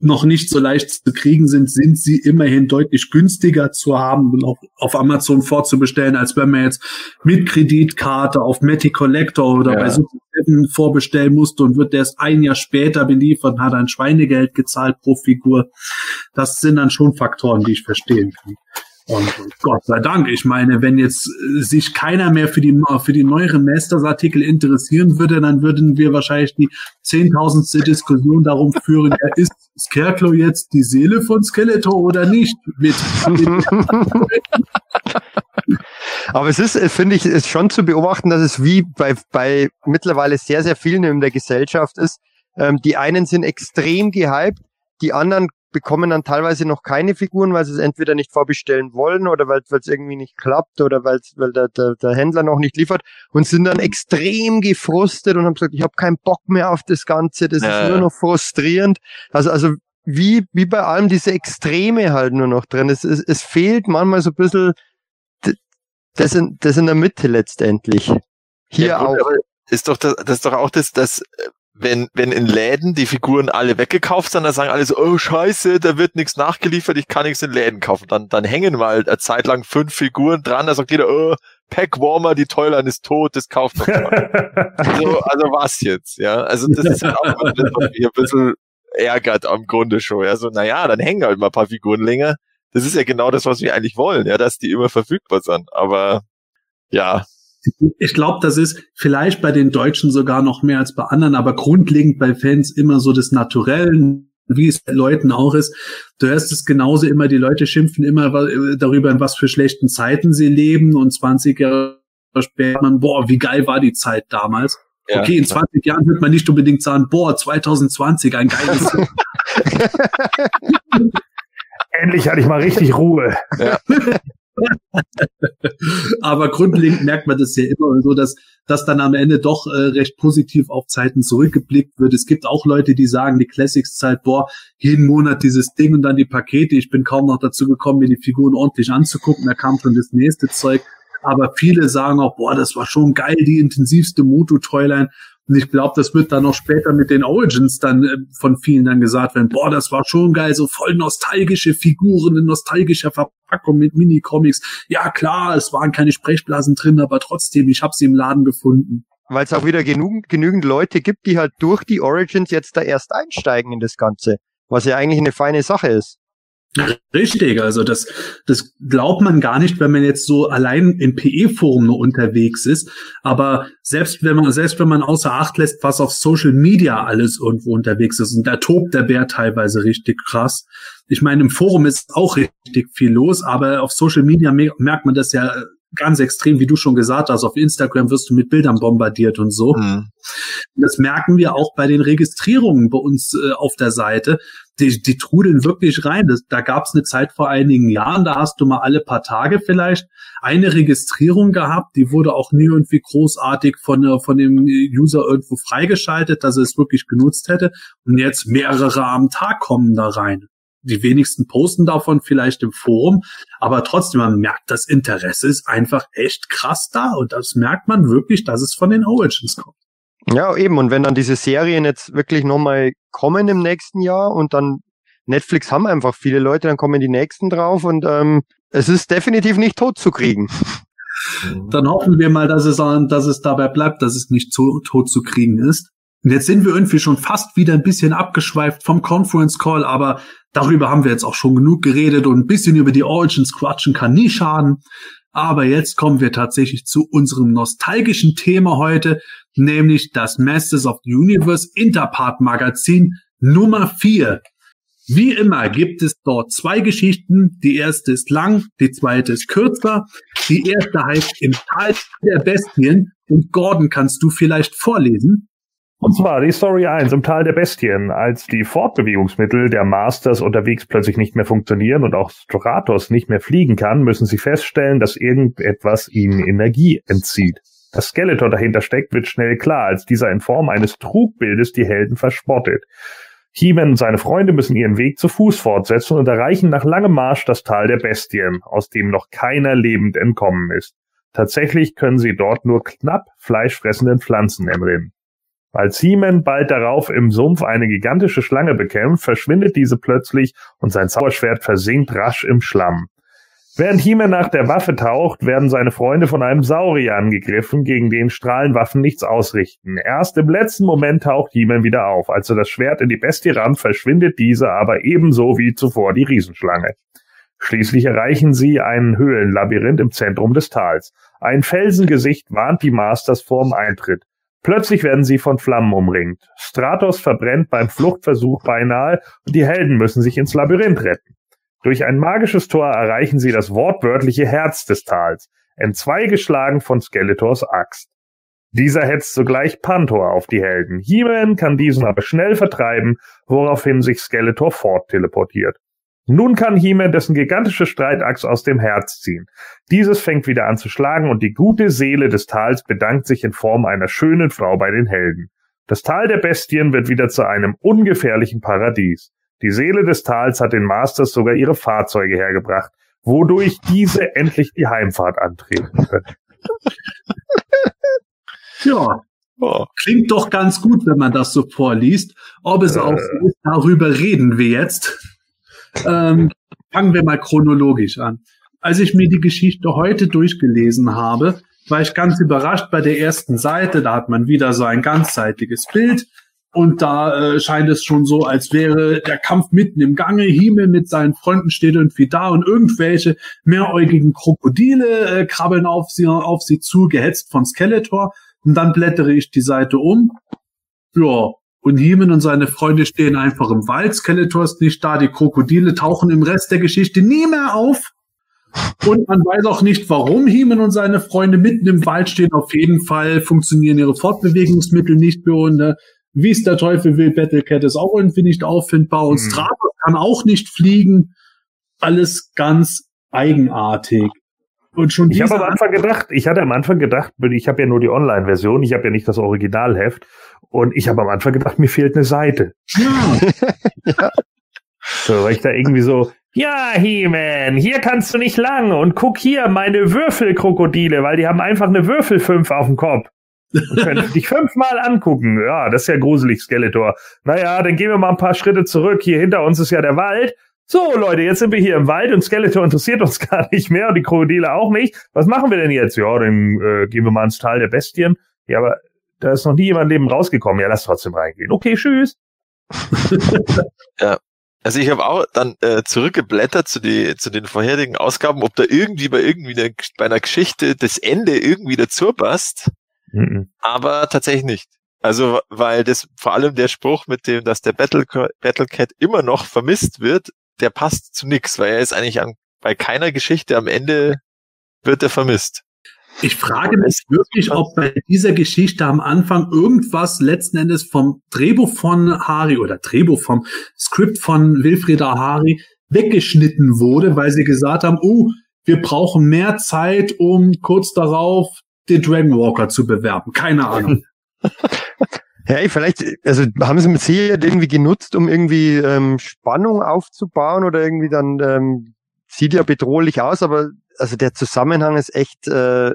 noch nicht so leicht zu kriegen sind, sind sie immerhin deutlich günstiger zu haben und auch auf Amazon vorzubestellen, als wenn man jetzt mit Kreditkarte auf Matty Collector oder Ja. bei Super 7 vorbestellen musste und wird erst ein Jahr später beliefert und hat ein Schweinegeld gezahlt pro Figur. Das sind dann schon Faktoren, die ich verstehen kann. Und Gott sei Dank, ich meine, wenn jetzt äh, sich keiner mehr für die, für die neueren Masters-Artikel interessieren würde, dann würden wir wahrscheinlich die zehntausendste Diskussion darum führen, ja, ist Scarecrow jetzt die Seele von Skeletor oder nicht? Mit, mit Aber es ist, äh, finde ich, ist schon zu beobachten, dass es wie bei, bei mittlerweile sehr, sehr vielen in der Gesellschaft ist. Ähm, die einen sind extrem gehypt, die anderen bekommen dann teilweise noch keine Figuren, weil sie es entweder nicht vorbestellen wollen oder weil es irgendwie nicht klappt oder weil weil der, der, der Händler noch nicht liefert und sind dann extrem gefrustet und haben gesagt, ich habe keinen Bock mehr auf das Ganze, das Ja, ist nur noch frustrierend. Also, also wie, wie bei allem diese Extreme halt nur noch drin. Es, es, es fehlt manchmal so ein bisschen das in, das in der Mitte letztendlich. Hier Ja, gut, auch. Ist doch das, das ist doch auch das, das, äh, wenn, wenn in Läden die Figuren alle weggekauft sind, dann sagen alle so, oh scheiße, da wird nichts nachgeliefert, ich kann nichts in Läden kaufen. Dann, dann hängen mal eine Zeit lang fünf Figuren dran, da sagt jeder, oh, Pack Warmer, die Toyline ist tot, das kauft doch mal. also, also was jetzt, ja? Also das ist halt auch das, was mich ein bisschen ärgert am Grunde schon. Ja, so, naja, dann hängen halt mal ein paar Figuren länger. Das ist ja genau das, was wir eigentlich wollen, ja, dass die immer verfügbar sind. Aber ja, Ich glaube, das ist vielleicht bei den Deutschen sogar noch mehr als bei anderen, aber grundlegend bei Fans immer so des Naturellen, wie es bei Leuten auch ist. Du hörst es genauso immer, die Leute schimpfen immer darüber, in was für schlechten Zeiten sie leben und 20 Jahre später, man, boah, wie geil war die Zeit damals. ja. okay, in 20 Jahren wird man nicht unbedingt sagen, boah, 2020, ein geiles Endlich hatte ich mal richtig Ruhe. Aber grundlegend merkt man das ja immer so, dass, dass dann am Ende doch äh, recht positiv auf Zeiten zurückgeblickt wird. Es gibt auch Leute, die sagen, die Classics-Zeit, boah, jeden Monat dieses Ding und dann die Pakete. Ich bin kaum noch dazu gekommen, mir die Figuren ordentlich anzugucken. Da kam schon das nächste Zeug. Aber viele sagen auch, boah, das war schon geil, die intensivste Moto-Toyline. Und ich glaube, das wird dann noch später mit den Origins dann äh, von vielen dann gesagt werden, boah, das war schon geil, so voll nostalgische Figuren in nostalgischer Verpackung mit Mini-Comics. Ja klar, es waren keine Sprechblasen drin, aber trotzdem, ich habe sie im Laden gefunden. Weil es auch wieder genug, genügend Leute gibt, die halt durch die Origins jetzt da erst einsteigen in das Ganze. Was ja eigentlich eine feine Sache ist. Richtig, also das, das glaubt man gar nicht, wenn man jetzt so allein im PE-Forum nur unterwegs ist. Aber selbst wenn man, selbst wenn man außer Acht lässt, was auf Social Media alles irgendwo unterwegs ist, und da tobt der Bär teilweise richtig krass. Ich meine, im Forum ist auch richtig viel los, aber auf Social Media me- merkt man das ja ganz extrem, wie du schon gesagt hast. Auf Instagram wirst du mit Bildern bombardiert und so. Hm. Das merken wir auch bei den Registrierungen bei uns äh, auf der Seite. Die, die trudeln wirklich rein. Das, da gab es eine Zeit vor einigen Jahren, da hast du mal alle paar Tage vielleicht eine Registrierung gehabt. Die wurde auch nie irgendwie großartig von, äh, von dem User irgendwo freigeschaltet, dass er es wirklich genutzt hätte. Und jetzt mehrere am Tag kommen da rein. Die wenigsten posten davon vielleicht im Forum, aber trotzdem, man merkt, das Interesse ist einfach echt krass da und das merkt man wirklich, dass es von den Origins kommt. Ja, eben. Und wenn dann diese Serien jetzt wirklich nochmal kommen im nächsten Jahr und dann Netflix haben einfach viele Leute, dann kommen die nächsten drauf und ähm, es ist definitiv nicht tot zu kriegen. Dann hoffen wir mal, dass es, dass es dabei bleibt, dass es nicht zu, tot zu kriegen ist. Und jetzt sind wir irgendwie schon fast wieder ein bisschen abgeschweift vom Conference Call, aber darüber haben wir jetzt auch schon genug geredet und ein bisschen über die Origins quatschen kann nie schaden. Aber jetzt kommen wir tatsächlich zu unserem nostalgischen Thema heute, nämlich das Masters of the Universe Interpart Magazin Nummer 4. Wie immer gibt es dort zwei Geschichten. Die erste ist lang, die zweite ist kürzer. Die erste heißt Im Tal der Bestien. Und Gordon, kannst du vielleicht vorlesen? Und zwar die Story 1 im Tal der Bestien. Als die Fortbewegungsmittel der Masters unterwegs plötzlich nicht mehr funktionieren und auch Stratos nicht mehr fliegen kann, müssen sie feststellen, dass irgendetwas ihnen Energie entzieht. Das Skeletor dahinter steckt, wird schnell klar, als dieser in Form eines Trugbildes die Helden verspottet. He-Man und seine Freunde müssen ihren Weg zu Fuß fortsetzen und erreichen nach langem Marsch das Tal der Bestien, aus dem noch keiner lebend entkommen ist. Tatsächlich können sie dort nur knapp fleischfressenden Pflanzen entrinnen. Als He-Man bald darauf im Sumpf eine gigantische Schlange bekämpft, verschwindet diese plötzlich und sein Zauberschwert versinkt rasch im Schlamm. Während He-Man nach der Waffe taucht, werden seine Freunde von einem Saurier angegriffen, gegen den Strahlenwaffen nichts ausrichten. Erst im letzten Moment taucht He-Man wieder auf. Als er das Schwert in die Bestie rammt, verschwindet diese aber ebenso wie zuvor die Riesenschlange. Schließlich erreichen sie ein Höhlenlabyrinth im Zentrum des Tals. Ein Felsengesicht warnt die Masters vorm Eintritt. Plötzlich werden sie von Flammen umringt. Stratos verbrennt beim Fluchtversuch beinahe und die Helden müssen sich ins Labyrinth retten. Durch ein magisches Tor erreichen sie das wortwörtliche Herz des Tals, entzweigeschlagen von Skeletors Axt. Dieser hetzt sogleich Pantor auf die Helden. He-Man kann diesen aber schnell vertreiben, woraufhin sich Skeletor fortteleportiert. Nun kann He-Man dessen gigantische Streitachs aus dem Herz ziehen. Dieses fängt wieder an zu schlagen und die gute Seele des Tals bedankt sich in Form einer schönen Frau bei den Helden. Das Tal der Bestien wird wieder zu einem ungefährlichen Paradies. Die Seele des Tals hat den Masters sogar ihre Fahrzeuge hergebracht, wodurch diese endlich die Heimfahrt antreten können. Ja, Oh. klingt doch ganz gut, wenn man das so vorliest. Ob es auch so ist, darüber reden wir jetzt. Ähm, fangen wir mal chronologisch an. Als ich mir die Geschichte heute durchgelesen habe, war ich ganz überrascht bei der ersten Seite. Da hat man wieder so ein ganzseitiges Bild. Und da äh, scheint es schon so, als wäre der Kampf mitten im Gange. Himmel mit seinen Freunden steht irgendwie da und irgendwelche mehräugigen Krokodile äh, krabbeln auf sie, auf sie zu, gehetzt von Skeletor. Und dann blättere ich die Seite um. Ja, und Heeman und seine Freunde stehen einfach im Wald. Skeletor ist nicht da. Die Krokodile tauchen im Rest der Geschichte nie mehr auf. Und man weiß auch nicht, warum Heeman und seine Freunde mitten im Wald stehen. Auf jeden Fall funktionieren ihre Fortbewegungsmittel nicht mehr. Und äh, wie es der Teufel will, Battlecat ist auch irgendwie nicht auffindbar. Und Mhm. Stratos kann auch nicht fliegen. Alles ganz eigenartig. Und schon Ich habe am Anfang gedacht, ich hatte am Anfang gedacht, ich habe ja nur die Online-Version, ich habe ja nicht das Originalheft und ich habe am Anfang gedacht, mir fehlt eine Seite. ja, So, weil ich da irgendwie so, ja, He-Man, hier kannst du nicht lang und guck hier meine Würfelkrokodile, weil die haben einfach eine Würfelfünf auf dem Kopf. Und können dich fünfmal angucken. Ja, das ist ja gruselig, Skeletor. Naja, dann gehen wir mal ein paar Schritte zurück. Hier hinter uns ist ja der Wald. So, Leute, jetzt sind wir hier im Wald und Skeletor interessiert uns gar nicht mehr und die Krokodile auch nicht. Was machen wir denn jetzt? Ja, dann äh, gehen wir mal ins Tal der Bestien. Ja, aber da ist noch nie jemand Leben rausgekommen. Ja, lass trotzdem reingehen. Okay, tschüss. Also ich habe auch dann äh, zurückgeblättert zu, die, zu den vorherigen Ausgaben, ob da irgendwie bei irgendwie eine, bei einer Geschichte das Ende irgendwie dazu passt, Mhm. aber tatsächlich nicht. Also weil das vor allem der Spruch mit dem, dass der Battle Battlecat immer noch vermisst wird, der passt zu nix, weil er ist eigentlich an, bei keiner Geschichte am Ende wird er vermisst. Ich frage mich wirklich, ob bei dieser Geschichte am Anfang irgendwas letzten Endes vom Drehbuch von Hari oder Drehbuch vom Skript von Wilfrieda Hari weggeschnitten wurde, weil sie gesagt haben, oh, wir brauchen mehr Zeit, um kurz darauf den Dragon Walker zu bewerben. Keine Ahnung. Ja, vielleicht, also haben sie mit Sicherheit irgendwie genutzt, um irgendwie ähm, Spannung aufzubauen oder irgendwie dann ähm, sieht ja bedrohlich aus, aber also der Zusammenhang ist echt äh,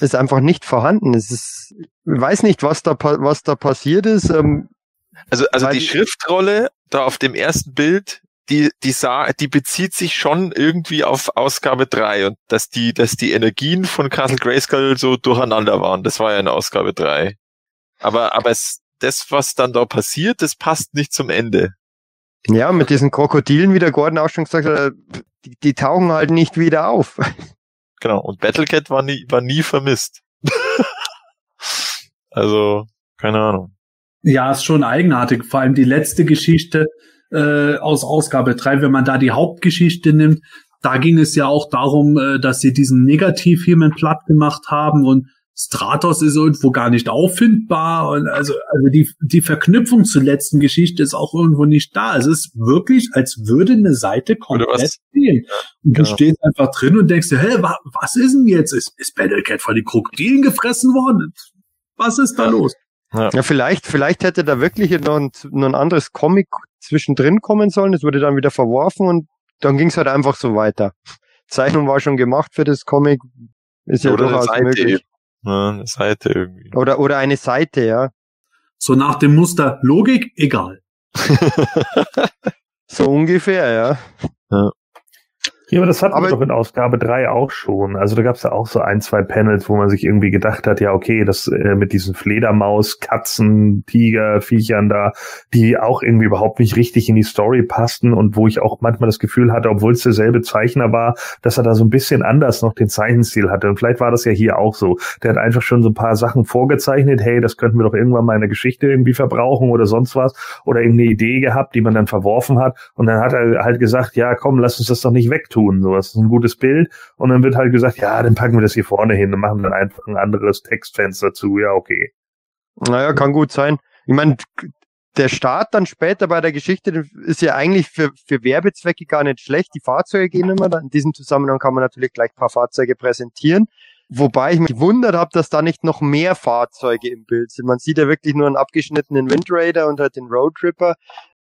ist einfach nicht vorhanden. Es ist, ich weiß nicht, was da was da passiert ist. Ähm, Also, also die- Schriftrolle da auf dem ersten Bild, die, die sah, die bezieht sich schon irgendwie auf Ausgabe drei und dass die, dass die Energien von Castle Grayskull so durcheinander waren. Das war ja in Ausgabe drei. Aber, aber es, das, was dann da passiert, das passt nicht zum Ende. ja, mit diesen Krokodilen, wie der Gordon auch schon gesagt hat, äh, die, die tauchen halt nicht wieder auf. Genau. Und Battlecat war nie, war nie vermisst. also, keine Ahnung. Ja, ist schon eigenartig. Vor allem die letzte Geschichte äh, aus Ausgabe 3, wenn man da die Hauptgeschichte nimmt, da ging es ja auch darum, äh, dass sie diesen Negativfilmen platt gemacht haben und Stratos ist irgendwo gar nicht auffindbar und also, also die, die Verknüpfung zur letzten Geschichte ist auch irgendwo nicht da. Es ist wirklich, als würde eine Seite komplett was? fehlen. Und du Genau. stehst einfach drin und denkst dir, hä, wa, was ist denn jetzt? Ist, ist Battlecat von den Krokodilen gefressen worden? Was ist da Ja. los? Ja, vielleicht, vielleicht hätte da wirklich noch ein, noch ein anderes Comic zwischendrin kommen sollen. Es wurde dann wieder verworfen und dann ging es halt einfach so weiter. Zeichnung war schon gemacht für das Comic. Ist ja Oder eine durchaus möglich. Ja, eine Seite irgendwie. Oder, oder eine Seite, ja. So nach dem Muster Logik, egal. So ungefähr, ja. Ja, aber das hatten Aber- wir doch in Ausgabe 3 auch schon. Also da gab es ja auch so ein, zwei Panels, wo man sich irgendwie gedacht hat, ja, okay, das äh, mit diesen Fledermaus, Katzen, Tiger, Viechern da, die auch irgendwie überhaupt nicht richtig in die Story passten und wo ich auch manchmal das Gefühl hatte, obwohl es derselbe Zeichner war, dass er da so ein bisschen anders noch den Zeichenstil hatte. Und vielleicht war das ja hier auch so. Der hat einfach schon so ein paar Sachen vorgezeichnet, hey, das könnten wir doch irgendwann mal in der Geschichte irgendwie verbrauchen oder sonst was. Oder irgendeine Idee gehabt, die man dann verworfen hat. Und dann hat er halt gesagt, ja, komm, lass uns das doch nicht wegtun. So, das ist ein gutes Bild. Und dann wird halt gesagt, ja, dann packen wir das hier vorne hin und machen dann einfach ein anderes Textfenster zu. Ja, okay. Naja, kann gut sein. Ich meine, der Start dann später bei der Geschichte ist ja eigentlich für, für Werbezwecke gar nicht schlecht. Die Fahrzeuge gehen immer. In diesem Zusammenhang kann man natürlich gleich ein paar Fahrzeuge präsentieren. Wobei ich mich gewundert habe, dass da nicht noch mehr Fahrzeuge im Bild sind. Man sieht ja wirklich nur einen abgeschnittenen Wind Raider und halt den Road Tripper.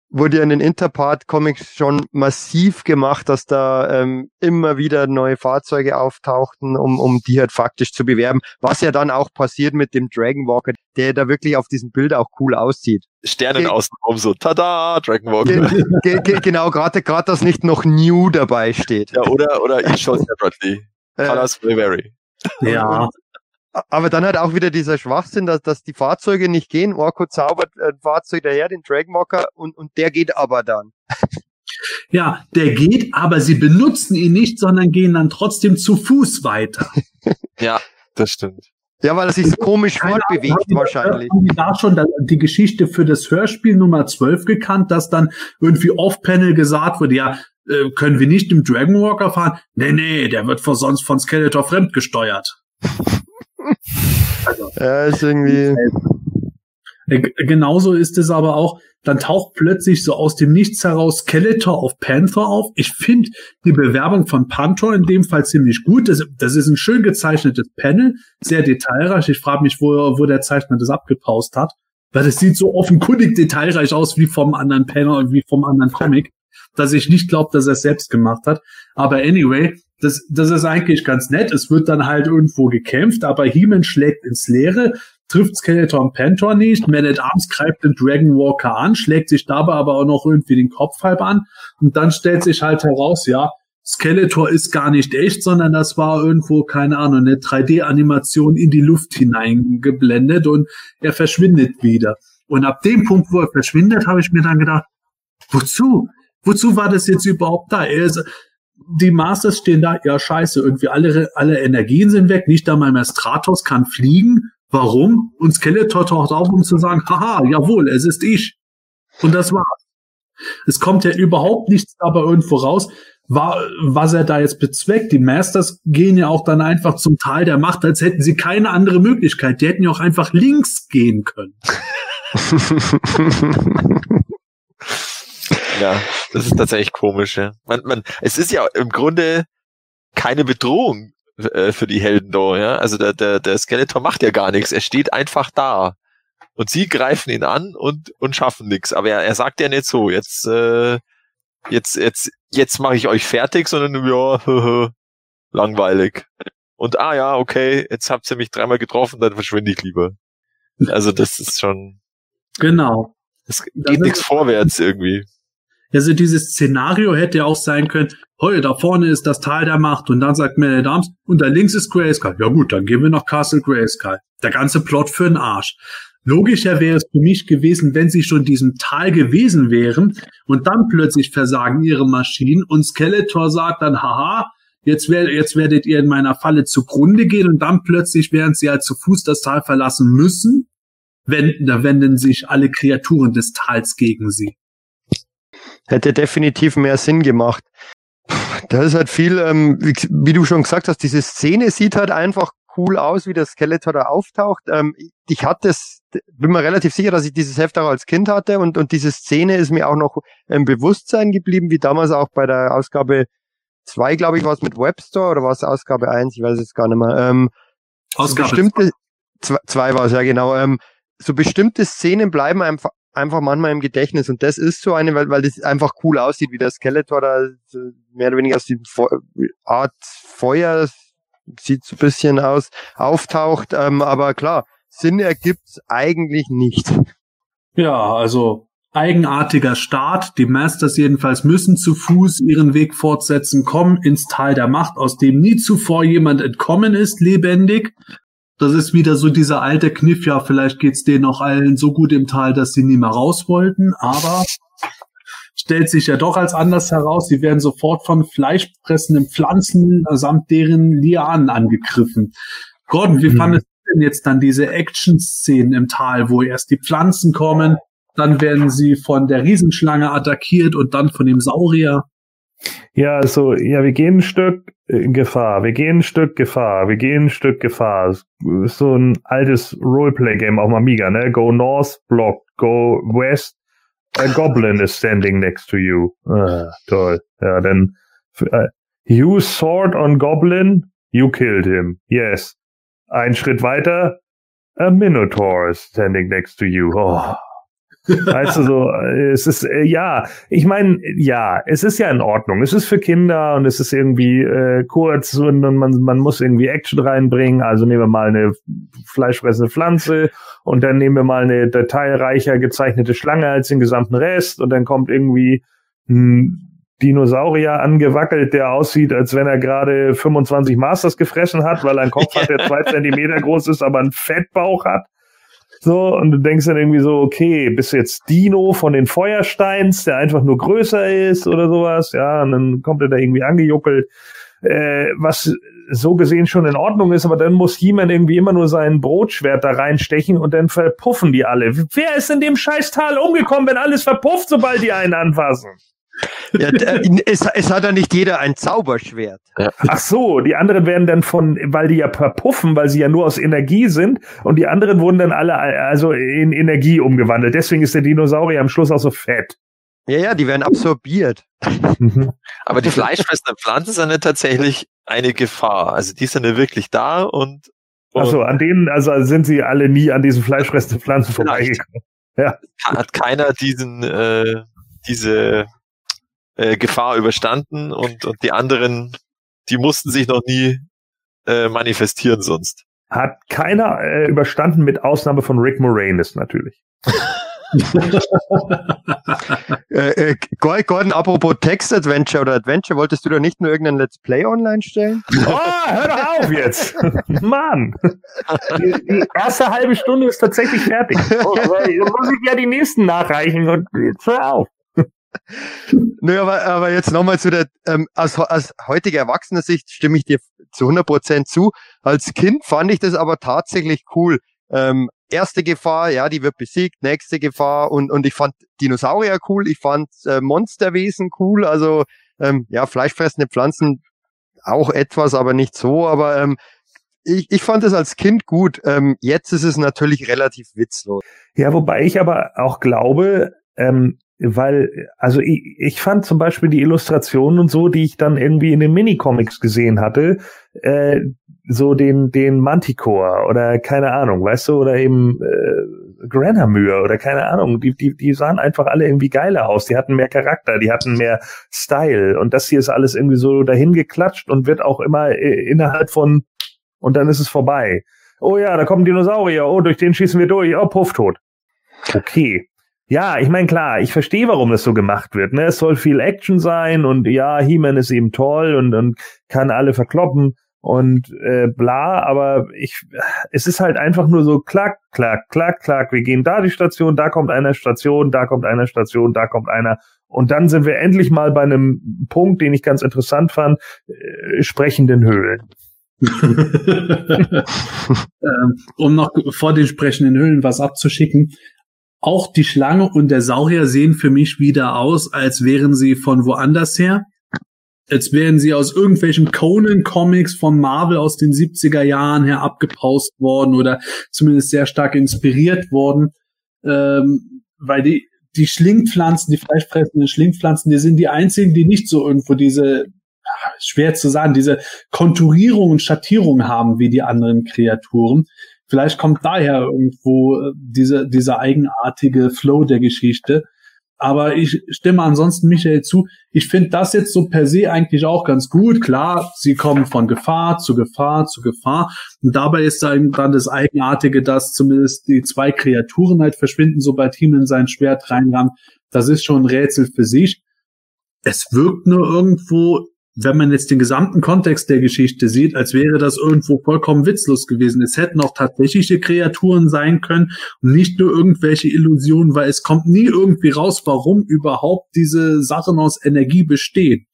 Wurde ja in den Interpart-Comics schon massiv gemacht, dass da ähm, immer wieder neue Fahrzeuge auftauchten, um, um die halt faktisch zu bewerben. Was ja dann auch passiert mit dem Dragon Walker, der da wirklich auf diesem Bild auch cool aussieht. Sternen Ge- außenrum so, tada, Dragon Walker. Ge ge ge genau, gerade gerade, dass nicht noch New dabei steht. Ja, oder, oder ich schon separately. Äh, Colors will vary. Ja, aber dann halt auch wieder dieser Schwachsinn, dass, dass die Fahrzeuge nicht gehen. Orko zaubert ein Fahrzeug daher, den Dragonwalker, und, und der geht aber dann. ja, der geht, aber sie benutzen ihn nicht, sondern gehen dann trotzdem zu Fuß weiter. Ja, das stimmt. Ja, weil er sich so komisch fortbewegt wahrscheinlich. Haben die da schon die Geschichte für das Hörspiel Nummer 12 gekannt, dass dann irgendwie off-Panel gesagt wurde, ja, äh, können wir nicht im Dragon Walker fahren? Nee, nee, der wird von, sonst von Skeletor fremdgesteuert. Also, Ja, ist irgendwie. Äh, Genauso ist es aber auch, dann taucht plötzlich so aus dem Nichts heraus Skeletor auf Panther auf. Ich finde die Bewerbung von Panther in dem Fall ziemlich gut. Das, das ist ein schön gezeichnetes Panel, sehr detailreich. Ich frage mich, wo, wo der Zeichner das abgepaust hat. Weil das sieht so offenkundig detailreich aus wie vom anderen Panel, wie vom anderen Comic, dass ich nicht glaube, dass er es selbst gemacht hat. Aber anyway, das, das ist eigentlich ganz nett. Es wird dann halt irgendwo gekämpft, aber He-Man schlägt ins Leere, trifft Skeletor und Panther nicht. Man at Arms greift den Dragon Walker an, schlägt sich dabei aber auch noch irgendwie den Kopf halb an. Und dann stellt sich halt heraus, ja, Skeletor ist gar nicht echt, sondern das war irgendwo, keine Ahnung, eine 3D-Animation in die Luft hineingeblendet und er verschwindet wieder. Und ab dem Punkt, wo er verschwindet, habe ich mir dann gedacht, wozu? Wozu war das jetzt überhaupt da? Er ist, die Masters stehen da, ja scheiße, irgendwie alle, alle Energien sind weg, nicht einmal mehr Stratos kann fliegen. Warum? Und Skeletor taucht auf, um zu sagen, haha, jawohl, es ist ich. Und das war's. Es kommt ja überhaupt nichts dabei irgendwo raus, wa- was er da jetzt bezweckt. Die Masters gehen ja auch dann einfach zum Tal der Macht, als hätten sie keine andere Möglichkeit. Die hätten ja auch einfach links gehen können. Ja, das ist tatsächlich komisch. Ja. Man, man, es ist ja im Grunde keine Bedrohung äh, für die Helden da. Ja? Also der, der, der Skeletor macht ja gar nichts. Er steht einfach da. Und sie greifen ihn an und, und schaffen nichts. Aber er, er sagt ja nicht so, jetzt, äh, jetzt, jetzt, jetzt mache ich euch fertig, sondern ja, langweilig. Und ah ja, okay, jetzt habt ihr mich dreimal getroffen, dann verschwinde ich lieber. Also das ist schon, Genau. es geht nichts vorwärts irgendwie. Also dieses Szenario hätte ja auch sein können, heu, da vorne ist das Tal der Macht und dann sagt Man at Arms und da links ist Grayskull. Ja gut, dann gehen wir nach Castle Grayskull. Der ganze Plot für den Arsch. Logischer wäre es für mich gewesen, wenn sie schon diesem Tal gewesen wären und dann plötzlich versagen ihre Maschinen und Skeletor sagt dann, haha, jetzt, wer, jetzt werdet ihr in meiner Falle zugrunde gehen und dann plötzlich, während sie halt zu Fuß das Tal verlassen müssen, wenden, da wenden sich alle Kreaturen des Tals gegen sie. Hätte definitiv mehr Sinn gemacht. Da ist halt viel, ähm, wie, wie du schon gesagt hast, diese Szene sieht halt einfach cool aus, wie der Skeletor da auftaucht. Ähm, ich hatte es, bin mir relativ sicher, dass ich dieses Heft auch als Kind hatte und, und diese Szene ist mir auch noch im Bewusstsein geblieben, wie damals auch bei der Ausgabe zwei, glaube ich, war es mit Webstore oder war es Ausgabe eins, ich weiß es gar nicht mehr. Ähm, Ausgabe bestimmte, zwei, zwei war es, ja genau. Ähm, so bestimmte Szenen bleiben einfach, einfach manchmal im Gedächtnis und das ist so eine, weil, weil das einfach cool aussieht, wie der Skeletor da mehr oder weniger aus dem Fe Art Feuer, sieht so ein bisschen aus, auftaucht, ähm, aber klar, Sinn ergibt's eigentlich nicht. Ja, also eigenartiger Start. Die Masters jedenfalls müssen zu Fuß ihren Weg fortsetzen, kommen ins Tal der Macht, aus dem nie zuvor jemand entkommen ist, lebendig. Das ist wieder so dieser alte Kniff, ja, vielleicht geht's denen auch allen so gut im Tal, dass sie nie mehr raus wollten, aber stellt sich ja doch als anders heraus. Sie werden sofort von fleischfressenden Pflanzen samt deren Lianen angegriffen. Gordon, wie mhm. fandest du denn jetzt dann diese Action-Szenen im Tal, wo erst die Pflanzen kommen, dann werden sie von der Riesenschlange attackiert und dann von dem Saurier? Ja, also, ja, wir gehen ein Stück Gefahr, wir gehen ein Stück Gefahr, wir gehen ein Stück Gefahr. So ein altes Roleplay-Game auf Amiga, ne? Go North, Block, go West, a Goblin is standing next to you. Ah, toll. Ja, dann, uh, you sword on Goblin, you killed him. Yes. Ein Schritt weiter, a Minotaur is standing next to you. Oh, Weißt du so, es ist äh, ja, ich meine, ja, es ist ja in Ordnung. Es ist für Kinder und es ist irgendwie äh, kurz und, und man, man muss irgendwie Action reinbringen. Also nehmen wir mal eine fleischfressende Pflanze und dann nehmen wir mal eine detailreicher gezeichnete Schlange als den gesamten Rest und dann kommt irgendwie ein Dinosaurier angewackelt, der aussieht, als wenn er gerade 25 Masters gefressen hat, weil er einen Kopf hat, der zwei Zentimeter groß ist, aber einen Fettbauch hat. So, und du denkst dann irgendwie so, okay, bist du jetzt Dino von den Feuersteins, der einfach nur größer ist oder sowas, ja, und dann kommt er da irgendwie angejuckelt, äh, was so gesehen schon in Ordnung ist, aber dann muss jemand irgendwie immer nur sein Brotschwert da reinstechen und dann verpuffen die alle. Wer ist in dem Scheißtal umgekommen, wenn alles verpufft, sobald die einen anfassen? Ja, es, es hat ja nicht jeder ein Zauberschwert. Ja. Ach so, die anderen werden dann von, weil die ja verpuffen, weil sie ja nur aus Energie sind und die anderen wurden dann alle also in Energie umgewandelt. Deswegen ist der Dinosaurier am Schluss auch so fett. Ja, ja, die werden absorbiert. Mhm. Aber die fleischfressenden Pflanzen sind ja tatsächlich eine Gefahr. Also die sind ja wirklich da und, und Ach so, an denen, also sind sie alle nie an diesen fleischfressenden Pflanzen vorbeigekommen. Ja. Hat keiner diesen, äh, diese äh, Gefahr überstanden und, und die anderen, die mussten sich noch nie äh, manifestieren sonst. Hat keiner äh, überstanden, mit Ausnahme von Rick Moranis natürlich. äh, äh, Gordon, apropos Text-Adventure oder Adventure, wolltest du da nicht nur irgendein Let's Play online stellen? Oh, hör doch auf jetzt! Mann! Die, die, erste halbe Stunde ist tatsächlich fertig. Oh, muss ich ja die nächsten nachreichen und jetzt hör auf. Nö, aber, aber jetzt nochmal zu der, ähm, aus, aus heutiger erwachsener Sicht stimme ich dir zu 100 Prozent zu. Als Kind fand ich das aber tatsächlich cool. Ähm, erste Gefahr, ja, die wird besiegt, nächste Gefahr und, und ich fand Dinosaurier cool, ich fand äh, Monsterwesen cool, also ähm, ja, fleischfressende Pflanzen auch etwas, aber nicht so, aber ähm, ich, ich fand es als Kind gut. Ähm, jetzt ist es natürlich relativ witzlos. Ja, wobei ich aber auch glaube, ähm, weil, also ich, ich fand zum Beispiel die Illustrationen und so, die ich dann irgendwie in den Minicomics gesehen hatte, äh, so den, den Manticore oder keine Ahnung, weißt du, oder eben äh, Granamyr oder keine Ahnung, die, die, die sahen einfach alle irgendwie geiler aus, die hatten mehr Charakter, die hatten mehr Style und das hier ist alles irgendwie so dahin geklatscht und wird auch immer äh, innerhalb von und dann ist es vorbei. Oh ja, da kommt ein Dinosaurier, oh, durch den schießen wir durch, oh, puff, tot. Okay. Ja, ich meine, klar, ich verstehe, warum das so gemacht wird. Ne? Es soll viel Action sein und ja, He-Man ist eben toll und, und kann alle verkloppen und äh, bla, aber ich, es ist halt einfach nur so klack, klack, klack, klack. Wir gehen da die Station, da kommt einer Station, da kommt einer Station, da kommt einer. Und dann sind wir endlich mal bei einem Punkt, den ich ganz interessant fand, äh, sprechenden Höhlen. ähm, um noch vor den sprechenden Höhlen was abzuschicken. Auch die Schlange und der Saurier sehen für mich wieder aus, als wären sie von woanders her. Als wären sie aus irgendwelchen Conan-Comics von Marvel aus den 70er Jahren her abgepaust worden oder zumindest sehr stark inspiriert worden. Ähm, weil die, die Schlingpflanzen, die fleischfressenden Schlingpflanzen, die sind die einzigen, die nicht so irgendwo diese, schwer zu sagen, diese Konturierung und Schattierung haben wie die anderen Kreaturen. Vielleicht kommt daher irgendwo äh, diese, dieser eigenartige Flow der Geschichte. Aber ich stimme ansonsten Michael zu. Ich finde das jetzt so per se eigentlich auch ganz gut. Klar, sie kommen von Gefahr zu Gefahr zu Gefahr. Und dabei ist dann, dann das Eigenartige, dass zumindest die zwei Kreaturen halt verschwinden, sobald Himmel sein Schwert reinrammt. Das ist schon ein Rätsel für sich. Es wirkt nur irgendwo wenn man jetzt den gesamten Kontext der Geschichte sieht, als wäre das irgendwo vollkommen witzlos gewesen. Es hätten auch tatsächliche Kreaturen sein können und nicht nur irgendwelche Illusionen, weil es kommt nie irgendwie raus, warum überhaupt diese Sachen aus Energie bestehen.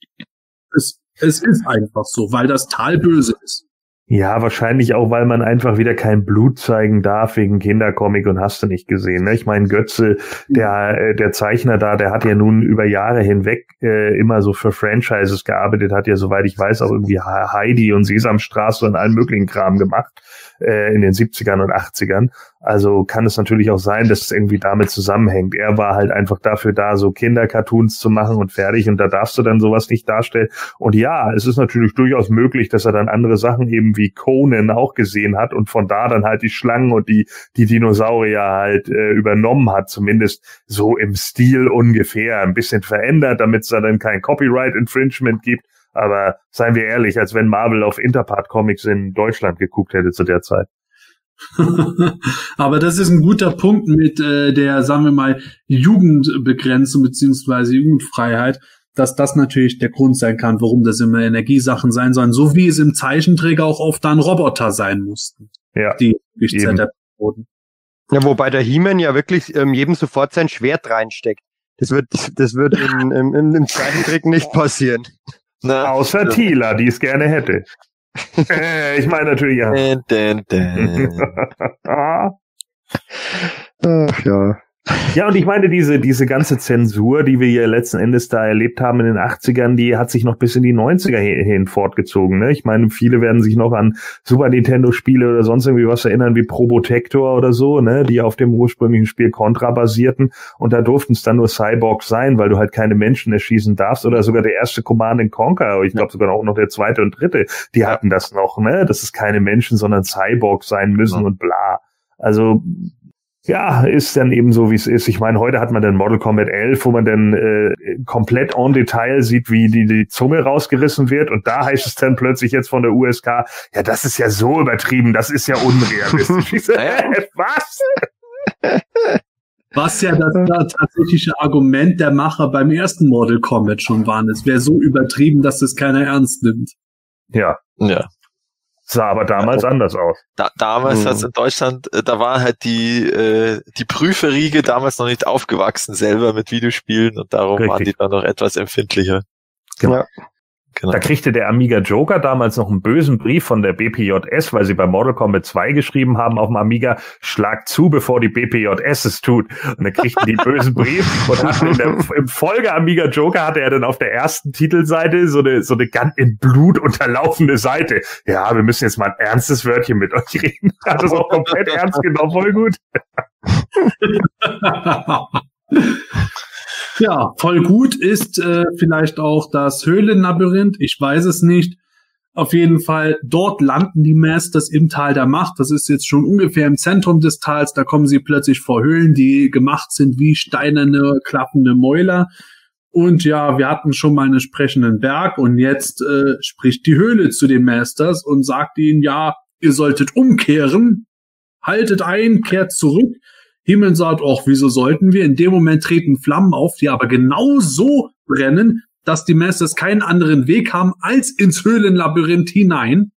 Es, es ist einfach so, weil das Tal böse ist. Ja, wahrscheinlich auch, weil man einfach wieder kein Blut zeigen darf wegen Kindercomic und hast du nicht gesehen. Ne? Ich meine, Götze, der, äh, der Zeichner da, der hat ja nun über Jahre hinweg äh, immer so für Franchises gearbeitet, hat ja, soweit ich weiß, auch irgendwie Heidi und Sesamstraße und allen möglichen Kram gemacht äh, in den 70ern und 80ern. Also kann es natürlich auch sein, dass es irgendwie damit zusammenhängt. Er war halt einfach dafür da, so Kindercartoons zu machen und fertig und da darfst du dann sowas nicht darstellen. Und ja, es ist natürlich durchaus möglich, dass er dann andere Sachen eben wie Conan auch gesehen hat und von da dann halt die Schlangen und die, die Dinosaurier halt äh, übernommen hat, zumindest so im Stil ungefähr, ein bisschen verändert, damit es da dann kein Copyright Infringement gibt. Aber seien wir ehrlich, als wenn Marvel auf Interpart Comics in Deutschland geguckt hätte zu der Zeit. Aber das ist ein guter Punkt mit äh, der, sagen wir mal, Jugendbegrenzung beziehungsweise Jugendfreiheit, dass das natürlich der Grund sein kann, warum das immer Energiesachen sein sollen, so wie es im Zeichenträger auch oft dann Roboter sein mussten. Ja. Die zerdeppert wurden. Ja, wobei der He-Man ja wirklich ähm, jedem sofort sein Schwert reinsteckt. Das wird, das wird in, im, im, im Zeichentrick nicht passieren. Na, Außer Tila, die es gerne hätte. äh, ich meine natürlich ja. Ach ja. Ja, und ich meine, diese, diese ganze Zensur, die wir hier letzten Endes da erlebt haben in den 80ern, die hat sich noch bis in die 90er hin fortgezogen. Ne? Ich meine, viele werden sich noch an Super Nintendo-Spiele oder sonst irgendwie was erinnern, wie Probotector oder so, ne? die auf dem ursprünglichen Spiel Contra basierten. Und da durften es dann nur Cyborgs sein, weil du halt keine Menschen erschießen darfst. Oder sogar der erste Command Conquer, ich glaube sogar auch noch der zweite und dritte, die hatten das noch, ne? dass es keine Menschen, sondern Cyborgs sein müssen ja. und bla. Also ja, ist dann eben so, wie es ist. Ich meine, heute hat man dann Model Combat 11, wo man dann äh, komplett en Detail sieht, wie die, die Zunge rausgerissen wird. Und da heißt es dann plötzlich jetzt von der USK, ja, das ist ja so übertrieben, das ist ja unrealistisch. Was? Was ja das, das tatsächliche Argument der Macher beim ersten Model Combat schon waren. Es wäre so übertrieben, dass es keiner ernst nimmt. Ja. Ja. Sah aber damals ja, anders aus. Da, damals mhm. als in Deutschland, äh, da war halt die, äh, die Prüferriege damals noch nicht aufgewachsen selber mit Videospielen und darum Richtig. waren die dann noch etwas empfindlicher. Genau. Ja. Genau. Da kriegte der Amiga Joker damals noch einen bösen Brief von der BPJS, weil sie bei Mortal Kombat 2 geschrieben haben auf dem Amiga, schlag zu, bevor die BPJS es tut. Und er kriegte die bösen Brief und hat in der, im Folge Amiga Joker hatte er dann auf der ersten Titelseite so eine, so eine ganz in Blut unterlaufende Seite. Ja, wir müssen jetzt mal ein ernstes Wörtchen mit euch reden. Hat das auch komplett ernst genommen, voll gut. Ja, voll gut ist äh, vielleicht auch das Höhlenlabyrinth. Ich weiß es nicht. Auf jeden Fall, dort landen die Masters im Tal der Macht. Das ist jetzt schon ungefähr im Zentrum des Tals. Da kommen sie plötzlich vor Höhlen, die gemacht sind wie steinerne, klappende Mäuler. Und ja, wir hatten schon mal einen sprechenden Berg und jetzt äh, spricht die Höhle zu den Masters und sagt ihnen, ja, ihr solltet umkehren, haltet ein, kehrt zurück. Himmel sagt, auch wieso sollten wir? In dem Moment treten Flammen auf, die aber genau so brennen, dass die Masters keinen anderen Weg haben als ins Höhlenlabyrinth hinein,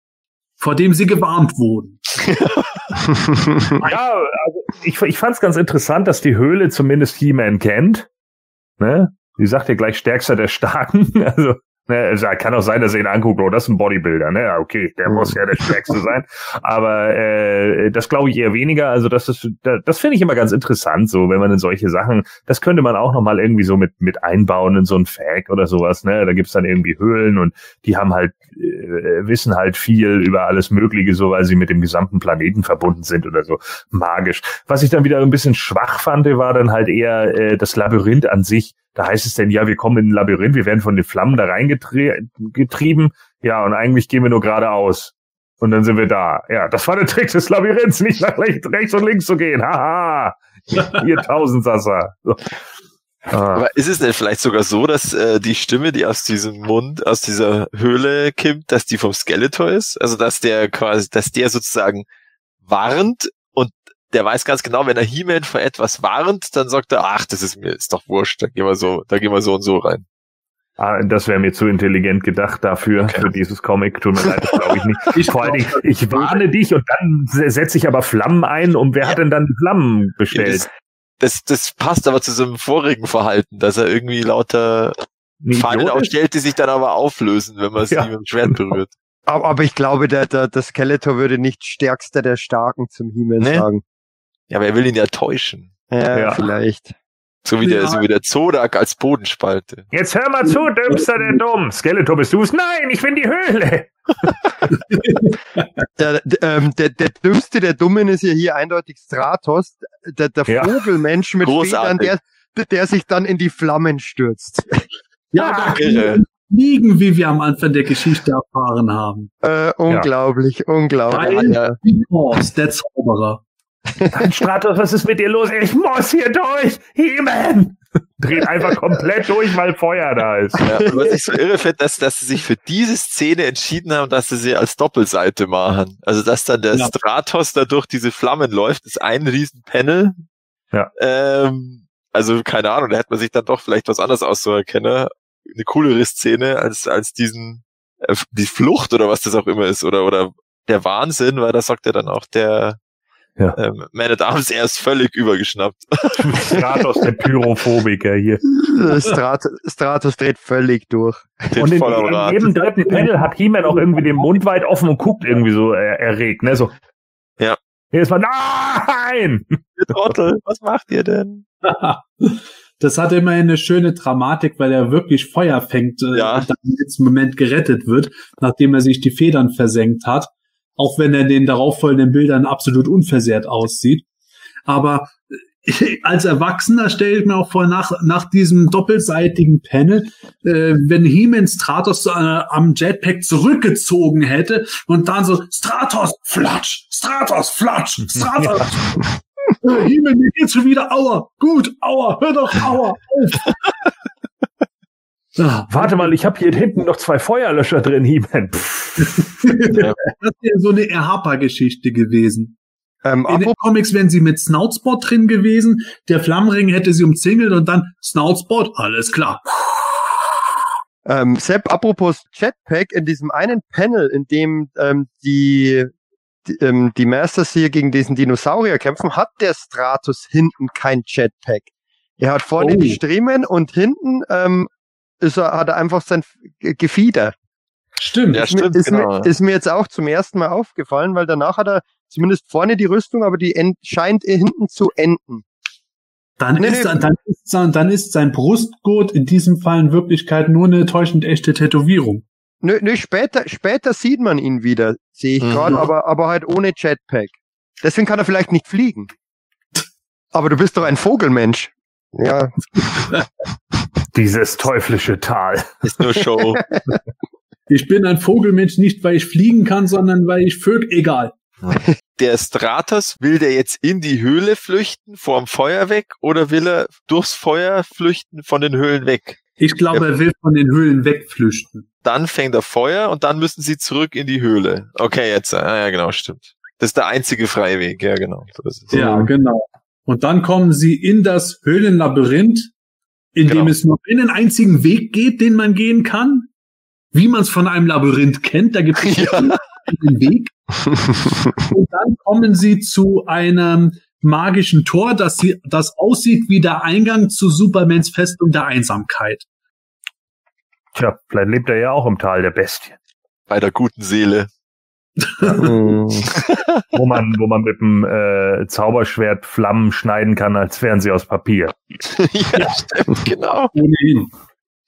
vor dem sie gewarnt wurden. ja, also ich, ich fand es ganz interessant, dass die Höhle zumindest He-Man kennt. Ne? Sie sagt ja gleich stärkster der Starken. Also Ne, es kann auch sein, dass er ihn anguckt, oh, das ist ein Bodybuilder, ne? Okay, der muss ja der Stärkste sein. Aber äh, das glaube ich eher weniger. Also das ist, das, das finde ich immer ganz interessant, so wenn man in solche Sachen, das könnte man auch nochmal irgendwie so mit, mit einbauen in so ein Fag oder sowas, ne? Da gibt's dann irgendwie Höhlen und die haben halt, äh, wissen halt viel über alles Mögliche, so weil sie mit dem gesamten Planeten verbunden sind oder so. Magisch. Was ich dann wieder ein bisschen schwach fand, war dann halt eher äh, das Labyrinth an sich da heißt es denn, ja, wir kommen in ein Labyrinth, wir werden von den Flammen da reingetrieben. Ja, und eigentlich gehen wir nur geradeaus. Und dann sind wir da. Ja, das war der Trick des Labyrinths, nicht nach rechts und links zu gehen. Haha. Ihr Tausendsasser. So. Ah, Aber ist es denn vielleicht sogar so, dass äh, die Stimme, die aus diesem Mund, aus dieser Höhle kommt, dass die vom Skeletor ist? Also dass der quasi, dass der sozusagen warnt der weiß ganz genau, wenn er He-Man vor etwas warnt, dann sagt er, ach, das ist mir, ist doch wurscht, da gehen wir so, da gehen wir so und so rein. ah, das wäre mir zu intelligent gedacht dafür, Okay. für dieses Comic. Tut mir leid, das glaube ich nicht. Ich Vor allen Dingen, ich warne dich und dann se- setze ich aber Flammen ein. Und wer hat denn dann die Flammen bestellt? Das, das passt aber zu seinem vorigen Verhalten, dass er irgendwie lauter ist? aufstellt, die sich dann aber auflösen, wenn man es Ja. mit dem Schwert berührt. Aber, aber ich glaube, der, der, der Skeletor würde nicht stärkster der Starken zum He-Man Nee. sagen. Ja, aber er will ihn ja täuschen. Ja, Ja. vielleicht. So wie der, Ja. so wie der Zodak als Bodenspalte. Jetzt hör mal zu, Dümmster, der Dumm. Skeletor bist du's? Nein, ich bin die Höhle. Der, ähm, der, der dümmste der Dummen ist ja hier eindeutig Stratos, der, der Ja. Vogelmensch mit Federn, der, der sich dann in die Flammen stürzt. Ja, Ah, da irre. liegen, wie wir am Anfang der Geschichte erfahren haben. Äh, unglaublich, unglaublich. Weil Ja. Der Zauberer. Stratos, was ist mit dir los? Ich muss hier durch. He-Man. Dreht einfach komplett durch, weil Feuer da ist. Ja, was ich so irre finde, dass, dass sie sich für diese Szene entschieden haben, dass sie sie als Doppelseite machen. Also, dass dann der Ja. Stratos da durch diese Flammen läuft, ist ein Riesenpanel. Ja. Ähm, also, keine Ahnung, da hätte man sich dann doch vielleicht was anderes auszuerkennen. Eine coolere Szene als, als diesen, äh, die Flucht oder was das auch immer ist oder, oder der Wahnsinn, weil da sagt ja dann auch der, Ja. ähm, Man at Arms, er ist völlig übergeschnappt. Stratos, der Pyrophobiker hier. Strat Stratos dreht völlig durch. Den Und in, Rad. jedem dritten Panel hat He-Man auch irgendwie den Mund weit offen und guckt irgendwie so er, erregt, ne? So. Ja. Jedes Mal, nein! Ihr Trottel, was macht ihr denn? Das hat immerhin eine schöne Dramatik, weil er wirklich Feuer fängt äh, Ja. und dann im letzten Moment gerettet wird, nachdem er sich die Federn versenkt hat. Auch wenn er in den darauffolgenden Bildern absolut unversehrt aussieht. Aber äh, als Erwachsener stelle ich mir auch vor, nach, nach diesem doppelseitigen Panel, äh, wenn He-Man Stratos äh, am Jetpack zurückgezogen hätte und dann so, Stratos, flatsch, Stratos, flatsch, Stratos. Äh, He-Man, mir geht's schon wieder, aua, gut, aua, hör doch, aua, auf. Ah, Warte mal, ich habe hier hinten noch zwei Feuerlöscher drin, He-Man. Das wäre so eine Erhapa-Geschichte gewesen. Ähm, In den Comics wären sie mit Snoutspot drin gewesen, der Flammenring hätte sie umzingelt und dann Snoutspot, alles klar. ähm, Sepp, apropos Jetpack, in diesem einen Panel, in dem ähm, die, die, ähm, die Masters hier gegen diesen Dinosaurier kämpfen, hat der Stratus hinten kein Jetpack. Er hat vorne Oh. die Striemen und hinten ähm, ist er, hat er einfach sein Gefieder. Stimmt. Ja, ist, mir, stimmt, ist, genau. mir, ist mir jetzt auch zum ersten Mal aufgefallen, weil danach hat er zumindest vorne die Rüstung, aber die end, scheint hinten zu enden. Dann, Nee, ist, nee. dann, ist, sein- dann ist sein Brustgurt in diesem Fall in Wirklichkeit nur eine täuschend echte Tätowierung. Nö, nö, später, später sieht man ihn wieder, sehe ich Mhm. gerade, aber, aber halt ohne Jetpack. Deswegen kann er vielleicht nicht fliegen. Aber du bist doch ein Vogelmensch. Ja, Dieses teuflische Tal. Ist nur Show. Ich bin ein Vogelmensch nicht, weil ich fliegen kann, sondern weil ich Vögel, egal. der Stratos, will der jetzt in die Höhle flüchten, vorm Feuer weg, oder will er durchs Feuer flüchten, von den Höhlen weg? Ich glaube, er will von den Höhlen wegflüchten. Dann fängt er Feuer und dann müssen sie zurück in die Höhle. Okay, jetzt, ah, ja, genau, stimmt. Das ist der einzige freie Weg, ja, genau. So ist es. Ja, genau. Und dann kommen sie in das Höhlenlabyrinth, in dem Genau. es nur einen einzigen Weg geht, den man gehen kann. Wie man es von einem Labyrinth kennt, da gibt es Ja. einen Weg. Und dann kommen sie zu einem magischen Tor, das, sie, das aussieht wie der Eingang zu Supermans Festung der Einsamkeit. Tja, vielleicht lebt er ja auch im Tal der Bestie. Bei der guten Seele. Wo man, wo man mit dem äh, Zauberschwert Flammen schneiden kann, als wären sie aus Papier. ja, stimmt, genau. Ohnehin.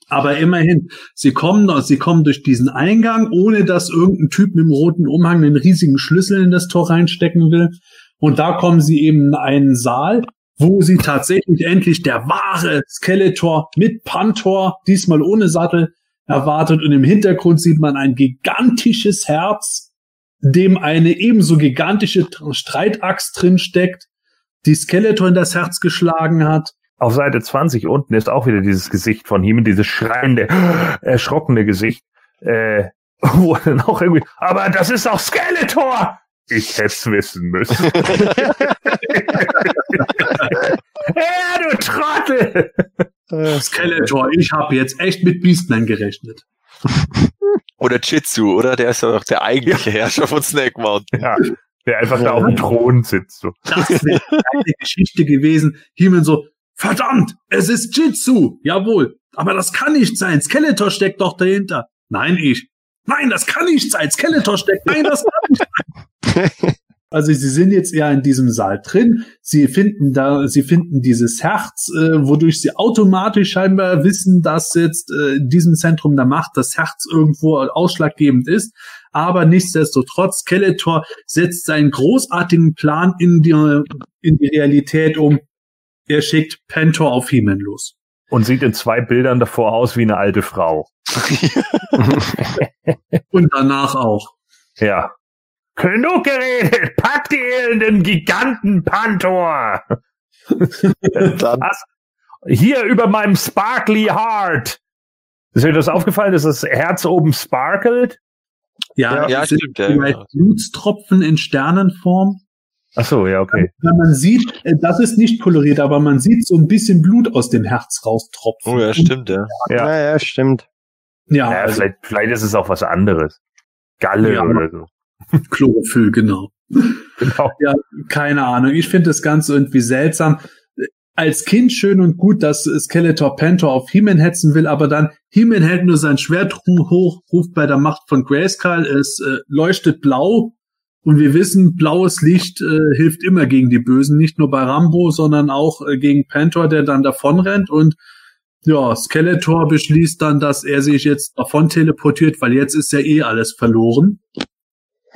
Aber immerhin, sie kommen, sie kommen durch diesen Eingang, ohne dass irgendein Typ mit dem roten Umhang einen riesigen Schlüssel in das Tor reinstecken will. Und da kommen sie eben in einen Saal, wo sie tatsächlich endlich der wahre Skeletor mit Pantor, diesmal ohne Sattel, erwartet. Und im Hintergrund sieht man ein gigantisches Herz, dem eine ebenso gigantische Streitaxt drin steckt, die Skeletor in das Herz geschlagen hat. auf Seite 20 unten ist auch wieder dieses Gesicht von ihm, dieses schreiende, erschrockene Gesicht, äh, wo dann auch irgendwie, aber das ist doch Skeletor! Ich hätte es wissen müssen. ja, du Trottel! Skeletor, ich habe jetzt echt mit Beastman gerechnet. Oder Jitsu, oder? Der ist ja doch der eigentliche Herrscher von Snake Mountain. Ja, der einfach da auf dem Thron sitzt. So. Das wäre eine Geschichte gewesen. Himen so, verdammt, es ist Jitsu. Jawohl, aber das kann nicht sein. Skeletor steckt doch dahinter. Nein, ich. Nein, das kann nicht sein. Skeletor steckt. Nein, das kann nicht sein. Also sie sind jetzt eher in diesem Saal drin. Sie finden da, sie finden dieses Herz, äh, wodurch sie automatisch scheinbar wissen, dass jetzt äh, in diesem Zentrum der Macht das Herz irgendwo ausschlaggebend ist. Aber nichtsdestotrotz, Skeletor setzt seinen großartigen Plan in die, in die Realität um. Er schickt Pentor auf He-Man los. Und sieht in zwei Bildern davor aus wie eine alte Frau. Und danach auch. Ja. Genug geredet! Pack die elenden Giganten Pantor! Hier über meinem Sparkly Heart! Ist dir das aufgefallen, dass das Herz oben sparkelt? Ja, Ja, stimmt, ja, ja. Blutstropfen in Sternenform. Ach so, ja, okay. Wenn man sieht, äh, das ist nicht koloriert, aber man sieht so ein bisschen Blut aus dem Herz raustropfen. oh ja, stimmt, ja. Ja. Ja, ja, stimmt. Ja, Ja, also vielleicht, vielleicht ist es auch was anderes. Galle Ja. oder so. Chlorophyll, genau. Genau. Ja, keine Ahnung. Ich finde das Ganze irgendwie seltsam. Als Kind schön und gut, dass Skeletor Panther auf He-Man hetzen will, aber dann He-Man hält nur sein Schwert hoch, ruft bei der Macht von Grayskull, es äh, leuchtet blau und wir wissen, blaues Licht äh, hilft immer gegen die Bösen, nicht nur bei Rambo, sondern auch äh, gegen Panther, der dann davonrennt und ja, Skeletor beschließt dann, dass er sich jetzt davon teleportiert, weil jetzt ist ja eh alles verloren.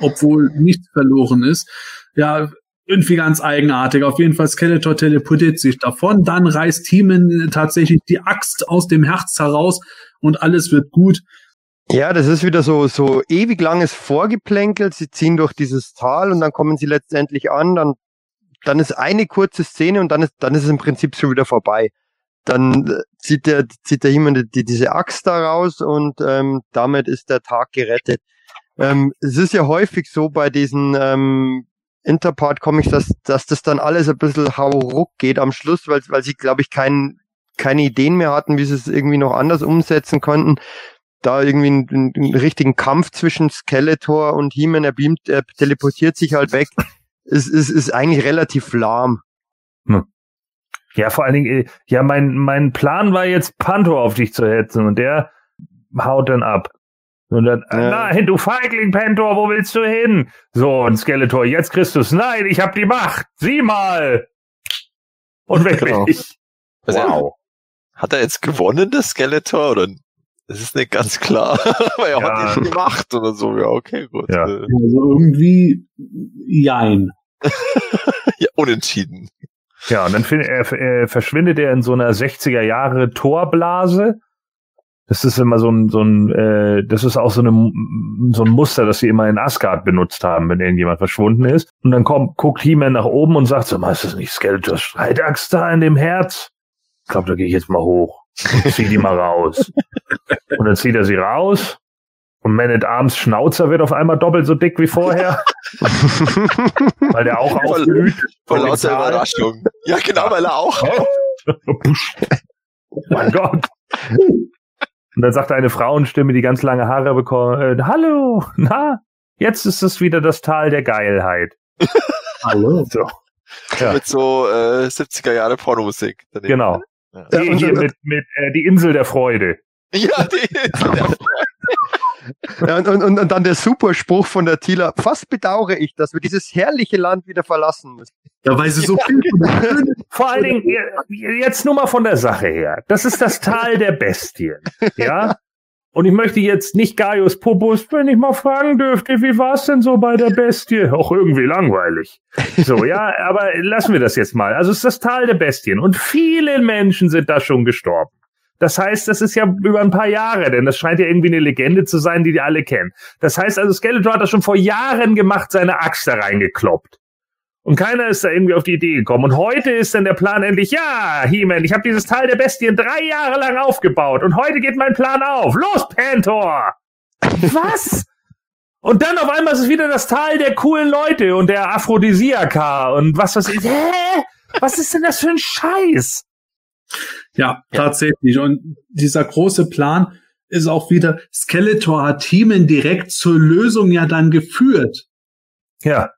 Obwohl nichts verloren ist. Ja, irgendwie ganz eigenartig. Auf jeden Fall Skeletor teleportiert sich davon. Dann reißt Heeman tatsächlich die Axt aus dem Herz heraus und alles wird gut. Ja, das ist wieder so, so ewig langes Vorgeplänkel. Sie ziehen durch dieses Tal und dann kommen sie letztendlich an. Dann, dann ist eine kurze Szene und dann ist, dann ist es im Prinzip schon wieder vorbei. Dann äh, zieht der, zieht der jemand die, diese Axt da raus und ähm, damit ist der Tag gerettet. Ähm, es ist ja häufig so bei diesen ähm, Interpart-Comics, dass, dass das dann alles ein bisschen hauruck geht am Schluss, weil, weil sie, glaube ich, kein, keine Ideen mehr hatten, wie sie es irgendwie noch anders umsetzen konnten da irgendwie einen, einen, richtigen Kampf zwischen Skeletor und He-Man, er beamt, er teleportiert sich halt weg. Es ist, ist eigentlich relativ lahm. Ja, vor allen Dingen, äh, ja, mein, mein Plan war jetzt Panto auf dich zu hetzen und der haut dann ab. Und dann, Ja. nein, du Feigling, Pentor, wo willst du hin? So, und Skeletor, jetzt Christus, nein, ich hab die Macht, sieh mal! Und weg Genau. bin ich. Also, Wow. Hat er jetzt gewonnen, der Skeletor, oder? Das ist nicht ganz klar. Aber er Ja. hat ihn gemacht oder so. Ja, okay, gut. Ja. Also irgendwie jein. ja unentschieden. Ja, und dann find, er, er verschwindet er in so einer 60er Jahre Torblase. Das ist immer so ein, so ein, äh, das ist auch so, eine, so ein Muster, das sie immer in Asgard benutzt haben, wenn irgendjemand verschwunden ist. Und dann kommt, guckt He-Man nach oben und sagt so, "Ma, ist das nicht Skeletors Streitaxt da in dem Herz? Ich glaube, da gehe ich jetzt mal hoch und zieh die mal raus. Und dann zieht er sie raus und Man at Arms Schnauzer wird auf einmal doppelt so dick wie vorher, weil der auch Voll- aufblüht. Vom lauter Saal. Überraschung. Ja, genau, weil er auch. Oh mein Gott. Und dann sagt eine Frauenstimme, die ganz lange Haare bekommen, äh, hallo, na, jetzt ist es wieder das Tal der Geilheit. Hallo. So, Ja. Mit so äh, 70er Jahre Pornomusik. daneben. genau. Ja, Ja, Hier, und- hier mit, mit äh, die Insel der Freude. ja die, Ja, und, und, und dann der Superspruch von der Tila. Fast bedauere ich, dass wir dieses herrliche Land wieder verlassen müssen. Ja, weil sie so viel Vor allen Dingen, jetzt nur mal von der Sache her. Das ist das Tal der Bestien. Ja? Und ich möchte jetzt nicht Gaius Popus, wenn ich mal fragen dürfte, wie war es denn so bei der Bestie? Auch irgendwie langweilig. So, ja, aber lassen wir das jetzt mal. Also es ist das Tal der Bestien. Und viele Menschen sind da schon gestorben. Das heißt, das ist ja über ein paar Jahre, denn das scheint ja irgendwie eine Legende zu sein, die die alle kennen. Das heißt also, Skeletor hat das schon vor Jahren gemacht, seine Axt da reingekloppt. Und keiner ist da irgendwie auf die Idee gekommen. Und heute ist dann der Plan endlich, ja, He-Man, ich habe dieses Teil der Bestien drei Jahre lang aufgebaut und heute geht mein Plan auf. Los, Pantor! Was? Und dann auf einmal ist es wieder das Tal der coolen Leute und der Aphrodisiaka und was weiß ich. Hä? Was ist denn das für ein Scheiß? Ja, tatsächlich. Und dieser große Plan ist auch wieder, Skeletor hat He-Man direkt zur Lösung ja dann geführt. Ja.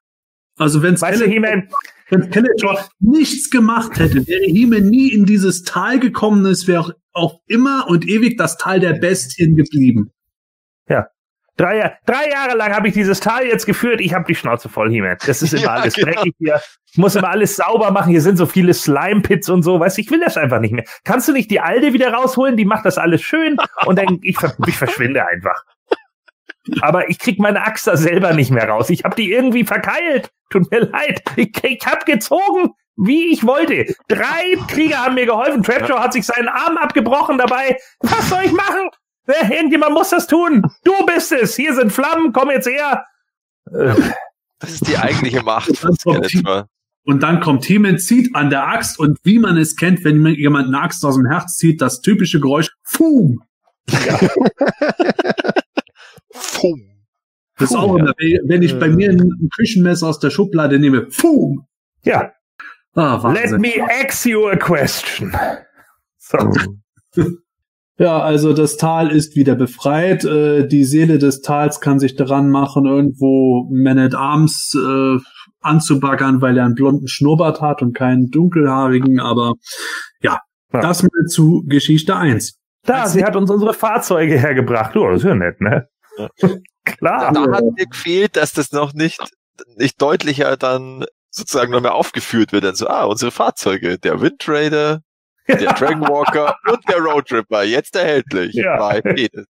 Also wenn Skeletor, wenn Skeletor nichts gemacht hätte, wäre He-Man nie in dieses Tal gekommen, es wäre auch, auch immer und ewig das Tal der Bestien geblieben. Drei, drei Jahre lang habe ich dieses Tal jetzt geführt. Ich habe die Schnauze voll, He-Man. Das ist immer Ja, alles genau. dreckig hier. Ich muss immer alles sauber machen. Hier sind so viele Slime-Pits und so. Weißt du, ich will das einfach nicht mehr. Kannst du nicht die Alte wieder rausholen? Die macht das alles schön und dann ich, ich verschwinde einfach. Aber ich krieg meine Axt da selber nicht mehr raus. Ich habe die irgendwie verkeilt. Tut mir leid. Ich, ich habe gezogen, wie ich wollte. Drei Krieger haben mir geholfen. Trapjaw hat sich seinen Arm abgebrochen dabei. Was soll ich machen? Irgendjemand muss das tun. Du bist es. Hier sind Flammen. Komm jetzt her. Äh, Das ist die eigentliche Macht von Und dann kommt Skeletor. Und dann kommt He-Man, zieht an der Axt und wie man es kennt, wenn jemand eine Axt aus dem Herz zieht, das typische Geräusch, Fum. Fum. Das ist auch ja. immer, wenn ich bei mir ein Küchenmesser aus der Schublade nehme, Fum. Ja, Ah, let me ask you a question. So. Ja, also das Tal ist wieder befreit. Äh, die Seele des Tals kann sich daran machen, irgendwo Man at Arms äh, anzubaggern, weil er einen blonden Schnurrbart hat und keinen dunkelhaarigen. Aber ja, Ja. das mal zu Geschichte 1. Da, sie hat uns unsere Fahrzeuge hergebracht. Oh, das ist ja nett, ne? Ja. Klar. Da hat mir gefehlt, dass das noch nicht, nicht deutlicher dann sozusagen noch mehr aufgeführt wird. Dann so, ah, unsere Fahrzeuge, der Wind Raider, der Dragon Walker und der Road Tripper, jetzt erhältlich Ja. bei Penis.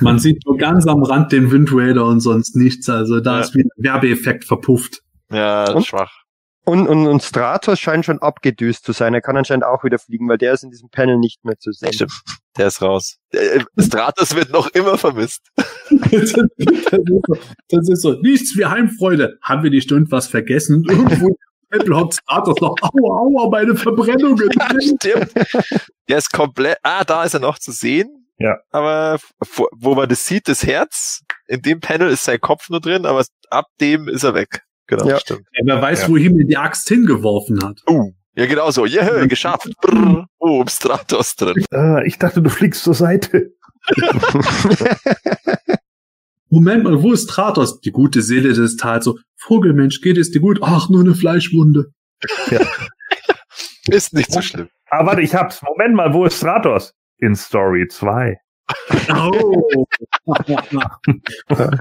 Man sieht nur ganz am Rand den Wind Raider und sonst nichts. Also da Ja. ist wieder ein Werbeeffekt verpufft. Ja, Und? schwach. Und, und, und Stratos scheint schon abgedüst zu sein. Er kann anscheinend auch wieder fliegen, weil der ist in diesem Panel nicht mehr zu sehen. Stimmt. Der ist raus. Äh, Stratos wird noch immer vermisst. das, ist so, das ist so, nichts wie Heimfreude. Haben wir nicht irgendwas vergessen? Irgendwo Apple hat Status noch, aua, aua, meine Verbrennungen. Stimmt. Der ist komplett, ah, da ist er noch zu sehen. Ja. Aber wo, man das sieht, das Herz, in dem Panel ist sein Kopf nur drin, aber ab dem ist er weg. Genau, Ja. stimmt. Wer weiß, Ja. wohin mir die Axt hingeworfen hat. Uh, ja, genau so. Yeah, geschafft. Brrr, oh, Stratos drin. Äh, ich dachte, du fliegst zur Seite. Moment mal, wo ist Tratos? Die gute Seele des Tals. So, Vogelmensch, geht es dir gut? Ach, nur eine Fleischwunde. Ist nicht so schlimm. Ah, warte, ich hab's. Moment mal, wo ist Stratos? In Story 2. Oh.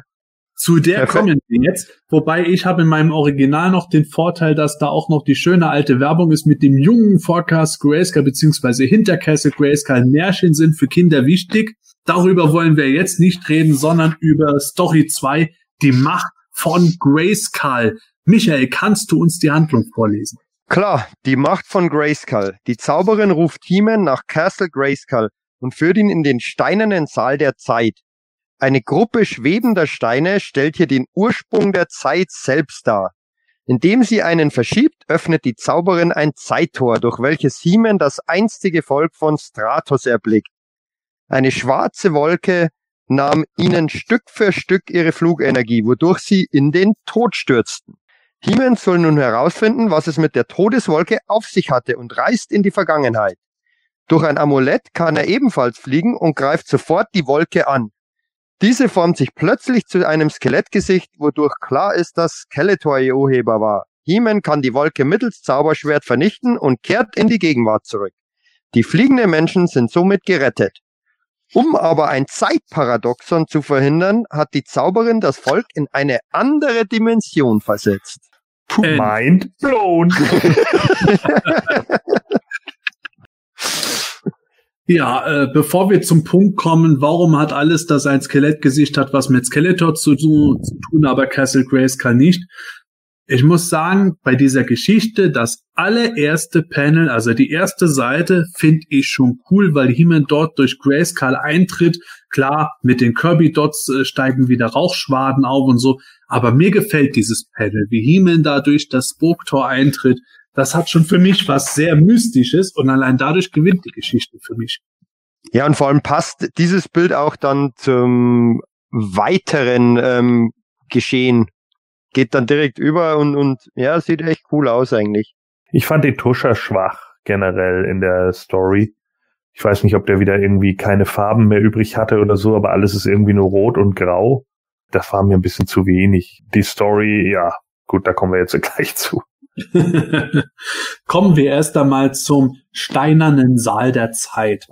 Zu der Perfekt. kommen wir jetzt. Wobei ich habe in meinem Original noch den Vorteil, dass da auch noch die schöne alte Werbung ist mit dem jungen Forecast Grayscale beziehungsweise hinter Castle Grayscale. Märchen sind für Kinder wichtig. Darüber wollen wir jetzt nicht reden, sondern über Story 2, die Macht von Grayskull. Michael, kannst du uns die Handlung vorlesen? Klar, die Macht von Grayskull. Die Zauberin ruft He-Man nach Castle Grayskull und führt ihn in den steinernen Saal der Zeit. Eine Gruppe schwebender Steine stellt hier den Ursprung der Zeit selbst dar. Indem sie einen verschiebt, öffnet die Zauberin ein Zeittor, durch welches He-Man das einstige Volk von Stratos erblickt. Eine schwarze Wolke nahm ihnen Stück für Stück ihre Flugenergie, wodurch sie in den Tod stürzten. He-Man soll nun herausfinden, was es mit der Todeswolke auf sich hatte und reist in die Vergangenheit. Durch ein Amulett kann er ebenfalls fliegen und greift sofort die Wolke an. Diese formt sich plötzlich zu einem Skelettgesicht, wodurch klar ist, dass Skeletor ihr Urheber war. He-Man kann die Wolke mittels Zauberschwert vernichten und kehrt in die Gegenwart zurück. Die fliegenden Menschen sind somit gerettet. Um aber ein Zeitparadoxon zu verhindern, hat die Zauberin das Volk in eine andere Dimension versetzt. Äh, Mind blown. Ja, äh, bevor wir zum Punkt kommen, warum hat alles, das ein Skelettgesicht hat, was mit Skeletor zu, zu, zu tun, aber Castle Grayskull nicht? Ich muss sagen, bei dieser Geschichte, das allererste Panel, also die erste Seite, finde ich schon cool, weil He-Man dort durch Grayskull eintritt. Klar, mit den Kirby-Dots äh, steigen wieder Rauchschwaden auf und so. Aber mir gefällt dieses Panel, wie He-Man da durch das Spook-Tor eintritt. Das hat schon für mich was sehr Mystisches und allein dadurch gewinnt die Geschichte für mich. Ja, und vor allem passt dieses Bild auch dann zum weiteren ähm, Geschehen geht dann direkt über und, und ja, sieht echt cool aus eigentlich. Ich fand den Tuscher schwach generell in der Story. Ich weiß nicht, ob der wieder irgendwie keine Farben mehr übrig hatte oder so, aber alles ist irgendwie nur rot und grau. Das war mir ein bisschen zu wenig. Die Story, ja, gut, da kommen wir jetzt gleich zu. kommen wir erst einmal zum steinernen Saal der Zeit.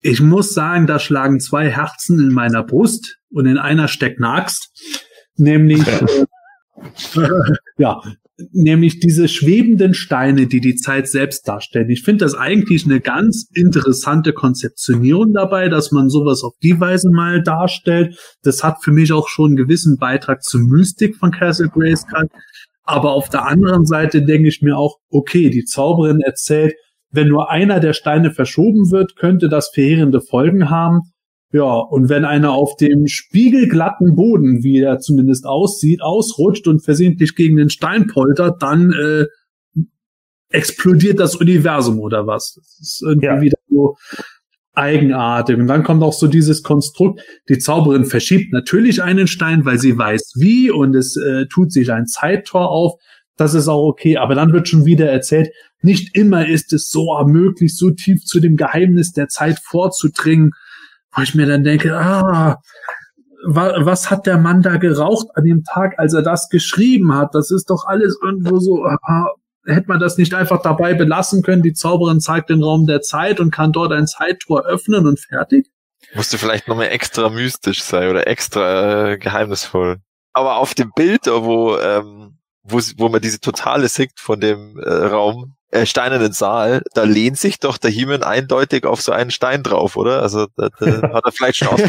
Ich muss sagen, da schlagen zwei Herzen in meiner Brust und in einer steckt eine Axt. Nämlich äh, ja, nämlich diese schwebenden Steine, die die Zeit selbst darstellen. Ich finde das eigentlich eine ganz interessante Konzeptionierung dabei, dass man sowas auf die Weise mal darstellt. Das hat für mich auch schon einen gewissen Beitrag zur Mystik von Castle Grayskull. Aber auf der anderen Seite denke ich mir auch, okay, die Zauberin erzählt, wenn nur einer der Steine verschoben wird, könnte das verheerende Folgen haben. Ja, und wenn einer auf dem spiegelglatten Boden, wie er zumindest aussieht, ausrutscht und versehentlich gegen den Stein poltert, dann äh, explodiert das Universum oder was. Das ist irgendwie ja. wieder so eigenartig. Und dann kommt auch so dieses Konstrukt, die Zauberin verschiebt natürlich einen Stein, weil sie weiß wie und es äh, tut sich ein Zeittor auf. Das ist auch okay, aber dann wird schon wieder erzählt, nicht immer ist es so möglich, so tief zu dem Geheimnis der Zeit vorzudringen wo ich mir dann denke, ah, wa was hat der Mann da geraucht an dem Tag, als er das geschrieben hat? Das ist doch alles irgendwo so, ah, hätte man das nicht einfach dabei belassen können? Die Zauberin zeigt den Raum der Zeit und kann dort ein Zeittor öffnen und fertig? Musste vielleicht nochmal extra mystisch sein oder extra äh, geheimnisvoll. Aber auf dem Bild, wo, ähm, wo, wo man diese totale Sicht von dem äh, Raum, äh, steinernen Saal, da lehnt sich doch der Himmel eindeutig auf so einen Stein drauf, oder? Also da, da hat er vielleicht schon aus,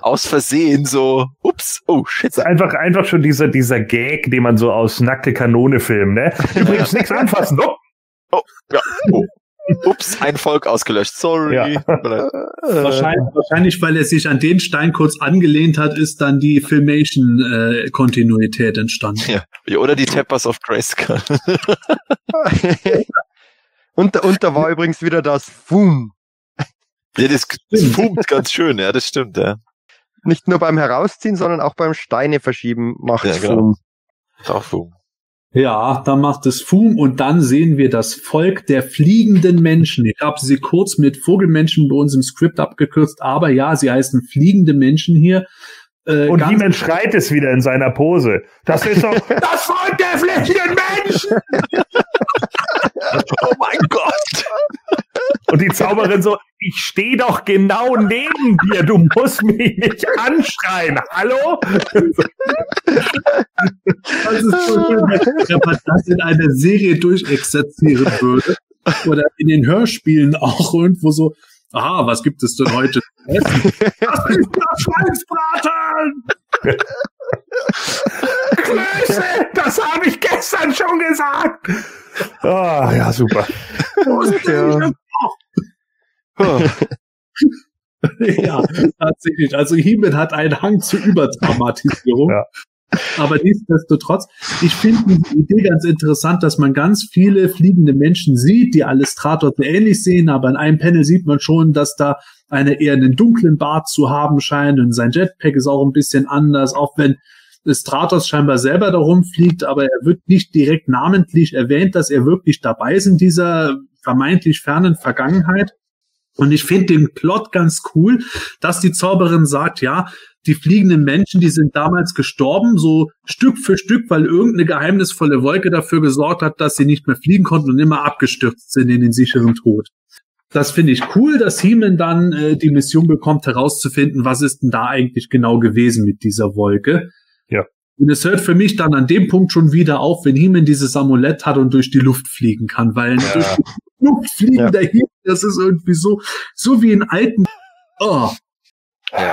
aus Versehen so, ups, oh shit. Einfach, einfach schon dieser, dieser Gag, den man so aus nackte Kanone filmt, ne? Übrigens nichts anfassen, oh. Oh, ja, oh. Ups, ein Volk ausgelöscht. Sorry. Ja. wahrscheinlich, wahrscheinlich, weil er sich an den Stein kurz angelehnt hat, ist dann die Filmation-Kontinuität äh, entstanden. Ja. Oder die Tappers of Grayskull. und, und da war übrigens wieder das Fum. Ja, das, das fumt ganz schön, ja, das stimmt, ja. Nicht nur beim Herausziehen, sondern auch beim Steine verschieben macht ja, genau. Fum. Auch Fum. Ja, da macht es Fum und dann sehen wir das Volk der fliegenden Menschen. Ich habe sie kurz mit Vogelmenschen bei uns im Skript abgekürzt, aber ja, sie heißen fliegende Menschen hier. Äh, und He-Man schreit es wieder in seiner Pose. Das ist doch das Volk der fliegenden Menschen! oh mein Gott! Und die Zauberin so, ich stehe doch genau neben dir, du musst mich nicht anschreien. Hallo? Das ist so schön, wenn man das in eine Serie durchexerzieren würde. Oder in den Hörspielen auch irgendwo so, aha, was gibt es denn heute zu essen? Das ist das Schweinsbraten! Klöße, das habe ich gestern schon gesagt. Ah, ja, super. ja. ja, tatsächlich. Also Himmel hat einen Hang zur Übertraumatisierung. Ja. Aber nichtsdestotrotz, ich finde die Idee ganz interessant, dass man ganz viele fliegende Menschen sieht, die alle Stratos ähnlich sehen, aber in einem Panel sieht man schon, dass da eine eher einen dunklen Bart zu haben scheint und sein Jetpack ist auch ein bisschen anders, auch wenn Stratos scheinbar selber darum fliegt, aber er wird nicht direkt namentlich erwähnt, dass er wirklich dabei ist in dieser vermeintlich fernen Vergangenheit. Und ich finde den Plot ganz cool, dass die Zauberin sagt, ja, die fliegenden Menschen, die sind damals gestorben, so Stück für Stück, weil irgendeine geheimnisvolle Wolke dafür gesorgt hat, dass sie nicht mehr fliegen konnten und immer abgestürzt sind in den sicheren Tod. Das finde ich cool, dass Heeman dann äh, die Mission bekommt, herauszufinden, was ist denn da eigentlich genau gewesen mit dieser Wolke. Ja. Und es hört für mich dann an dem Punkt schon wieder auf, wenn Heeman dieses Amulett hat und durch die Luft fliegen kann, weil ja. durch die Luft fliegen ja. der Heeman, das ist irgendwie so, so wie in alten, oh,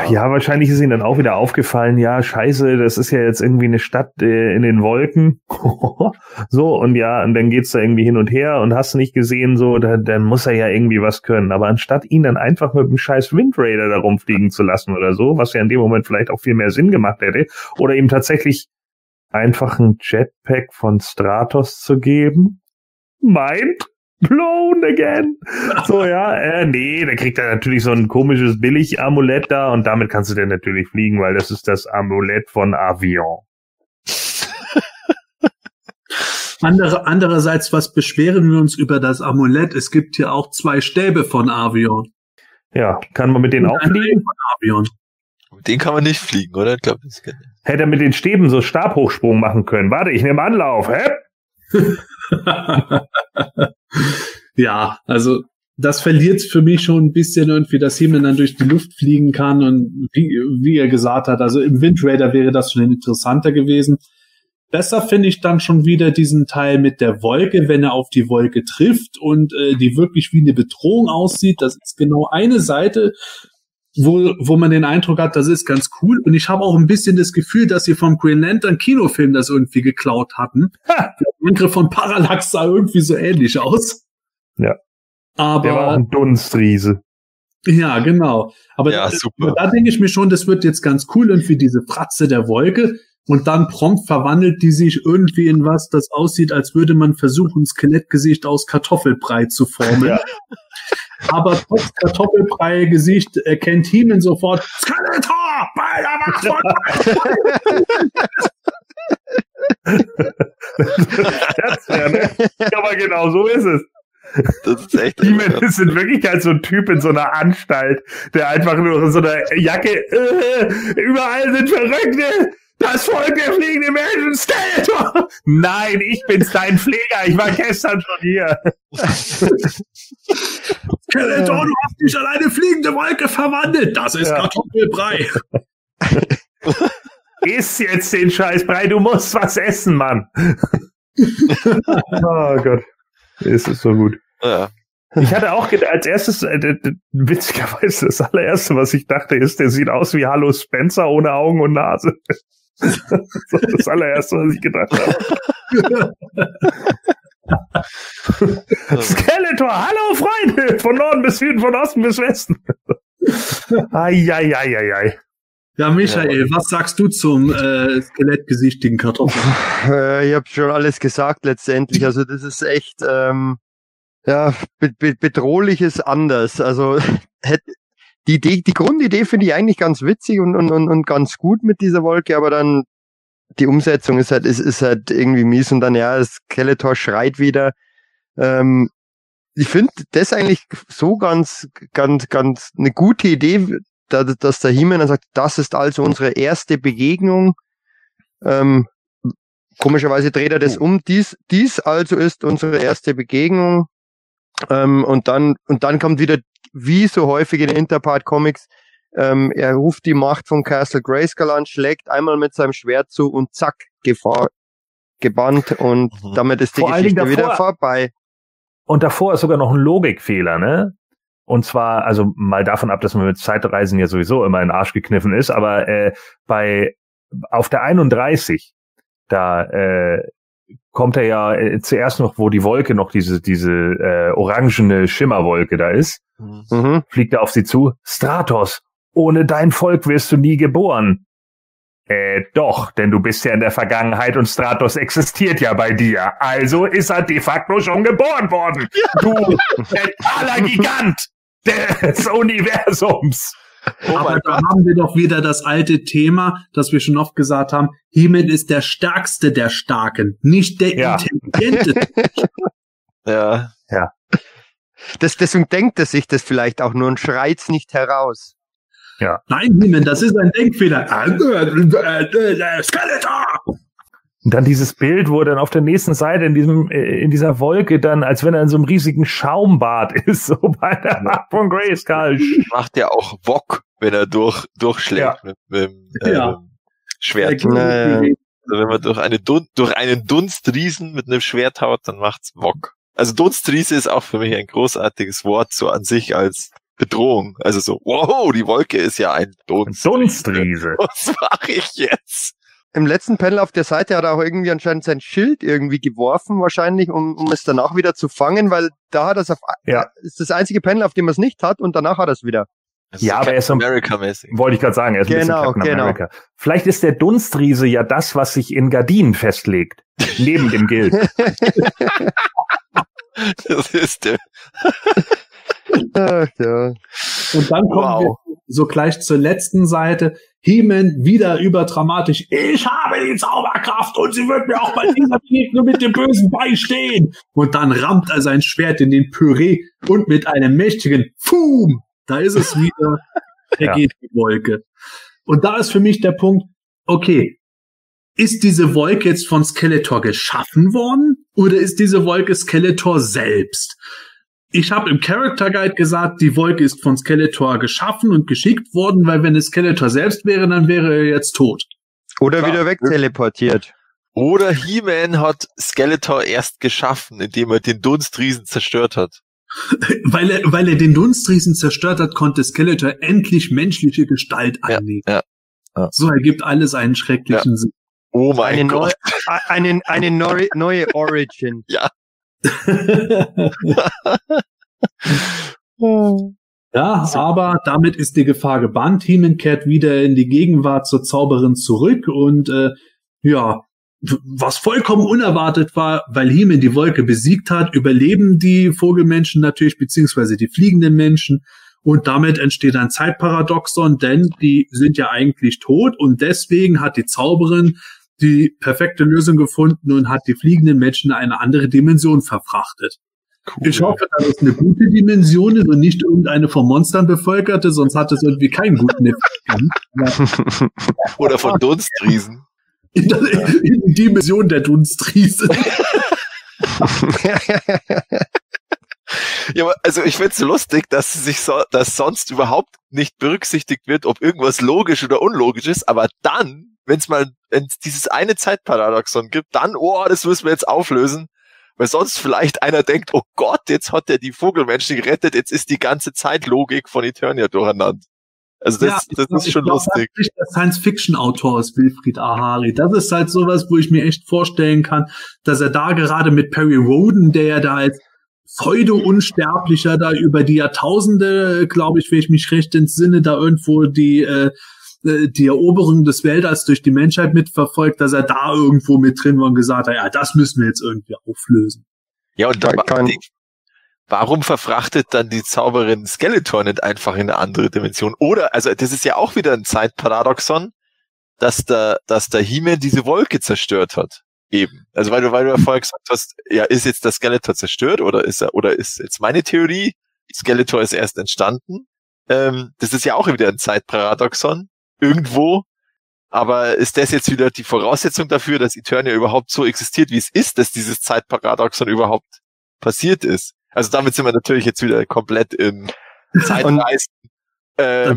Ja, wahrscheinlich ist ihnen dann auch wieder aufgefallen, ja, scheiße, das ist ja jetzt irgendwie eine Stadt äh, in den Wolken. so, und ja, und dann geht's da irgendwie hin und her und hast nicht gesehen, so, da, dann muss er ja irgendwie was können. Aber anstatt ihn dann einfach mit dem scheiß Wind Raider da rumfliegen zu lassen oder so, was ja in dem Moment vielleicht auch viel mehr Sinn gemacht hätte, oder ihm tatsächlich einfach ein Jetpack von Stratos zu geben, meint blown again. So, ja, äh, nee, da kriegt er natürlich so ein komisches Billig-Amulett da und damit kannst du dann natürlich fliegen, weil das ist das Amulett von Avion. Andere, andererseits, was beschweren wir uns über das Amulett? Es gibt hier auch zwei Stäbe von Avion. Ja, kann man mit denen auch Ein fliegen? von Avion. Mit denen kann man nicht fliegen, oder? Ich glaube, das nicht. Hätte er mit den Stäben so Stabhochsprung machen können. Warte, ich nehme Anlauf. Hä? ja, also das verliert für mich schon ein bisschen irgendwie, dass Heeman dann durch die Luft fliegen kann und wie, wie er gesagt hat, also im Wind Raider wäre das schon interessanter gewesen. Besser finde ich dann schon wieder diesen Teil mit der Wolke, wenn er auf die Wolke trifft und äh, die wirklich wie eine Bedrohung aussieht. Das ist genau eine Seite, wo, wo man den Eindruck hat, das ist ganz cool. Und ich habe auch ein bisschen das Gefühl, dass sie vom Green Lantern Kinofilm das irgendwie geklaut hatten. Ha. Der Angriff von Parallax sah irgendwie so ähnlich aus. Ja. Aber Der war auch ein Dunstriese. ja, genau. Aber Ja, da, da denke ich mir schon, das wird jetzt ganz cool, irgendwie diese Fratze der Wolke. Und dann prompt verwandelt die sich irgendwie in was, das aussieht, als würde man versuchen, Skelettgesicht aus Kartoffelbrei zu formen. Ja. Aber trotz Kartoffelbrei-Gesicht erkennt Heeman sofort Skeletor bei der Macht von ja, ne? Aber genau so ist es. Das ist echt. Demon ist in Wirklichkeit so ein Typ in so einer Anstalt, der einfach nur in so einer Jacke, äh, überall sind Verrückte, das Volk der fliegenden Menschen, Skeletor! Nein, ich bin's, dein Pfleger, ich war gestern schon hier. Skeletor, du hast dich an eine fliegende Wolke verwandelt. Das ist Ja. Kartoffelbrei. Iss jetzt den Scheißbrei, du musst was essen, Mann. oh Gott. Es ist so gut. Ja. Ich hatte auch gedacht, als erstes, äh, witzigerweise, das allererste, was ich dachte, ist, der sieht aus wie Hallo Spencer ohne Augen und Nase. Das ist das allererste, was ich gedacht habe. Skeletor, hallo Freunde! Von Norden bis Süden, von Osten bis Westen. Eieieiei. Ja, Michael, was sagst du zum äh, skelettgesichtigen Kartoffeln? Äh, ich habe schon alles gesagt letztendlich. Also das ist echt ähm, ja be be bedrohliches anders. Also hätte die Idee, die Grundidee finde ich eigentlich ganz witzig und, und, und, und ganz gut mit dieser Wolke, aber dann die Umsetzung ist halt ist, ist halt irgendwie mies und dann ja, das Skeletor schreit wieder. Ähm, ich finde das eigentlich so ganz ganz ganz eine gute Idee, da, dass der He-Man dann sagt, das ist also unsere erste Begegnung. Ähm, komischerweise dreht er das um. Dies, dies also ist unsere erste Begegnung. Ähm, und dann, und dann kommt wieder, wie so häufig in Interpart Comics, ähm, er ruft die Macht von Castle Grayskull an, schlägt einmal mit seinem Schwert zu und zack, Gefahr gebannt und Mhm. damit ist die Vor Geschichte wieder davor- vorbei. Und davor ist sogar noch ein Logikfehler, ne? Und zwar, also mal davon ab, dass man mit Zeitreisen ja sowieso immer in den Arsch gekniffen ist, aber äh, bei auf der 31, da äh, kommt er ja äh, zuerst noch, wo die Wolke noch diese diese äh, orangene Schimmerwolke da ist, Mhm. Mhm. fliegt er auf sie zu. Stratos, ohne dein Volk wirst du nie geboren. Äh, doch, denn du bist ja in der Vergangenheit und Stratos existiert ja bei dir. Also ist er de facto schon geboren worden. Du mentaler Gigant des Universums. Oh Aber da Gott. haben wir doch wieder das alte Thema, das wir schon oft gesagt haben. He-Man ist der stärkste der Starken, nicht der Ja. intelligenteste. Ja. Das, deswegen denkt er sich das vielleicht auch nur und schreit's nicht heraus. Nein, He-Man, das ist ein Denkfehler. Äh, äh, äh, Skeletor! Und dann dieses Bild, wo er dann auf der nächsten Seite in diesem, äh, in dieser Wolke dann, als wenn er in so einem riesigen Schaumbad ist, so bei der Macht von Grayskull. Macht ja auch Wok, wenn er durch, durchschlägt Ja. mit, mit, dem, äh, Ja. mit dem Schwert. Naja. Also wenn man durch, eine Dun durch einen Dunstriesen mit einem Schwert haut, dann macht's Wok. Also Dunstriese ist auch für mich ein großartiges Wort, so an sich als Bedrohung. Also so, wow, die Wolke ist ja ein Dunst. Dunstriese. Was mache ich jetzt? Im letzten Panel auf der Seite hat er auch irgendwie anscheinend sein Schild irgendwie geworfen, wahrscheinlich, um, um es danach wieder zu fangen, weil da hat er es auf, Ja. ist das einzige Panel, auf dem er es nicht hat und danach hat er es wieder. Das ist Ja, aber er ist so- America-mäßig. Wollte ich gerade sagen, er ist ein Genau, bisschen Captain genau. America. Vielleicht ist der Dunstriese ja das, was sich in Gardinen festlegt. Neben dem Gild. Das ist der. Ach, ja. Und dann kommen Wow. wir so gleich zur letzten Seite. He-Man wieder überdramatisch. Ich habe die Zauberkraft und sie wird mir auch bei dieser Begegnung mit dem Bösen beistehen. Und dann rammt er sein Schwert in den Püree und mit einem mächtigen Fum, da ist es wieder, vergeht die Wolke. Und da ist für mich der Punkt, okay, ist diese Wolke jetzt von Skeletor geschaffen worden oder ist diese Wolke Skeletor selbst? Ich habe im Character Guide gesagt, die Wolke ist von Skeletor geschaffen und geschickt worden, weil wenn es Skeletor selbst wäre, dann wäre er jetzt tot. Oder Klar. wieder wegteleportiert. Oder He-Man hat Skeletor erst geschaffen, indem er den Dunstriesen zerstört hat. Weil er, weil er den Dunstriesen zerstört hat, konnte Skeletor endlich menschliche Gestalt Ja, annehmen. ja, ja. So ergibt alles einen schrecklichen Sinn. Oh mein Eine neue, Gott. eine, eine neue, neue Origin. Ja, aber damit ist die Gefahr gebannt. Heeman kehrt wieder in die Gegenwart zur Zauberin zurück und äh, ja, was vollkommen unerwartet war, weil Heeman die Wolke besiegt hat, überleben die Vogelmenschen natürlich, beziehungsweise die fliegenden Menschen. Und damit entsteht ein Zeitparadoxon, denn die sind ja eigentlich tot und deswegen hat die Zauberin die perfekte Lösung gefunden und hat die fliegenden Menschen in eine andere Dimension verfrachtet. Cool. Ich hoffe, dass es eine gute Dimension ist und nicht irgendeine von Monstern bevölkerte, sonst hat es irgendwie keinen guten Effekt. Oder von Dunstriesen. In, der, in die Dimension der Dunstriese. Ja, also ich find's so lustig, dass sich so, dass sonst überhaupt nicht berücksichtigt wird, ob irgendwas logisch oder unlogisch ist, aber dann, wenn es mal wenn's dieses eine Zeitparadoxon gibt, dann, oh, das müssen wir jetzt auflösen, weil sonst vielleicht einer denkt, oh Gott, jetzt hat er die Vogelmenschen gerettet, jetzt ist die ganze Zeitlogik von Eternia durcheinander. Also das, Ja, das glaub- ist schon glaub, lustig. Das ist der Science-Fiction-Autor ist Wilfried Ahari. Das ist halt sowas, wo ich mir echt vorstellen kann, dass er da gerade mit Perry Roden, der ja da als Pseudo-Unsterblicher da über die Jahrtausende, glaube ich, wenn ich mich recht entsinne, da irgendwo die, äh, äh, die Eroberung des Weltalls durch die Menschheit mitverfolgt, dass er da irgendwo mit drin war und gesagt hat, ja, das müssen wir jetzt irgendwie auflösen. Ja, und Da dann, kann- warum verfrachtet dann die Zauberin Skeletor nicht einfach in eine andere Dimension? Oder, also das ist ja auch wieder ein Zeitparadoxon, dass der, dass der He-Man diese Wolke zerstört hat. Eben. Also weil du, weil du ja vorher gesagt hast, ja, ist jetzt der Skeletor zerstört oder ist er, oder ist jetzt meine Theorie, Skeletor ist erst entstanden. Ähm, das ist ja auch wieder ein Zeitparadoxon. Irgendwo. Aber ist das jetzt wieder die Voraussetzung dafür, dass Eternia überhaupt so existiert, wie es ist, dass dieses Zeitparadoxon überhaupt passiert ist? Also damit sind wir natürlich jetzt wieder komplett in Zeitreisen, äh,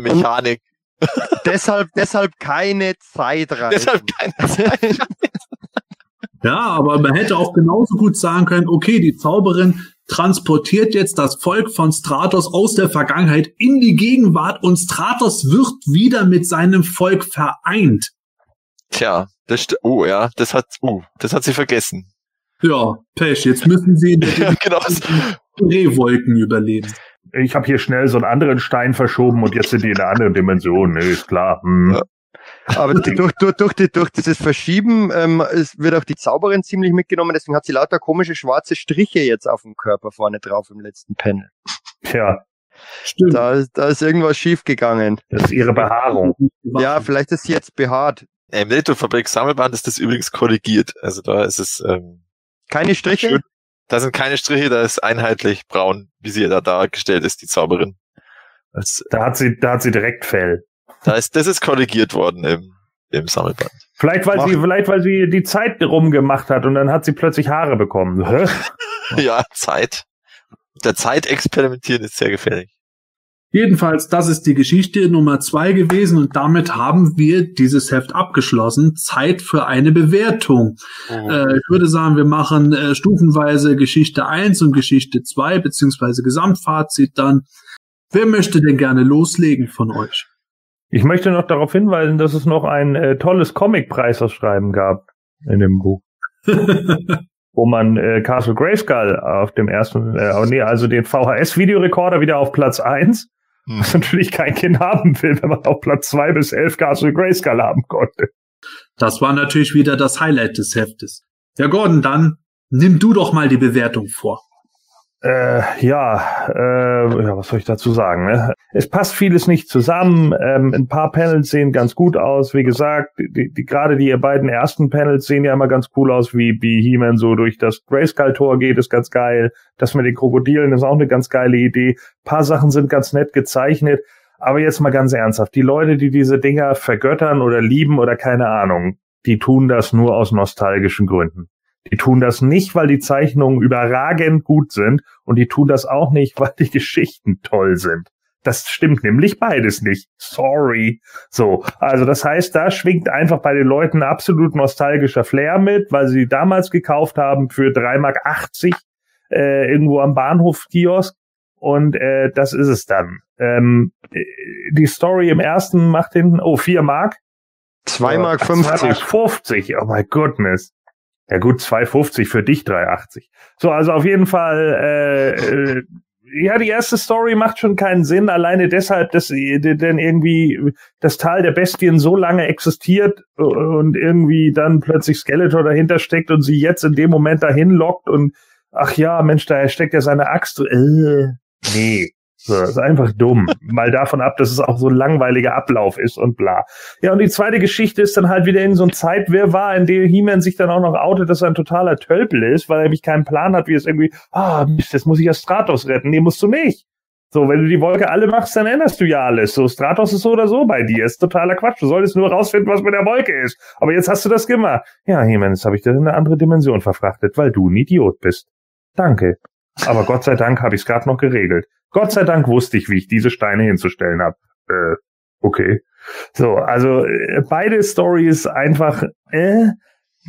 deshalb, deshalb keine Zeitreise. Deshalb keine Zeit. Ja, aber man hätte auch genauso gut sagen können, okay, die Zauberin transportiert jetzt das Volk von Stratos aus der Vergangenheit in die Gegenwart und Stratos wird wieder mit seinem Volk vereint. Tja, das oh ja, das hat, uh, das hat sie vergessen. Ja, Pech, jetzt müssen sie in der Ja, genau. Rehwolken überleben. Ich habe hier schnell so einen anderen Stein verschoben und jetzt sind die in einer anderen Dimension. Nee, ist klar. Hm. Ja. Aber durch, durch, durch, die, durch dieses Verschieben ähm, es wird auch die Zauberin ziemlich mitgenommen, deswegen hat sie lauter komische schwarze Striche jetzt auf dem Körper vorne drauf im letzten Panel. Tja, Stimmt. Da, ist- da ist irgendwas schief gegangen. das ist ihre Behaarung. Ja, vielleicht ist sie jetzt behaart. Im Netto-Fabrik Sammelband ist das übrigens korrigiert. Also da ist es, ähm, Keine Striche? Schön. da sind keine Striche, da ist einheitlich braun, wie sie da dargestellt ist, die Zauberin. Das, Da hat sie, da hat sie direkt Fell. Da ist, das ist korrigiert worden im, im Sammelband. Vielleicht weil Mach- sie, vielleicht weil sie die Zeit rumgemacht hat und dann hat sie plötzlich Haare bekommen. Ja, Zeit. Der Zeit experimentieren ist sehr gefährlich. Jedenfalls, das ist die Geschichte Nummer zwei gewesen und damit haben wir dieses Heft abgeschlossen. Zeit für eine Bewertung. Äh, ich würde sagen, wir machen äh, stufenweise Geschichte 1 und Geschichte 2, beziehungsweise Gesamtfazit dann. Wer möchte denn gerne loslegen von euch? Ich möchte noch darauf hinweisen, dass es noch ein äh, tolles Comic-Preisausschreiben gab in dem Buch, wo man äh, Castle Grayskull auf dem ersten, äh, oh nee, also den VHS-Videorekorder wieder auf Platz eins, Hm. was natürlich kein Kind haben will, wenn man auf Platz zwei bis elf Castle Grayskull haben konnte. Das war natürlich wieder das Highlight des Heftes. Ja, Gordon, dann nimm du doch mal die Bewertung vor. Äh, ja, äh, ja, was soll ich dazu sagen? Ne? Es passt vieles nicht zusammen. Ähm, ein paar Panels sehen ganz gut aus. Wie gesagt, die, die, gerade die beiden ersten Panels sehen ja immer ganz cool aus, wie, wie He-Man so durch das Grayskull-Tor geht, ist ganz geil. Das mit den Krokodilen ist auch eine ganz geile Idee. Ein paar Sachen sind ganz nett gezeichnet. Aber jetzt mal ganz ernsthaft. Die Leute, die diese Dinger vergöttern oder lieben oder keine Ahnung, die tun das nur aus nostalgischen Gründen. Die tun das nicht, weil die Zeichnungen überragend gut sind und die tun das auch nicht, weil die Geschichten toll sind. Das stimmt nämlich beides nicht. Sorry. So, also das heißt, da schwingt einfach bei den Leuten absolut nostalgischer Flair mit, weil sie damals gekauft haben für 3,80 Mark äh, irgendwo am Bahnhof-Kiosk und äh, das ist es dann. Ähm, äh, die Story im ersten macht hinten, oh, 4 Mark. 2 Mark 2 Mark 50. 50, oh my goodness. Ja gut, 2,50 für dich 3,80. So, also auf jeden Fall, äh, äh, ja, die erste Story macht schon keinen Sinn, alleine deshalb, dass denn irgendwie das Tal der Bestien so lange existiert und irgendwie dann plötzlich Skeletor dahinter steckt und sie jetzt in dem Moment dahin lockt und ach ja, Mensch, da steckt ja seine Axt. Äh, nee. So, das ist einfach dumm. Mal davon ab, dass es auch so ein langweiliger Ablauf ist und bla. Ja, und die zweite Geschichte ist dann halt wieder in so ein Zeitwirrwarr, in dem He-Man sich dann auch noch outet, dass er ein totaler Tölpel ist, weil er nämlich keinen Plan hat, wie es irgendwie, ah, Mist, jetzt muss ich ja Stratos retten. Nee, musst du nicht. So, wenn du die Wolke alle machst, dann änderst du ja alles. So, Stratos ist so oder so bei dir. Ist totaler Quatsch. Du solltest nur rausfinden, was mit der Wolke ist. Aber jetzt hast du das gemacht. Ja, He-Man, jetzt habe ich das in eine andere Dimension verfrachtet, weil du ein Idiot bist. Danke. Aber Gott sei Dank habe ich es gerade noch geregelt. Gott sei Dank wusste ich, wie ich diese Steine hinzustellen habe. Äh, okay. So, also äh, beide Stories einfach, äh,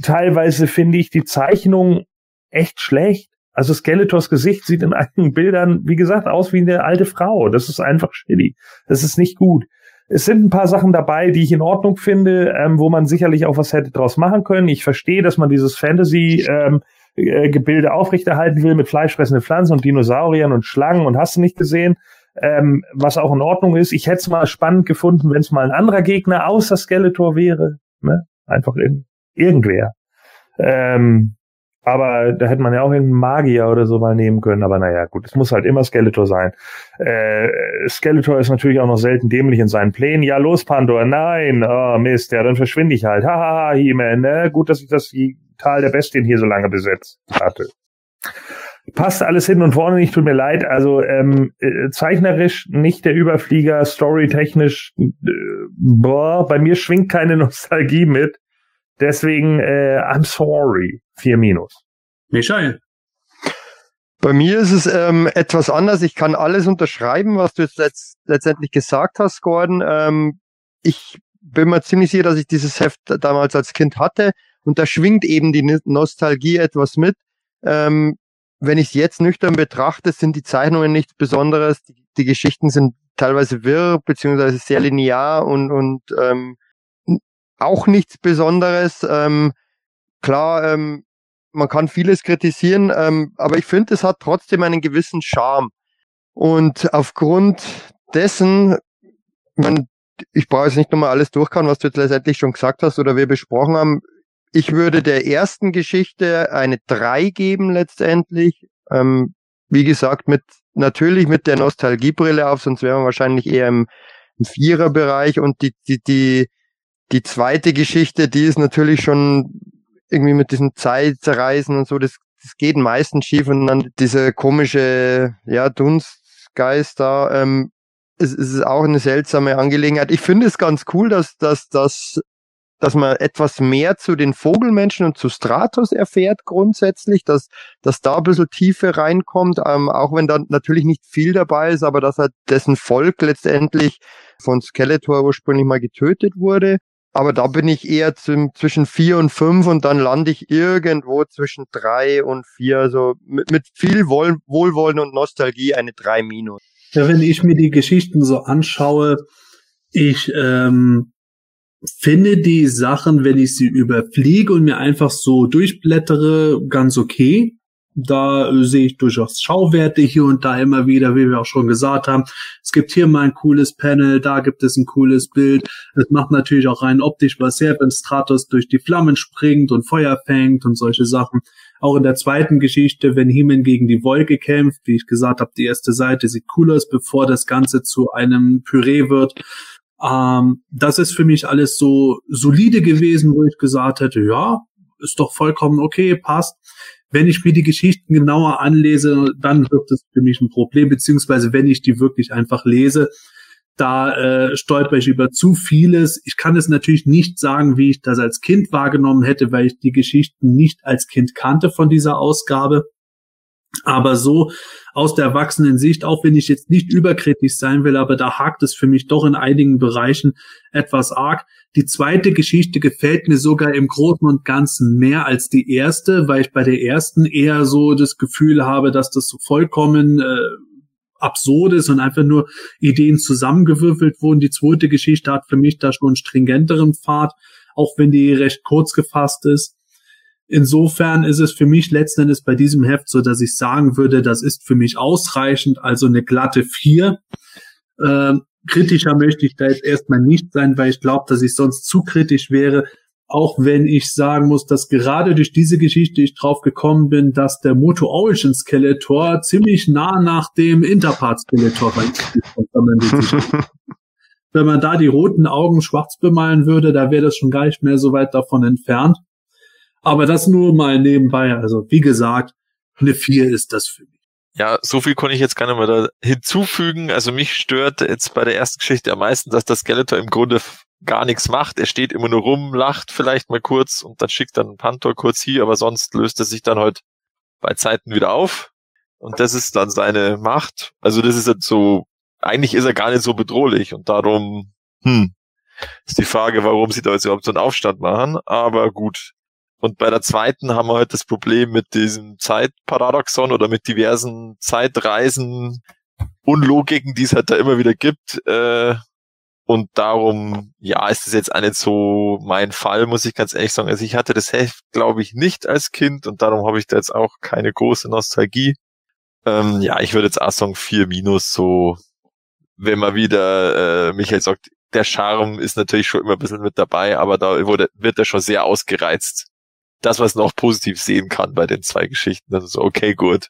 teilweise finde ich die Zeichnung echt schlecht. Also Skeletors Gesicht sieht in einigen Bildern, wie gesagt, aus wie eine alte Frau. Das ist einfach shitty. Das ist nicht gut. Es sind ein paar Sachen dabei, die ich in Ordnung finde, ähm, wo man sicherlich auch was hätte draus machen können. Ich verstehe, dass man dieses Fantasy ähm, äh, Gebilde aufrechterhalten will mit fleischfressenden Pflanzen und Dinosauriern und Schlangen und hast du nicht gesehen, ähm, was auch in Ordnung ist. Ich hätte es mal spannend gefunden, wenn es mal ein anderer Gegner außer Skeletor wäre. Ne? Einfach irgend, irgendwer. Ähm, aber da hätte man ja auch einen Magier oder so mal nehmen können. Aber naja, gut, es muss halt immer Skeletor sein. Äh, Skeletor ist natürlich auch noch selten dämlich in seinen Plänen. Ja, los, Pandor, nein, oh Mist, ja, dann verschwinde ich halt. Hahaha, He-Man, ne? Gut, dass ich das Tal der Bestien hier so lange besetzt hatte. Passt alles hin und vorne nicht, tut mir leid. Also ähm, äh, zeichnerisch nicht der Überflieger, storytechnisch, äh, boah, bei mir schwingt keine Nostalgie mit. Deswegen, äh, I'm sorry. Vier Minus. Michael. Bei mir ist es ähm, etwas anders. Ich kann alles unterschreiben, was du jetzt letzt, letztendlich gesagt hast, Gordon. Ähm, ich bin mir ziemlich sicher, dass ich dieses Heft damals als Kind hatte. Und da schwingt eben die Nostalgie etwas mit. Ähm, wenn ich es jetzt nüchtern betrachte, sind die Zeichnungen nichts Besonderes. Die, die Geschichten sind teilweise wirr, beziehungsweise sehr linear und, und ähm, auch nichts Besonderes. Ähm, klar, ähm, man kann vieles kritisieren, ähm, aber ich finde, es hat trotzdem einen gewissen Charme. Und aufgrund dessen, man, ich brauche jetzt nicht nochmal alles durchkauen, was du jetzt letztendlich schon gesagt hast oder wir besprochen haben. Ich würde der ersten Geschichte eine 3 geben letztendlich. Ähm, wie gesagt, mit natürlich mit der Nostalgiebrille auf, sonst wären wir wahrscheinlich eher im, im Viererbereich. Und die, die, die, die zweite Geschichte, die ist natürlich schon irgendwie mit diesem Zeitreisen und so, das, das geht meistens schief und dann diese komische, ja, Dunstgeist da, ähm, es, es ist auch eine seltsame Angelegenheit. Ich finde es ganz cool, dass, dass, dass, dass man etwas mehr zu den Vogelmenschen und zu Stratos erfährt grundsätzlich, dass, dass da ein bisschen Tiefe reinkommt, ähm, auch wenn da natürlich nicht viel dabei ist, aber dass halt dessen Volk letztendlich von Skeletor ursprünglich mal getötet wurde. Aber da bin ich eher zum, zwischen vier und fünf und dann lande ich irgendwo zwischen drei und vier. Also mit, mit viel Wohl, Wohlwollen und Nostalgie eine drei minus. Ja, wenn ich mir die Geschichten so anschaue, ich ähm, finde die Sachen, wenn ich sie überfliege und mir einfach so durchblättere, ganz okay. Da sehe ich durchaus Schauwerte hier und da immer wieder, wie wir auch schon gesagt haben. Es gibt hier mal ein cooles Panel, da gibt es ein cooles Bild. Es macht natürlich auch rein optisch was her, wenn Stratos durch die Flammen springt und Feuer fängt und solche Sachen. Auch in der zweiten Geschichte, wenn Heeman gegen die Wolke kämpft, wie ich gesagt habe, die erste Seite sieht cool aus, bevor das Ganze zu einem Püree wird. Ähm, das ist für mich alles so solide gewesen, wo ich gesagt hätte, ja, ist doch vollkommen okay, passt. Wenn ich mir die Geschichten genauer anlese, dann wird es für mich ein Problem, beziehungsweise wenn ich die wirklich einfach lese, da äh, stolper ich über zu vieles. Ich kann es natürlich nicht sagen, wie ich das als Kind wahrgenommen hätte, weil ich die Geschichten nicht als Kind kannte von dieser Ausgabe. Aber so aus der erwachsenen Sicht, auch wenn ich jetzt nicht überkritisch sein will, aber da hakt es für mich doch in einigen Bereichen etwas arg. Die zweite Geschichte gefällt mir sogar im Großen und Ganzen mehr als die erste, weil ich bei der ersten eher so das Gefühl habe, dass das so vollkommen äh, absurd ist und einfach nur Ideen zusammengewürfelt wurden. Die zweite Geschichte hat für mich da schon einen stringenteren Pfad, auch wenn die recht kurz gefasst ist. Insofern ist es für mich letzten Endes bei diesem Heft so, dass ich sagen würde, das ist für mich ausreichend, also eine glatte vier. Ähm, kritischer möchte ich da jetzt erstmal nicht sein, weil ich glaube, dass ich sonst zu kritisch wäre, auch wenn ich sagen muss, dass gerade durch diese Geschichte ich drauf gekommen bin, dass der Moto Origin Skeletor ziemlich nah nach dem Interpart Skeletor ist. Wenn man da die roten Augen schwarz bemalen würde, da wäre das schon gar nicht mehr so weit davon entfernt. Aber das nur mal nebenbei. Also wie gesagt, eine 4 ist das für mich. Ja, so viel konnte ich jetzt gar nicht mehr da hinzufügen. Also mich stört jetzt bei der ersten Geschichte am meisten, dass das Skeletor im Grunde gar nichts macht. Er steht immer nur rum, lacht vielleicht mal kurz und dann schickt dann Pantor kurz hier, aber sonst löst er sich dann halt bei Zeiten wieder auf. Und das ist dann seine Macht. Also das ist jetzt so, eigentlich ist er gar nicht so bedrohlich und darum, hm, ist die Frage, warum sie da jetzt überhaupt so einen Aufstand machen. Aber gut, und bei der zweiten haben wir halt das Problem mit diesem Zeitparadoxon oder mit diversen Zeitreisen, Unlogiken, die es halt da immer wieder gibt. Äh, und darum, ja, ist das jetzt auch nicht so mein Fall, muss ich ganz ehrlich sagen. Also ich hatte das Heft, glaube ich, nicht als Kind und darum habe ich da jetzt auch keine große Nostalgie. Ähm, ja, ich würde jetzt auch sagen 4 minus, so, wenn man wieder, äh, Michael sagt, der Charme ist natürlich schon immer ein bisschen mit dabei, aber da wurde, wird er schon sehr ausgereizt das, was noch positiv sehen kann bei den zwei Geschichten. Das ist okay, gut.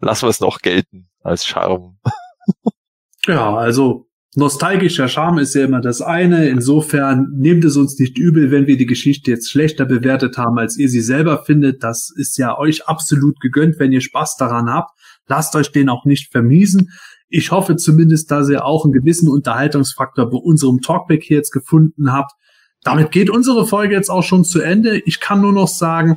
Lassen wir es noch gelten als Charme. ja, also nostalgischer Charme ist ja immer das eine. Insofern nehmt es uns nicht übel, wenn wir die Geschichte jetzt schlechter bewertet haben, als ihr sie selber findet. Das ist ja euch absolut gegönnt, wenn ihr Spaß daran habt. Lasst euch den auch nicht vermiesen. Ich hoffe zumindest, dass ihr auch einen gewissen Unterhaltungsfaktor bei unserem Talkback hier jetzt gefunden habt. Damit geht unsere Folge jetzt auch schon zu Ende. Ich kann nur noch sagen,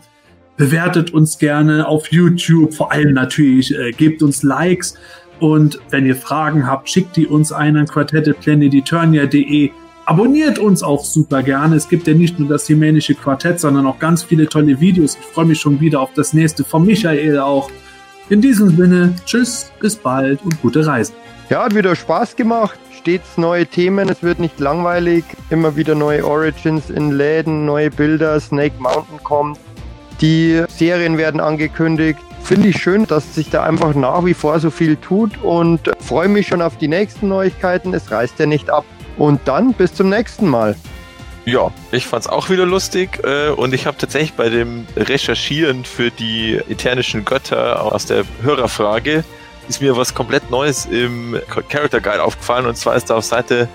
bewertet uns gerne auf YouTube, vor allem natürlich, äh, gebt uns Likes und wenn ihr Fragen habt, schickt die uns ein an quartetteplaneteturnia.de. Abonniert uns auch super gerne. Es gibt ja nicht nur das jemänische Quartett, sondern auch ganz viele tolle Videos. Ich freue mich schon wieder auf das nächste von Michael auch. In diesem Sinne, tschüss, bis bald und gute Reisen. Ja, hat wieder Spaß gemacht stets neue Themen, es wird nicht langweilig, immer wieder neue Origins in Läden, neue Bilder, Snake Mountain kommt, die Serien werden angekündigt. Finde ich schön, dass sich da einfach nach wie vor so viel tut und freue mich schon auf die nächsten Neuigkeiten. Es reißt ja nicht ab. Und dann bis zum nächsten Mal. Ja, ich fand's auch wieder lustig äh, und ich habe tatsächlich bei dem Recherchieren für die eternischen Götter aus der Hörerfrage ist mir was komplett Neues im Character Guide aufgefallen und zwar ist da auf Seite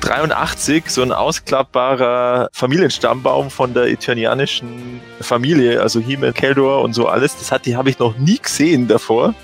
83 so ein ausklappbarer Familienstammbaum von der eternianischen Familie, also Hime, Keldor und so alles. Das hat die habe ich noch nie gesehen davor.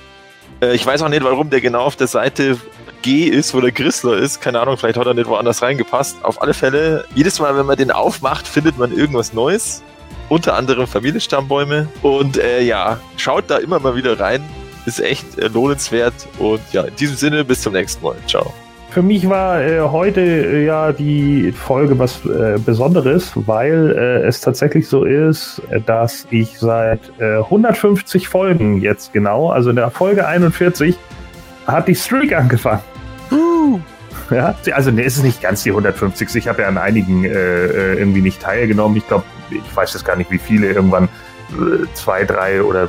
Äh, ich weiß auch nicht, warum der genau auf der Seite G ist, wo der Grissler ist. Keine Ahnung, vielleicht hat er nicht woanders reingepasst. Auf alle Fälle, jedes Mal, wenn man den aufmacht, findet man irgendwas Neues. Unter anderem Familienstammbäume. Und äh, ja, schaut da immer mal wieder rein ist echt äh, lohnenswert. Und ja, in diesem Sinne, bis zum nächsten Mal. Ciao. Für mich war äh, heute äh, ja die Folge was äh, Besonderes, weil äh, es tatsächlich so ist, dass ich seit 150 äh, Folgen jetzt genau, also in der Folge 41, hat die Streak angefangen. Ja, also es ist nicht ganz die 150. Ich habe ja an einigen äh, äh, irgendwie nicht teilgenommen. Ich glaube, ich weiß jetzt gar nicht, wie viele. Irgendwann äh, zwei, drei oder äh,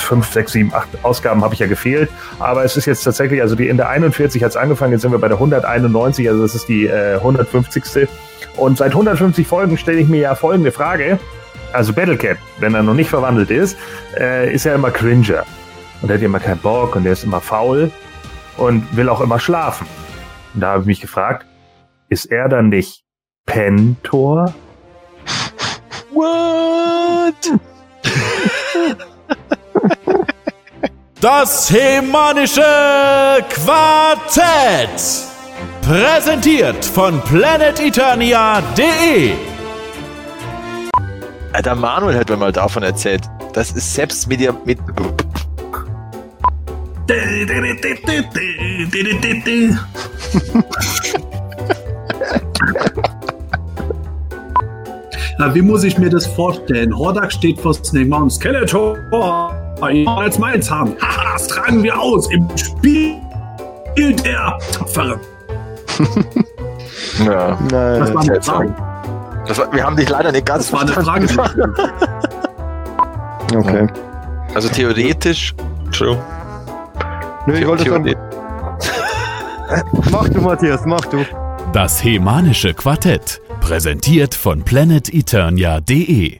fünf, sechs, sieben, acht Ausgaben habe ich ja gefehlt. Aber es ist jetzt tatsächlich, also die in der 41 hat es angefangen, jetzt sind wir bei der 191, also das ist die äh, 150. Und seit 150 Folgen stelle ich mir ja folgende Frage. Also Battlecat, wenn er noch nicht verwandelt ist, äh, ist ja immer Cringer. Und er hat immer keinen Bock und er ist immer faul und will auch immer schlafen. Und da habe ich mich gefragt, ist er dann nicht Pentor? What? Das Hemanische Quartett. Präsentiert von planeteternia.de. Alter, Manuel hat mir mal davon erzählt. Das ist selbst mit dir mit. Na, wie muss ich mir das vorstellen? Hordak steht vor Snake Mountain. Skeletor, als meins haben. Haha, das tragen wir aus im Spiel der Tapferen. Ja. Das war eine. Frage. Das war, wir haben dich leider nicht ganz Das war eine Frage. Okay. Also theoretisch. Entschuldigung. Nö, ich wollte sagen, Theoretisch- mach du, Matthias, mach du. Das Hemanische Quartett. Präsentiert von planeteternia.de.